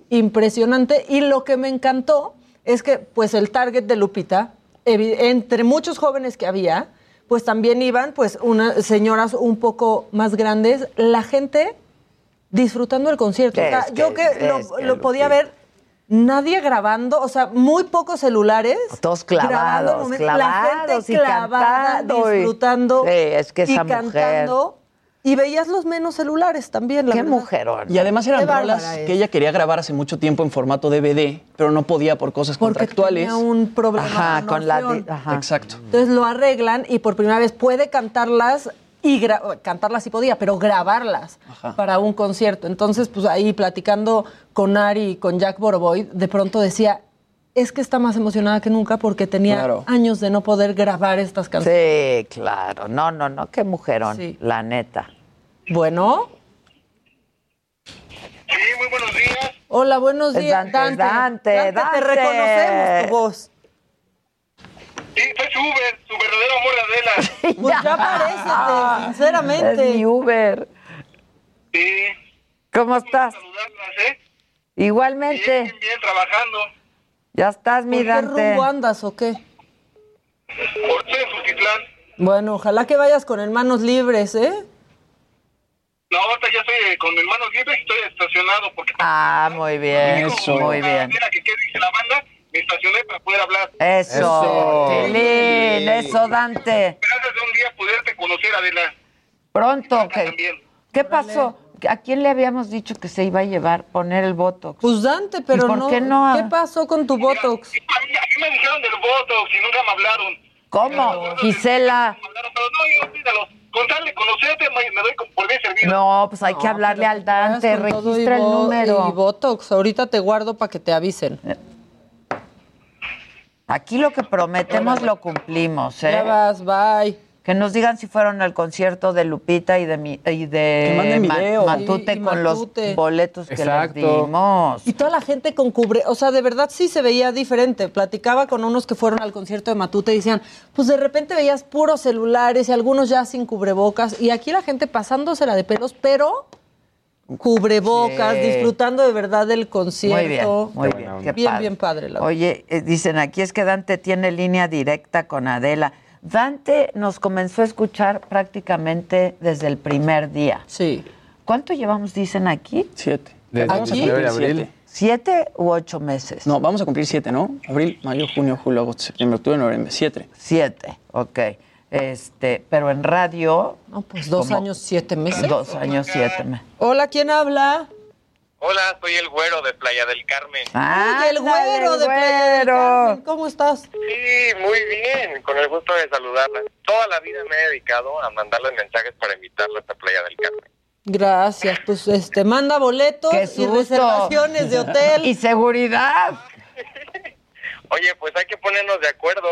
[SPEAKER 6] impresionante. Y lo que me encantó es que, pues, el target de Lupita, entre muchos jóvenes que había, pues también iban, pues, unas señoras un poco más grandes. La gente disfrutando el concierto. O sea,
[SPEAKER 2] Es que-
[SPEAKER 6] yo que, lo,
[SPEAKER 2] es que
[SPEAKER 6] lo podía ver nadie grabando, o sea, muy pocos celulares.
[SPEAKER 2] Todos clavados,
[SPEAKER 6] la gente
[SPEAKER 2] y
[SPEAKER 6] clavada,
[SPEAKER 2] cantando y-
[SPEAKER 6] disfrutando
[SPEAKER 2] Sí, es que
[SPEAKER 6] y
[SPEAKER 2] mujer-
[SPEAKER 6] cantando. Y veías los menos celulares también, la
[SPEAKER 2] Qué
[SPEAKER 6] verdad.
[SPEAKER 2] mujerón.
[SPEAKER 8] Y además eran rolas que ella quería grabar hace mucho tiempo en formato DVD, pero no podía por cosas
[SPEAKER 6] Porque
[SPEAKER 8] contractuales.
[SPEAKER 6] tenía un problema
[SPEAKER 2] Ajá,
[SPEAKER 6] de
[SPEAKER 2] con la ajá.
[SPEAKER 8] Exacto.
[SPEAKER 6] Entonces lo arreglan y por primera vez puede cantarlas y gra- cantarlas sí podía, pero grabarlas
[SPEAKER 8] Ajá.
[SPEAKER 6] para un concierto. Entonces, pues ahí platicando con Ari y con Jack Boroboy, de pronto decía, es que está más emocionada que nunca porque tenía
[SPEAKER 2] Claro.
[SPEAKER 6] años de no poder grabar estas canciones.
[SPEAKER 2] Sí, claro. No, no, no, qué mujerón,
[SPEAKER 6] Sí.
[SPEAKER 2] la neta.
[SPEAKER 6] Bueno.
[SPEAKER 15] Sí, muy buenos días.
[SPEAKER 6] Hola, buenos días,
[SPEAKER 2] Dante, Dante,
[SPEAKER 6] Te
[SPEAKER 2] Dante.
[SPEAKER 6] reconocemos tu voz.
[SPEAKER 15] Sí, soy su Uber, su verdadero amor Adela. (laughs)
[SPEAKER 6] Pues ya parécete, (laughs) sinceramente.
[SPEAKER 2] Es mi Uber.
[SPEAKER 15] Sí,
[SPEAKER 2] ¿Cómo estás?
[SPEAKER 15] saludarlas, ¿eh?
[SPEAKER 2] Igualmente.
[SPEAKER 15] Bien, bien, trabajando.
[SPEAKER 2] Ya estás, mi
[SPEAKER 6] ¿Por qué
[SPEAKER 2] Dante.
[SPEAKER 6] rumbo andas o qué?
[SPEAKER 15] Por ser Zultitlán.
[SPEAKER 6] Bueno, ojalá que vayas con hermanos libres, ¿eh?
[SPEAKER 15] No, ahorita ya estoy eh, con mis manos libres y estoy estacionado porque...
[SPEAKER 2] Ah, muy bien.
[SPEAKER 8] Eso.
[SPEAKER 2] Muy bien.
[SPEAKER 15] Mira, que qué dice la banda, me estacioné para poder hablar.
[SPEAKER 2] Eso.
[SPEAKER 9] Eso.
[SPEAKER 2] Tilín, eso, Dante.
[SPEAKER 15] Gracias de un día poderte conocer, Adela.
[SPEAKER 2] Pronto. ¿Qué,
[SPEAKER 15] También.
[SPEAKER 2] ¿Qué pasó? ¿A quién le habíamos dicho que se iba a llevar poner el Botox?
[SPEAKER 6] Pues Dante, pero
[SPEAKER 2] ¿Y por
[SPEAKER 6] no.
[SPEAKER 2] qué no?
[SPEAKER 6] ¿Qué pasó con tu Botox?
[SPEAKER 15] A mí, a mí me dijeron del voto, si nunca me hablaron.
[SPEAKER 2] ¿Cómo? Gisela.
[SPEAKER 15] Me hablaron, pero no, olvídalo. Con tal de conocerte, me, me doy por bien servido.
[SPEAKER 2] No, pues hay que hablarle al Dante.
[SPEAKER 6] Y
[SPEAKER 2] Registra el número.
[SPEAKER 6] Y Botox, ahorita te guardo para que te avisen.
[SPEAKER 2] Aquí lo que prometemos lo cumplimos, ¿eh?
[SPEAKER 6] Ya vas, bye.
[SPEAKER 2] Que nos digan si fueron al concierto de Lupita y de, mi- y de
[SPEAKER 8] Que manden
[SPEAKER 2] Ma-
[SPEAKER 8] video.
[SPEAKER 2] Matute
[SPEAKER 6] Sí, y
[SPEAKER 2] con
[SPEAKER 6] Matute.
[SPEAKER 2] los boletos que
[SPEAKER 9] Exacto.
[SPEAKER 2] les dimos.
[SPEAKER 6] Y toda la gente con cubre, o sea, de verdad sí se veía diferente. Platicaba con unos que fueron al concierto de Matute y decían, pues de repente veías puros celulares y algunos ya sin cubrebocas. Y aquí la gente pasándosela de pelos, pero cubrebocas,
[SPEAKER 2] Sí.
[SPEAKER 6] disfrutando de verdad del concierto.
[SPEAKER 2] Muy bien, muy bien. qué
[SPEAKER 6] Bien,
[SPEAKER 2] padre.
[SPEAKER 6] bien padre, la
[SPEAKER 2] Oye, eh, dicen aquí es que Dante tiene línea directa con Adela. Dante nos comenzó a escuchar prácticamente desde el primer día.
[SPEAKER 6] Sí.
[SPEAKER 2] ¿Cuánto llevamos, dicen aquí?
[SPEAKER 8] Siete.
[SPEAKER 9] Desde
[SPEAKER 6] ¿Aquí?
[SPEAKER 9] de abril.
[SPEAKER 8] siete.
[SPEAKER 2] ¿Siete u ocho meses?
[SPEAKER 8] No, vamos a cumplir siete, ¿no? Abril, mayo, junio, julio, agosto, septiembre, octubre, noviembre. Siete.
[SPEAKER 2] Siete, ok. Este, pero en radio.
[SPEAKER 6] No, pues dos
[SPEAKER 2] ¿Cómo?
[SPEAKER 6] años, siete meses.
[SPEAKER 2] Dos años, siete meses.
[SPEAKER 6] Hola, ¿quién habla?
[SPEAKER 15] Hola, soy el güero de Playa del Carmen.
[SPEAKER 6] Ay, el güero de Playa del. Carmen. ¿Cómo estás?
[SPEAKER 15] Sí, muy bien, con el gusto de saludarla. Toda la vida me he dedicado a mandarles mensajes para invitarlas a Playa del Carmen.
[SPEAKER 6] Gracias, pues este manda boletos
[SPEAKER 2] ¡Qué
[SPEAKER 6] y reservaciones de hotel. (laughs)
[SPEAKER 2] Y seguridad. (laughs)
[SPEAKER 15] Oye, pues hay que ponernos de acuerdo.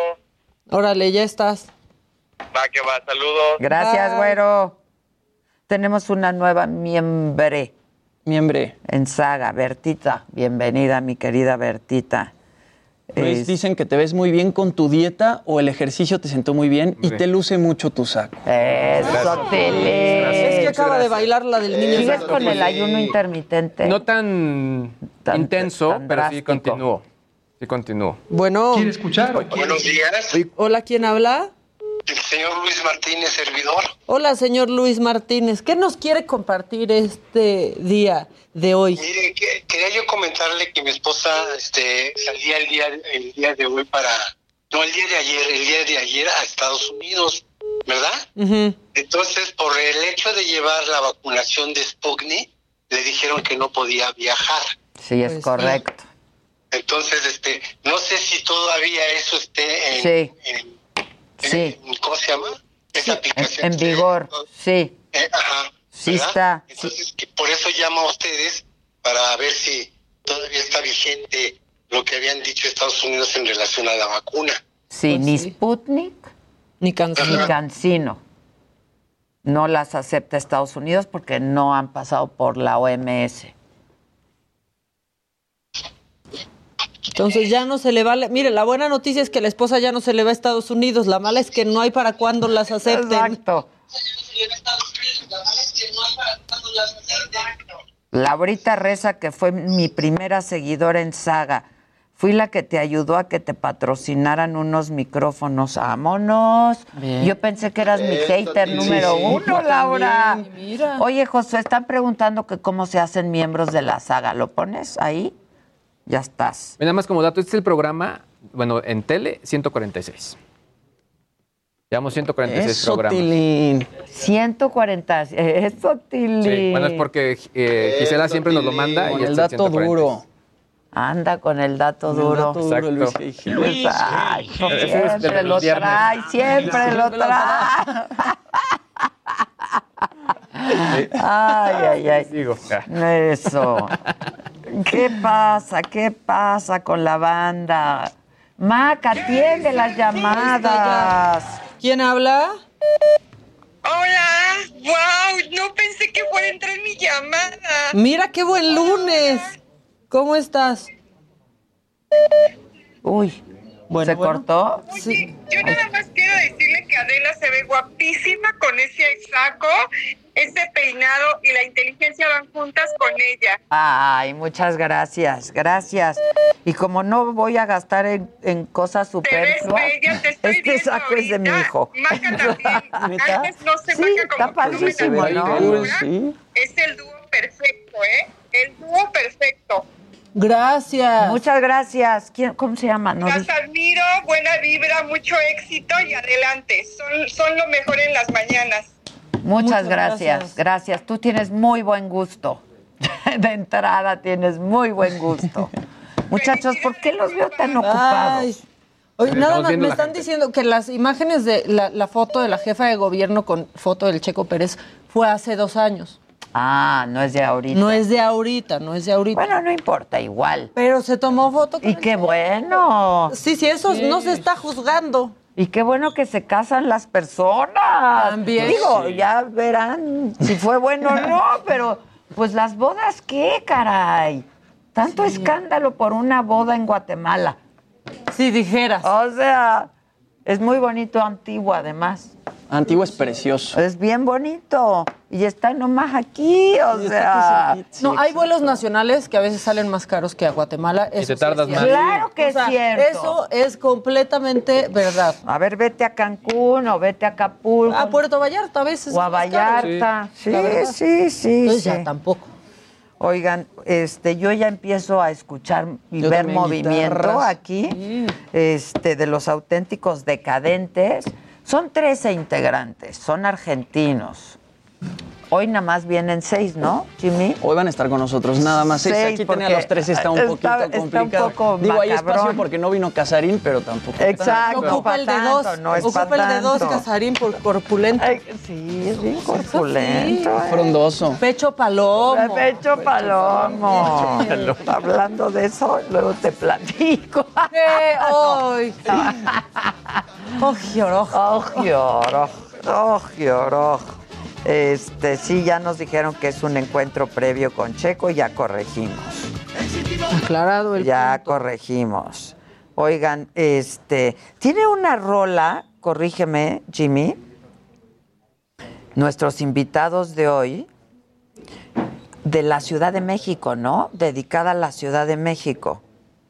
[SPEAKER 6] Órale, ya estás.
[SPEAKER 15] Va que va, saludos.
[SPEAKER 2] Gracias,
[SPEAKER 6] Bye.
[SPEAKER 2] güero. Tenemos una nueva miembre
[SPEAKER 8] Miembre.
[SPEAKER 2] en Saga, Bertita. Bienvenida, mi querida Bertita.
[SPEAKER 8] Pues
[SPEAKER 2] Es-
[SPEAKER 8] dicen que te ves muy bien con tu dieta o el ejercicio te sentó muy bien y te luce mucho tu saco.
[SPEAKER 2] Eso, Tele.
[SPEAKER 6] Es que acaba de bailar la del niño.
[SPEAKER 2] ¿Sigues con el ayuno intermitente?
[SPEAKER 9] No tan,
[SPEAKER 2] Tan-
[SPEAKER 9] intenso,
[SPEAKER 2] tan
[SPEAKER 9] pero sí
[SPEAKER 2] drástico.
[SPEAKER 9] continúo. Sí continúo.
[SPEAKER 6] Bueno,
[SPEAKER 15] Buenos días.
[SPEAKER 6] hola, ¿quién habla?
[SPEAKER 15] El señor Luis Martínez, servidor.
[SPEAKER 6] Hola, señor Luis Martínez. ¿Qué nos quiere compartir este día de hoy?
[SPEAKER 15] Mire, que- quería yo comentarle que mi esposa este, salía el día, el día de hoy para... No, el día de ayer, el día de ayer a Estados Unidos, ¿verdad? Entonces, por el hecho de llevar la vacunación de Sputnik, le dijeron que no podía viajar.
[SPEAKER 2] Sí, es
[SPEAKER 6] Pues
[SPEAKER 2] correcto.
[SPEAKER 15] Entonces, este, no sé si todavía eso esté en,
[SPEAKER 2] Sí.
[SPEAKER 15] en-
[SPEAKER 2] Sí.
[SPEAKER 15] en- ¿cómo se llama? Esa
[SPEAKER 2] En,
[SPEAKER 15] aplicación.
[SPEAKER 2] en vigor, sí.
[SPEAKER 15] Eh, ajá.
[SPEAKER 2] Sí
[SPEAKER 15] ¿verdad?
[SPEAKER 2] está.
[SPEAKER 15] Entonces, que por eso llamo a ustedes para ver si todavía está vigente lo que habían dicho Estados Unidos en relación a la vacuna.
[SPEAKER 2] Sí,
[SPEAKER 6] Pues
[SPEAKER 2] ni
[SPEAKER 6] sí.
[SPEAKER 2] Sputnik
[SPEAKER 6] Ni
[SPEAKER 2] ni
[SPEAKER 6] cansado.
[SPEAKER 2] Cancino. No las acepta Estados Unidos porque no han pasado por la OMS.
[SPEAKER 6] Entonces ya no se le va. la- Mire, la buena noticia es que la esposa ya no se le va a Estados Unidos. La mala es que no hay para cuándo las acepten.
[SPEAKER 2] Exacto. Laurita Reza, que fue mi primera seguidora en Saga. Fui la que te ayudó a que te patrocinaran unos micrófonos. ¡Vámonos!
[SPEAKER 8] Bien.
[SPEAKER 2] Yo pensé que eras mi hater
[SPEAKER 8] Sí,
[SPEAKER 2] número
[SPEAKER 8] sí,
[SPEAKER 2] uno, Laura.
[SPEAKER 8] también, mira.
[SPEAKER 2] Oye, Josué, están preguntando que cómo se hacen miembros de la saga. ¿Lo pones ahí? Ya estás.
[SPEAKER 9] Nada más como dato, este es el programa, bueno, en tele, 146. Llevamos 146
[SPEAKER 8] Eso,
[SPEAKER 9] programas.
[SPEAKER 8] Tilín.
[SPEAKER 2] 140. Eso, Tilín.
[SPEAKER 9] Sí, bueno, es porque eh, Gisela siempre nos lo manda.
[SPEAKER 8] Con
[SPEAKER 9] y
[SPEAKER 8] el dato
[SPEAKER 9] 146.
[SPEAKER 8] duro.
[SPEAKER 2] Anda con el dato
[SPEAKER 8] Con el
[SPEAKER 2] duro.
[SPEAKER 8] dato duro, Luis
[SPEAKER 9] Ese es
[SPEAKER 2] siempre
[SPEAKER 9] de
[SPEAKER 2] lo
[SPEAKER 9] viernes.
[SPEAKER 2] trae, siempre lo trae. Ay, ay, ay.
[SPEAKER 9] Digo, ya.
[SPEAKER 2] Eso. ¿Qué pasa? ¿Qué pasa con la banda? Maca, atiende las llamadas.
[SPEAKER 6] ¿Quién habla?
[SPEAKER 18] Hola, wow, no pensé que fuera a entrar mi llamada.
[SPEAKER 6] Mira qué buen lunes. ¿Cómo estás?
[SPEAKER 2] Uy,
[SPEAKER 6] Bueno,
[SPEAKER 2] ¿se
[SPEAKER 6] bueno.
[SPEAKER 2] cortó?
[SPEAKER 6] Sí.
[SPEAKER 18] Yo nada más quiero decirle que Adela se ve guapísima con ese saco, ese peinado y la inteligencia van juntas con ella.
[SPEAKER 2] Ay, muchas gracias, gracias. Y como no voy a gastar en, en cosas superfluas, este saco es de mi hijo.
[SPEAKER 18] Maca también. (laughs) Antes no se
[SPEAKER 2] Sí,
[SPEAKER 18] maca
[SPEAKER 2] está
[SPEAKER 18] como
[SPEAKER 2] padrísimo, ¿no?
[SPEAKER 8] Sí.
[SPEAKER 18] Es el dúo perfecto, ¿eh? El dúo perfecto.
[SPEAKER 6] Gracias.
[SPEAKER 2] Muchas gracias. ¿Quién- ¿Cómo se llama? No
[SPEAKER 18] Las admiro, buena vibra, mucho éxito y adelante. Son, son lo mejor en las mañanas.
[SPEAKER 2] Muchas,
[SPEAKER 6] Muchas
[SPEAKER 2] gracias,
[SPEAKER 6] gracias.
[SPEAKER 2] gracias. Tú tienes muy buen gusto. (laughs) De entrada tienes muy buen gusto. Muchachos, ¿por qué los veo tan ocupados?
[SPEAKER 6] Ay. Oye, nada más, me
[SPEAKER 9] la
[SPEAKER 6] están
[SPEAKER 9] gente.
[SPEAKER 6] diciendo que las imágenes de la, la foto de la jefa de gobierno con foto del Checo Pérez fue hace dos años.
[SPEAKER 2] Ah, no es de ahorita.
[SPEAKER 6] No es de ahorita, no es de ahorita.
[SPEAKER 2] Bueno, no importa, igual.
[SPEAKER 6] Pero se tomó foto con
[SPEAKER 2] Y
[SPEAKER 6] el
[SPEAKER 2] qué
[SPEAKER 6] Checo.
[SPEAKER 2] bueno.
[SPEAKER 6] Sí, sí, eso no se está juzgando.
[SPEAKER 2] Y qué bueno que se casan las personas.
[SPEAKER 6] También.
[SPEAKER 2] Digo, ya verán si fue bueno o no, (laughs) pero pues las bodas, ¿qué, caray? Tanto escándalo por una boda en Guatemala.
[SPEAKER 6] Si dijeras.
[SPEAKER 2] O sea, es muy bonito antiguo además.
[SPEAKER 8] Antiguo es precioso.
[SPEAKER 2] Es bien bonito. Y está nomás aquí, o
[SPEAKER 8] Y
[SPEAKER 2] sea.
[SPEAKER 8] aquí cerquita. Sí,
[SPEAKER 6] No, hay
[SPEAKER 8] exacto.
[SPEAKER 6] vuelos nacionales que a veces salen más caros que a Guatemala. Eso
[SPEAKER 9] te tardas más.
[SPEAKER 2] Claro que
[SPEAKER 6] O sea,
[SPEAKER 2] es cierto.
[SPEAKER 6] Eso es completamente verdad.
[SPEAKER 2] A ver, vete a Cancún o vete a Acapulco.
[SPEAKER 6] A Puerto Vallarta a veces.
[SPEAKER 2] o a. Vallarta. Sí, sí, sí.
[SPEAKER 6] Entonces
[SPEAKER 2] sí.
[SPEAKER 6] ya tampoco.
[SPEAKER 2] Oigan, este, yo ya empiezo a escuchar y
[SPEAKER 8] Yo
[SPEAKER 2] ver movimiento
[SPEAKER 8] guitarras.
[SPEAKER 2] aquí, este, de los auténticos decadentes. Son 13 integrantes, son argentinos. Hoy nada más vienen seis, ¿no, Jimmy?
[SPEAKER 8] Hoy van a estar con nosotros nada más seis.
[SPEAKER 2] Seis,
[SPEAKER 8] Aquí tener a los tres está un
[SPEAKER 2] está-
[SPEAKER 8] poquito
[SPEAKER 2] está un
[SPEAKER 8] complicado.
[SPEAKER 2] poco
[SPEAKER 8] Digo, hay espacio porque no vino Casarín, pero tampoco.
[SPEAKER 2] Exacto. no
[SPEAKER 6] Ocupa
[SPEAKER 2] pa'
[SPEAKER 6] el de
[SPEAKER 2] tanto,
[SPEAKER 6] dos.
[SPEAKER 2] no es
[SPEAKER 6] Ocupa
[SPEAKER 2] pa'
[SPEAKER 6] el de dos. Casarín, por corpulento.
[SPEAKER 2] Ay, sí, es bien corpulento. ¿eh?
[SPEAKER 8] Frondoso.
[SPEAKER 6] Pecho palomo.
[SPEAKER 2] Pecho palomo. Hablando de eso, luego te platico.
[SPEAKER 6] Eh, ¡Ay! (laughs) ¡Oh, lloró!
[SPEAKER 2] Oh, lloró. Oh, lloró. Este, sí, ya nos dijeron que es un encuentro previo con Checo y ya corregimos.
[SPEAKER 6] Aclarado el
[SPEAKER 2] Ya
[SPEAKER 6] punto.
[SPEAKER 2] corregimos. Oigan, este, tiene una rola, corrígeme, Jimmy. Nuestros invitados de hoy de la Ciudad de México, ¿no? Dedicada a la Ciudad de México,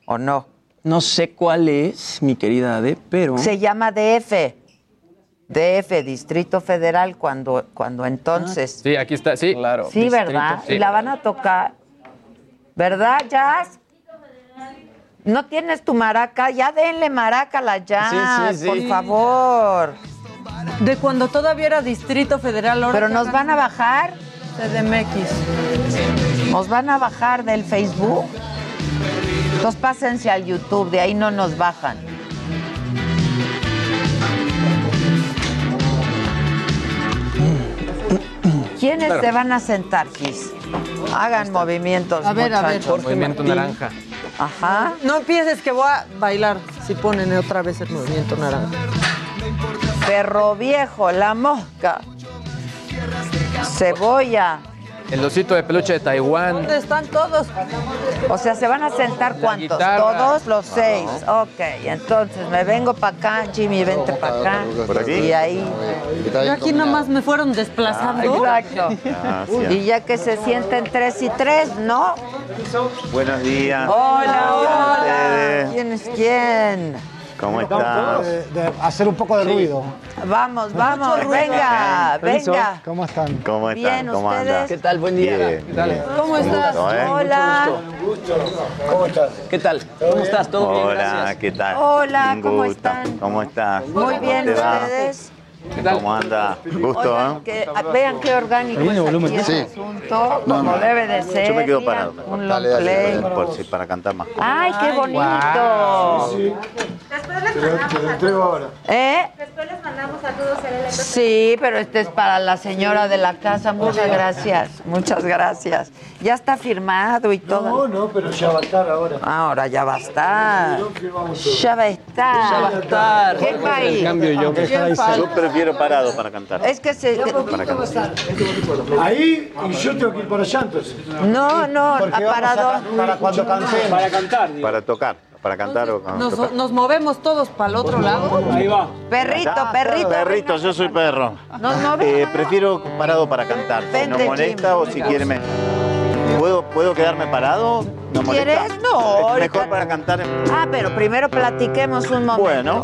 [SPEAKER 2] ¿o no?
[SPEAKER 8] No sé cuál es, mi querida Ade, pero.
[SPEAKER 2] Se llama DF. DF, Distrito Federal, cuando, cuando entonces.
[SPEAKER 9] Sí, aquí está, sí.
[SPEAKER 8] Claro.
[SPEAKER 2] Sí,
[SPEAKER 8] Distrito
[SPEAKER 2] ¿verdad?
[SPEAKER 9] sí.
[SPEAKER 2] Y la van a tocar. ¿Verdad, Jazz? ¿No tienes tu maraca? Ya denle maraca a la Jazz,
[SPEAKER 8] Sí, sí, sí.
[SPEAKER 2] por favor.
[SPEAKER 6] De cuando todavía era Distrito Federal.
[SPEAKER 2] Pero nos van a bajar.
[SPEAKER 6] CDMX.
[SPEAKER 2] Nos van a bajar del Facebook. Entonces pásense al YouTube, de ahí no nos bajan. ¿Quiénes
[SPEAKER 9] Claro.
[SPEAKER 2] se van a sentar, Kiss? Hagan movimientos,
[SPEAKER 6] A ver, a ver.
[SPEAKER 2] muchachos.
[SPEAKER 9] Movimiento
[SPEAKER 8] Martín.
[SPEAKER 9] naranja.
[SPEAKER 2] Ajá.
[SPEAKER 6] No empieces que voy a bailar si ponen otra vez el movimiento naranja.
[SPEAKER 2] Perro viejo, la mosca. Cebolla.
[SPEAKER 9] El osito de peluche de Taiwán.
[SPEAKER 6] ¿Dónde están todos?
[SPEAKER 2] O sea, ¿se van a sentar cuántos? Todos los seis. Ok, entonces me vengo para acá, Jimmy, vente para acá.
[SPEAKER 19] ¿Por aquí?
[SPEAKER 2] Y ahí.
[SPEAKER 6] Yo aquí nomás me fueron desplazando.
[SPEAKER 2] Exacto.
[SPEAKER 19] Gracias.
[SPEAKER 2] Y ya que se sienten tres y tres, ¿no?
[SPEAKER 19] Buenos días.
[SPEAKER 2] Hola, hola. ¿Quién es quién?
[SPEAKER 19] ¿Cómo estás?
[SPEAKER 20] De, de hacer un poco de ruido.
[SPEAKER 2] Vamos, vamos, venga,
[SPEAKER 20] Permiso.
[SPEAKER 2] venga.
[SPEAKER 20] ¿Cómo están?
[SPEAKER 19] ¿Cómo están?
[SPEAKER 2] Bien,
[SPEAKER 19] ¿Cómo
[SPEAKER 2] ¿ustedes?
[SPEAKER 19] andan?
[SPEAKER 8] ¿Qué tal? Buen día.
[SPEAKER 19] Bien,
[SPEAKER 8] ¿Qué tal?
[SPEAKER 19] bien.
[SPEAKER 6] ¿Cómo estás?
[SPEAKER 19] gusto, ¿eh?
[SPEAKER 2] Hola.
[SPEAKER 20] ¿Cómo estás?
[SPEAKER 8] ¿Qué tal? ¿Cómo estás? ¿Todo bien?
[SPEAKER 19] Hola. ¿qué tal?
[SPEAKER 2] Hola, ¿cómo
[SPEAKER 19] gusto.
[SPEAKER 2] están?
[SPEAKER 19] ¿Cómo estás?
[SPEAKER 2] Muy
[SPEAKER 19] ¿Cómo
[SPEAKER 2] bien,
[SPEAKER 19] te ¿Cómo anda? Gusto,
[SPEAKER 2] Oigan,
[SPEAKER 19] ¿eh?
[SPEAKER 2] que, vean qué orgánico es aquí el
[SPEAKER 19] Sí.
[SPEAKER 2] asunto,
[SPEAKER 19] No,
[SPEAKER 2] como
[SPEAKER 19] no.
[SPEAKER 2] debe de ser.
[SPEAKER 19] Yo me quedo
[SPEAKER 2] Mira,
[SPEAKER 19] parado.
[SPEAKER 2] Un long
[SPEAKER 19] Dale, dale,
[SPEAKER 2] play.
[SPEAKER 19] dale, por si- para cantar más.
[SPEAKER 2] Ay, qué bonito.
[SPEAKER 20] Te lo, te lo entrego ahora.
[SPEAKER 2] ¿Eh?
[SPEAKER 14] Después les mandamos saludos a Elena.
[SPEAKER 2] Sí, pero este es para la señora de la casa. Muchas gracias, muchas gracias. Ya está firmado y todo.
[SPEAKER 20] No, no, pero ya va a estar ahora.
[SPEAKER 2] Ahora ya va a estar. Ya va a estar.
[SPEAKER 8] Ya va a estar.
[SPEAKER 2] ¿Quién va ahí? ¿Quién falta?
[SPEAKER 19] Yo prefiero parado para cantar.
[SPEAKER 2] Es que se...
[SPEAKER 19] Para cantar.
[SPEAKER 20] Ahí y yo tengo que ir para allá entonces.
[SPEAKER 2] No, no,
[SPEAKER 20] Porque a ca- para cuando. Para cantar.
[SPEAKER 19] Para tocar. Para cantar o para
[SPEAKER 6] Nos,
[SPEAKER 19] tocar.
[SPEAKER 6] nos movemos todos para el otro lado.
[SPEAKER 20] Ahí va.
[SPEAKER 2] Perrito, perrito.
[SPEAKER 19] Perrito, yo soy perro.
[SPEAKER 2] Nos movemos.
[SPEAKER 19] Eh, prefiero parado para cantar. Si no molesta o si quiere me... ¿Puedo, ¿Puedo quedarme parado? ¿No molesta?
[SPEAKER 2] ¿Quieres? No,
[SPEAKER 19] Es Mejor para cantar. en-
[SPEAKER 2] Ah, pero primero platiquemos un momento.
[SPEAKER 19] Bueno,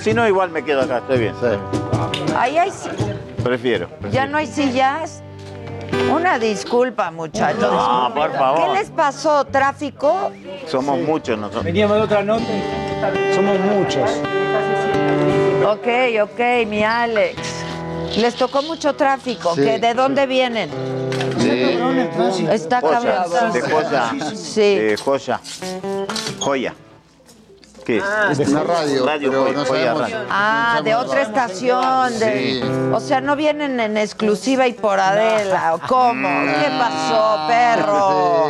[SPEAKER 19] si no, igual me quedo acá, estoy bien.
[SPEAKER 2] Ahí hay, si-
[SPEAKER 19] Prefiero.
[SPEAKER 2] ya no hay sillas. Una disculpa, muchachos.
[SPEAKER 19] No, por favor.
[SPEAKER 2] ¿Qué les pasó? ¿Tráfico?
[SPEAKER 19] Somos muchos nosotros.
[SPEAKER 20] Veníamos de otra nota. Somos muchos.
[SPEAKER 2] Ok, ok, mi Alex. Les tocó mucho tráfico.
[SPEAKER 19] Sí,
[SPEAKER 2] ¿Que ¿De dónde vienen? Está
[SPEAKER 19] Joya,
[SPEAKER 2] cabrón.
[SPEAKER 19] de joya.
[SPEAKER 2] Sí.
[SPEAKER 19] De joya. Joya. ¿Qué es?
[SPEAKER 2] Ah.
[SPEAKER 19] De
[SPEAKER 2] Una
[SPEAKER 19] radio. Radio,
[SPEAKER 21] pero
[SPEAKER 19] joya,
[SPEAKER 21] no
[SPEAKER 19] joya
[SPEAKER 21] sabemos.
[SPEAKER 19] radio.
[SPEAKER 2] Ah, de otra estación. De...
[SPEAKER 21] Sí.
[SPEAKER 2] O sea, no vienen en exclusiva y por Adela. ¿O cómo? ¿Qué pasó, perro?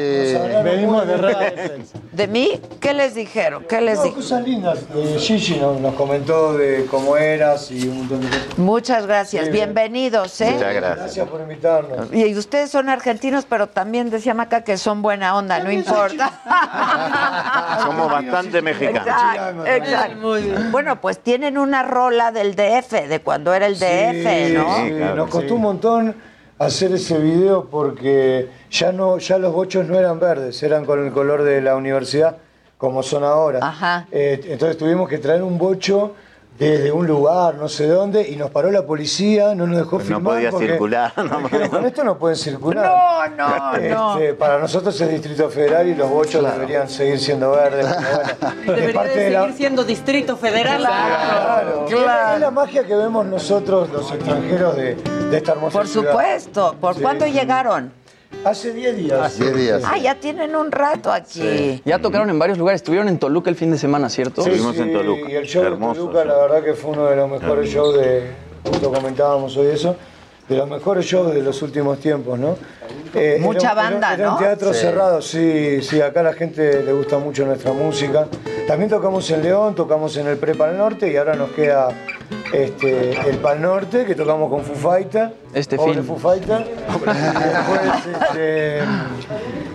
[SPEAKER 20] Venimos de radio.
[SPEAKER 2] ¿De mí? ¿Qué les dijeron? ¿Qué les
[SPEAKER 20] No,
[SPEAKER 2] dijeron?
[SPEAKER 20] cosas lindas. Eh, Gigi nos, nos comentó de cómo eras y un montón de cosas.
[SPEAKER 2] Muchas gracias. Bienvenidos, ¿eh?
[SPEAKER 19] Muchas gracias.
[SPEAKER 20] Gracias por invitarnos.
[SPEAKER 2] Y ustedes son argentinos, pero también decía Maca que son buena onda, no importa. (laughs)
[SPEAKER 19] Somos bastante mexicanos.
[SPEAKER 2] Exacto, exacto. Bueno, pues tienen una rola del DF, de cuando era el DF, ¿no?
[SPEAKER 20] Sí, nos costó un montón hacer ese video porque ya no, ya los bochos no eran verdes, eran con el color de la universidad, como son ahora.
[SPEAKER 2] Ajá.
[SPEAKER 20] Eh, entonces tuvimos que traer un bocho desde un lugar, no sé dónde, y nos paró la policía, no nos dejó
[SPEAKER 19] Pues no
[SPEAKER 20] filmar.
[SPEAKER 19] podía
[SPEAKER 20] porque
[SPEAKER 19] circular, (laughs) no
[SPEAKER 20] dijeron, con esto no pueden circular.
[SPEAKER 2] No, no, no.
[SPEAKER 20] Este, Para nosotros es Distrito Federal y los bochos deberían seguir siendo verdes. bueno,
[SPEAKER 6] Debería
[SPEAKER 20] parte
[SPEAKER 6] de
[SPEAKER 20] la-
[SPEAKER 6] seguir siendo Distrito Federal.
[SPEAKER 20] Claro,
[SPEAKER 2] Claro.
[SPEAKER 20] Es la magia que vemos nosotros, los extranjeros, de, de esta hermosa
[SPEAKER 2] Por
[SPEAKER 20] ciudad.
[SPEAKER 2] supuesto. ¿Por
[SPEAKER 20] Sí.
[SPEAKER 2] cuándo llegaron?
[SPEAKER 20] Hace 10 días.
[SPEAKER 21] 10 días.
[SPEAKER 2] Ah, ya tienen un rato aquí.
[SPEAKER 8] Ya tocaron en varios lugares. Estuvieron en Toluca el fin de semana, ¿cierto?
[SPEAKER 20] Sí,
[SPEAKER 19] Estuvimos en
[SPEAKER 20] sí,
[SPEAKER 19] Toluca.
[SPEAKER 20] Y el show
[SPEAKER 19] Hermoso
[SPEAKER 20] de Toluca, la verdad que fue uno de los mejores shows de, justo comentábamos hoy eso, de los mejores shows de los últimos tiempos, ¿no? Eh,
[SPEAKER 2] Mucha
[SPEAKER 20] era-
[SPEAKER 2] banda,
[SPEAKER 20] era
[SPEAKER 2] ¿no?
[SPEAKER 20] un teatro
[SPEAKER 21] Sí.
[SPEAKER 20] cerrado, sí, sí, acá a la gente le gusta mucho nuestra música. También tocamos en León, tocamos en el Prepa al Norte y ahora nos queda este, el Pal Norte, que tocamos con Foo Fighter.
[SPEAKER 8] Este
[SPEAKER 20] Pobre. Foo Fighter. Y después, este,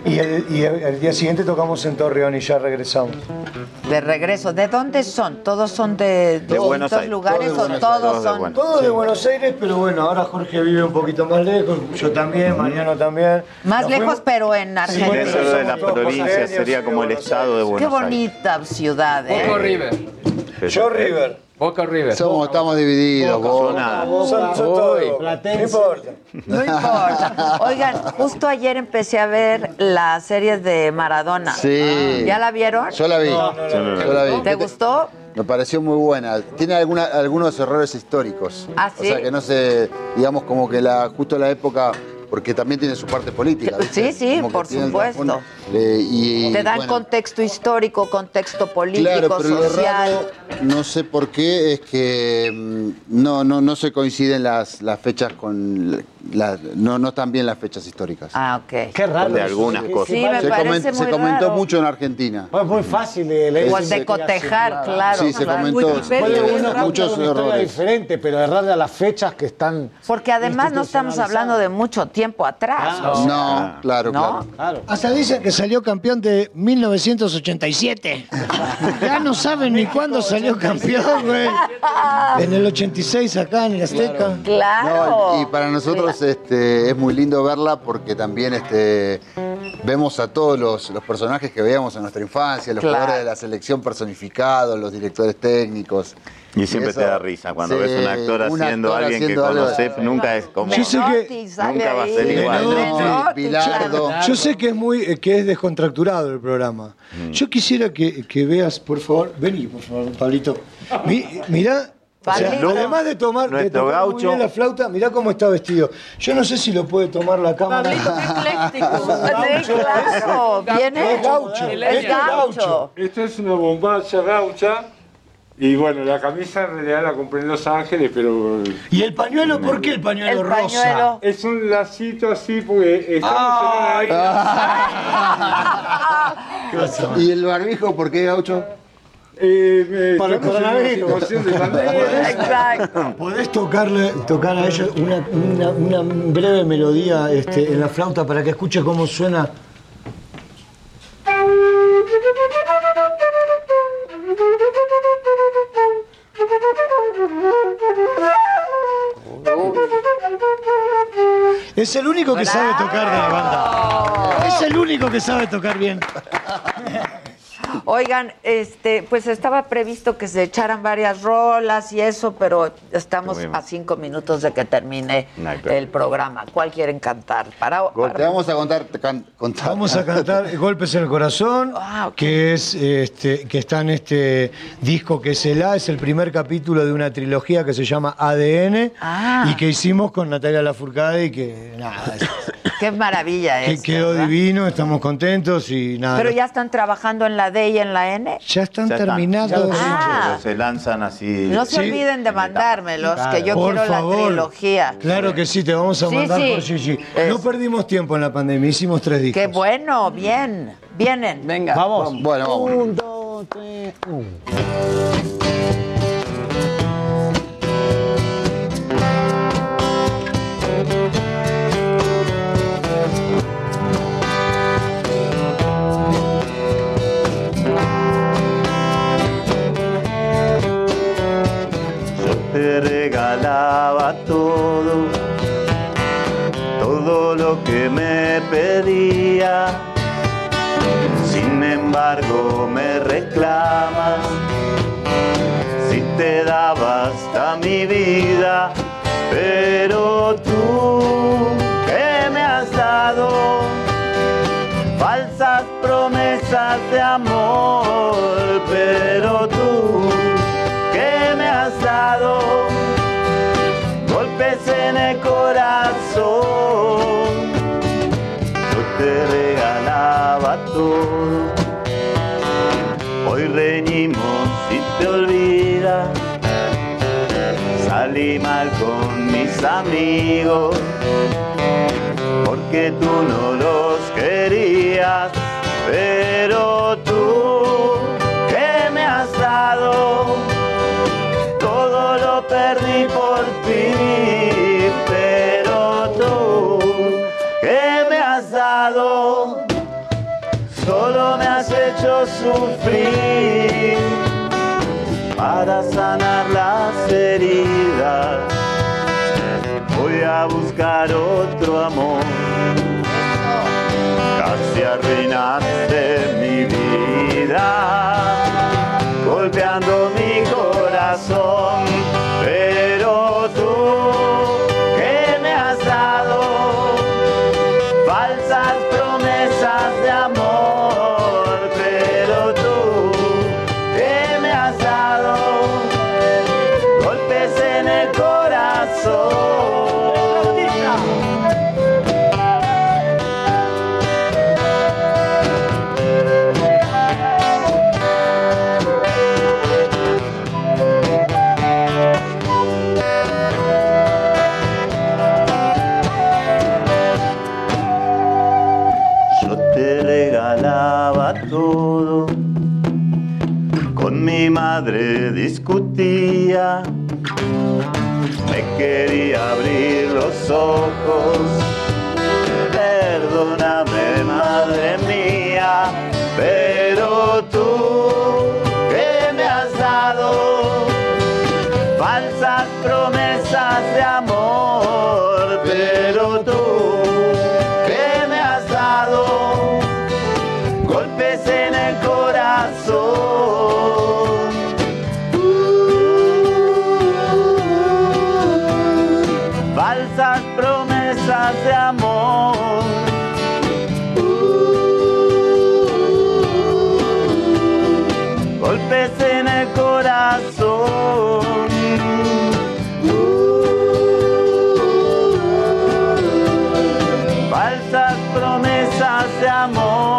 [SPEAKER 20] y el, y el- el día siguiente tocamos en Torreón y ya regresamos.
[SPEAKER 2] De regreso. ¿De dónde son? ¿Todos son de,
[SPEAKER 19] De Buenos
[SPEAKER 2] distintos
[SPEAKER 19] Aires.
[SPEAKER 2] lugares
[SPEAKER 20] Todos de
[SPEAKER 2] o
[SPEAKER 20] Buenos
[SPEAKER 2] todos
[SPEAKER 19] Aires.
[SPEAKER 2] son?
[SPEAKER 19] Todos de
[SPEAKER 20] Buenos Aires, pero bueno, ahora Jorge vive un poquito más lejos, yo también, Mariano también.
[SPEAKER 2] Más
[SPEAKER 20] Nos
[SPEAKER 2] lejos,
[SPEAKER 20] fuimos-
[SPEAKER 2] pero en
[SPEAKER 20] Sí,
[SPEAKER 2] Argentina.
[SPEAKER 19] Dentro de la provincia sería como el estado de
[SPEAKER 20] Aires.
[SPEAKER 2] Qué
[SPEAKER 19] Buenos Aires.
[SPEAKER 2] bonita ciudad, ¿eh?
[SPEAKER 9] River.
[SPEAKER 20] Yo River.
[SPEAKER 9] Boca River.
[SPEAKER 21] Somos, estamos divididos. vos.
[SPEAKER 19] Zona-
[SPEAKER 20] Son. No importa.
[SPEAKER 2] No importa. Oigan, justo ayer empecé a ver las series de Maradona.
[SPEAKER 21] Sí.
[SPEAKER 2] ¿Ya la vieron?
[SPEAKER 21] Yo la vi.
[SPEAKER 20] No, no, no, no.
[SPEAKER 21] Yo la vi.
[SPEAKER 2] ¿Te gustó?
[SPEAKER 21] Me pareció muy buena. Tiene alguna, algunos errores históricos.
[SPEAKER 2] ¿Ah,
[SPEAKER 21] O
[SPEAKER 2] sí?
[SPEAKER 21] sea que no sé, digamos como que la justo la época, porque también tiene su parte política. ¿viste?
[SPEAKER 2] Sí, sí, por supuesto.
[SPEAKER 21] Eh, y,
[SPEAKER 2] Te dan
[SPEAKER 21] bueno,
[SPEAKER 2] contexto histórico, contexto político,
[SPEAKER 21] Claro, pero lo
[SPEAKER 2] social.
[SPEAKER 21] raro, no sé por qué, es que mm, no, no, no se coinciden las, las fechas con, la- no, no están bien las fechas históricas.
[SPEAKER 2] Ah, ok.
[SPEAKER 21] Qué
[SPEAKER 19] raro. De algunas cosas.
[SPEAKER 2] Sí, me
[SPEAKER 21] se,
[SPEAKER 2] parece
[SPEAKER 21] se
[SPEAKER 2] muy
[SPEAKER 21] comentó
[SPEAKER 2] raro.
[SPEAKER 21] mucho en Argentina.
[SPEAKER 5] Es muy fácil de leer.
[SPEAKER 2] O de cotejar, claro.
[SPEAKER 21] Sí, se
[SPEAKER 2] claro.
[SPEAKER 21] comentó
[SPEAKER 5] Puede uno
[SPEAKER 21] muchos errores.
[SPEAKER 5] diferente, pero errarle a las fechas que están.
[SPEAKER 2] Porque además no estamos hablando de mucho tiempo atrás. sea,
[SPEAKER 21] No, claro,
[SPEAKER 2] ¿no?
[SPEAKER 21] claro.
[SPEAKER 20] Hasta dicen que salió campeón de 1987. ya no saben ni cuándo salió campeón, güey. En el 86 acá en el Azteca.
[SPEAKER 2] Claro.
[SPEAKER 21] No, y para nosotros este, es muy lindo verla porque también este, vemos a todos los, los personajes que veíamos en nuestra infancia, los
[SPEAKER 19] Claro.
[SPEAKER 21] jugadores de la selección personificados, los directores técnicos.
[SPEAKER 19] Y siempre
[SPEAKER 21] eso-
[SPEAKER 19] te da risa cuando
[SPEAKER 21] Sí,
[SPEAKER 19] ves un actor
[SPEAKER 21] un
[SPEAKER 19] haciendo
[SPEAKER 21] actor
[SPEAKER 19] a alguien
[SPEAKER 21] haciendo
[SPEAKER 19] que
[SPEAKER 21] algo-
[SPEAKER 19] conoces, nunca es como.
[SPEAKER 20] Yo sé que-
[SPEAKER 19] nunca va a ser igual.
[SPEAKER 21] Menotti, Bilardo.
[SPEAKER 20] Yo sé que es muy eh, que es descontracturado el programa. Yo quisiera que, que veas, por favor, vení, por favor, Pablito. Mi, mirá, o sea,
[SPEAKER 19] Pablito.
[SPEAKER 20] además de tomar, de muy
[SPEAKER 19] gaucho.
[SPEAKER 20] bien la flauta, mirá cómo está vestido. Yo no sé si lo puede tomar la cámara. (laughs)
[SPEAKER 2] Claro. Viene
[SPEAKER 20] Es gaucho,
[SPEAKER 2] Es
[SPEAKER 20] es
[SPEAKER 2] gaucho.
[SPEAKER 22] Esto es una bombacha gaucha. Y bueno, la camisa en realidad la compré en Los Ángeles, pero.
[SPEAKER 20] ¿Y el pañuelo? ¿Por qué el pañuelo
[SPEAKER 22] El
[SPEAKER 20] rosa?
[SPEAKER 22] pañuelo. Es un lacito así porque estamos en una (laughs)
[SPEAKER 21] ¿Y el barbijo por qué, Gaucho?
[SPEAKER 22] Eh,
[SPEAKER 20] Para el coronavirus.
[SPEAKER 2] Exacto.
[SPEAKER 20] ¿Podés tocarle, tocar a ellos una, una- una breve melodía este, en la flauta para que escuche cómo suena? Es el único que sabe tocar de la banda. Es el único que sabe tocar bien.
[SPEAKER 2] Oigan, este, pues estaba previsto que se echaran varias rolas y eso, pero estamos
[SPEAKER 21] Muy
[SPEAKER 2] a cinco minutos de que termine el programa. ¿Cuál quieren cantar? Para, para-
[SPEAKER 21] Te vamos a contar. te can- contar.
[SPEAKER 20] Vamos a cantar Golpes en el Corazón, que es este, que está en este disco que es el A, es el primer capítulo de una trilogía que se llama ADN
[SPEAKER 2] Ah.
[SPEAKER 20] y que hicimos con Natalia Lafourcade y que nada, es-
[SPEAKER 2] Qué maravilla
[SPEAKER 20] que
[SPEAKER 2] es.
[SPEAKER 20] quedó
[SPEAKER 2] ¿verdad?
[SPEAKER 20] divino, estamos contentos y nada.
[SPEAKER 2] Pero ya están trabajando en la D y en la N.
[SPEAKER 20] Ya están
[SPEAKER 19] Ya están,
[SPEAKER 20] terminados.
[SPEAKER 19] ya
[SPEAKER 2] Ah.
[SPEAKER 19] Se lanzan así.
[SPEAKER 2] No se olviden de mandármelos, que yo
[SPEAKER 20] Por
[SPEAKER 2] quiero
[SPEAKER 20] favor.
[SPEAKER 2] la trilogía.
[SPEAKER 20] Claro que sí, te vamos a
[SPEAKER 2] Sí,
[SPEAKER 20] mandar
[SPEAKER 2] sí.
[SPEAKER 20] por Gigi. No perdimos tiempo en la pandemia, hicimos tres discos.
[SPEAKER 2] Qué bueno, bien. Vienen.
[SPEAKER 8] Venga.
[SPEAKER 20] Vamos.
[SPEAKER 21] Bueno, vamos.
[SPEAKER 20] Un, dos, tres, uno.
[SPEAKER 19] Regalaba todo, todo lo que me pedía. Sin embargo me reclamas si te daba hasta mi vida, pero tú que me has dado falsas promesas de amor, pero tú que me has dado en el corazón. Yo te regalaba todo. Hoy reñimos y te olvidas. Salí mal con mis amigos porque tú no los querías, pero hecho sufrir para sanar las heridas. Voy a buscar otro amor. Casi arruinaste mi vida, golpeando mi corazón. Pero tú, Me quería abrir los ojos. Perdóname, madre mía, pero tú que me has dado falsas promesas de amor, pero tú amor.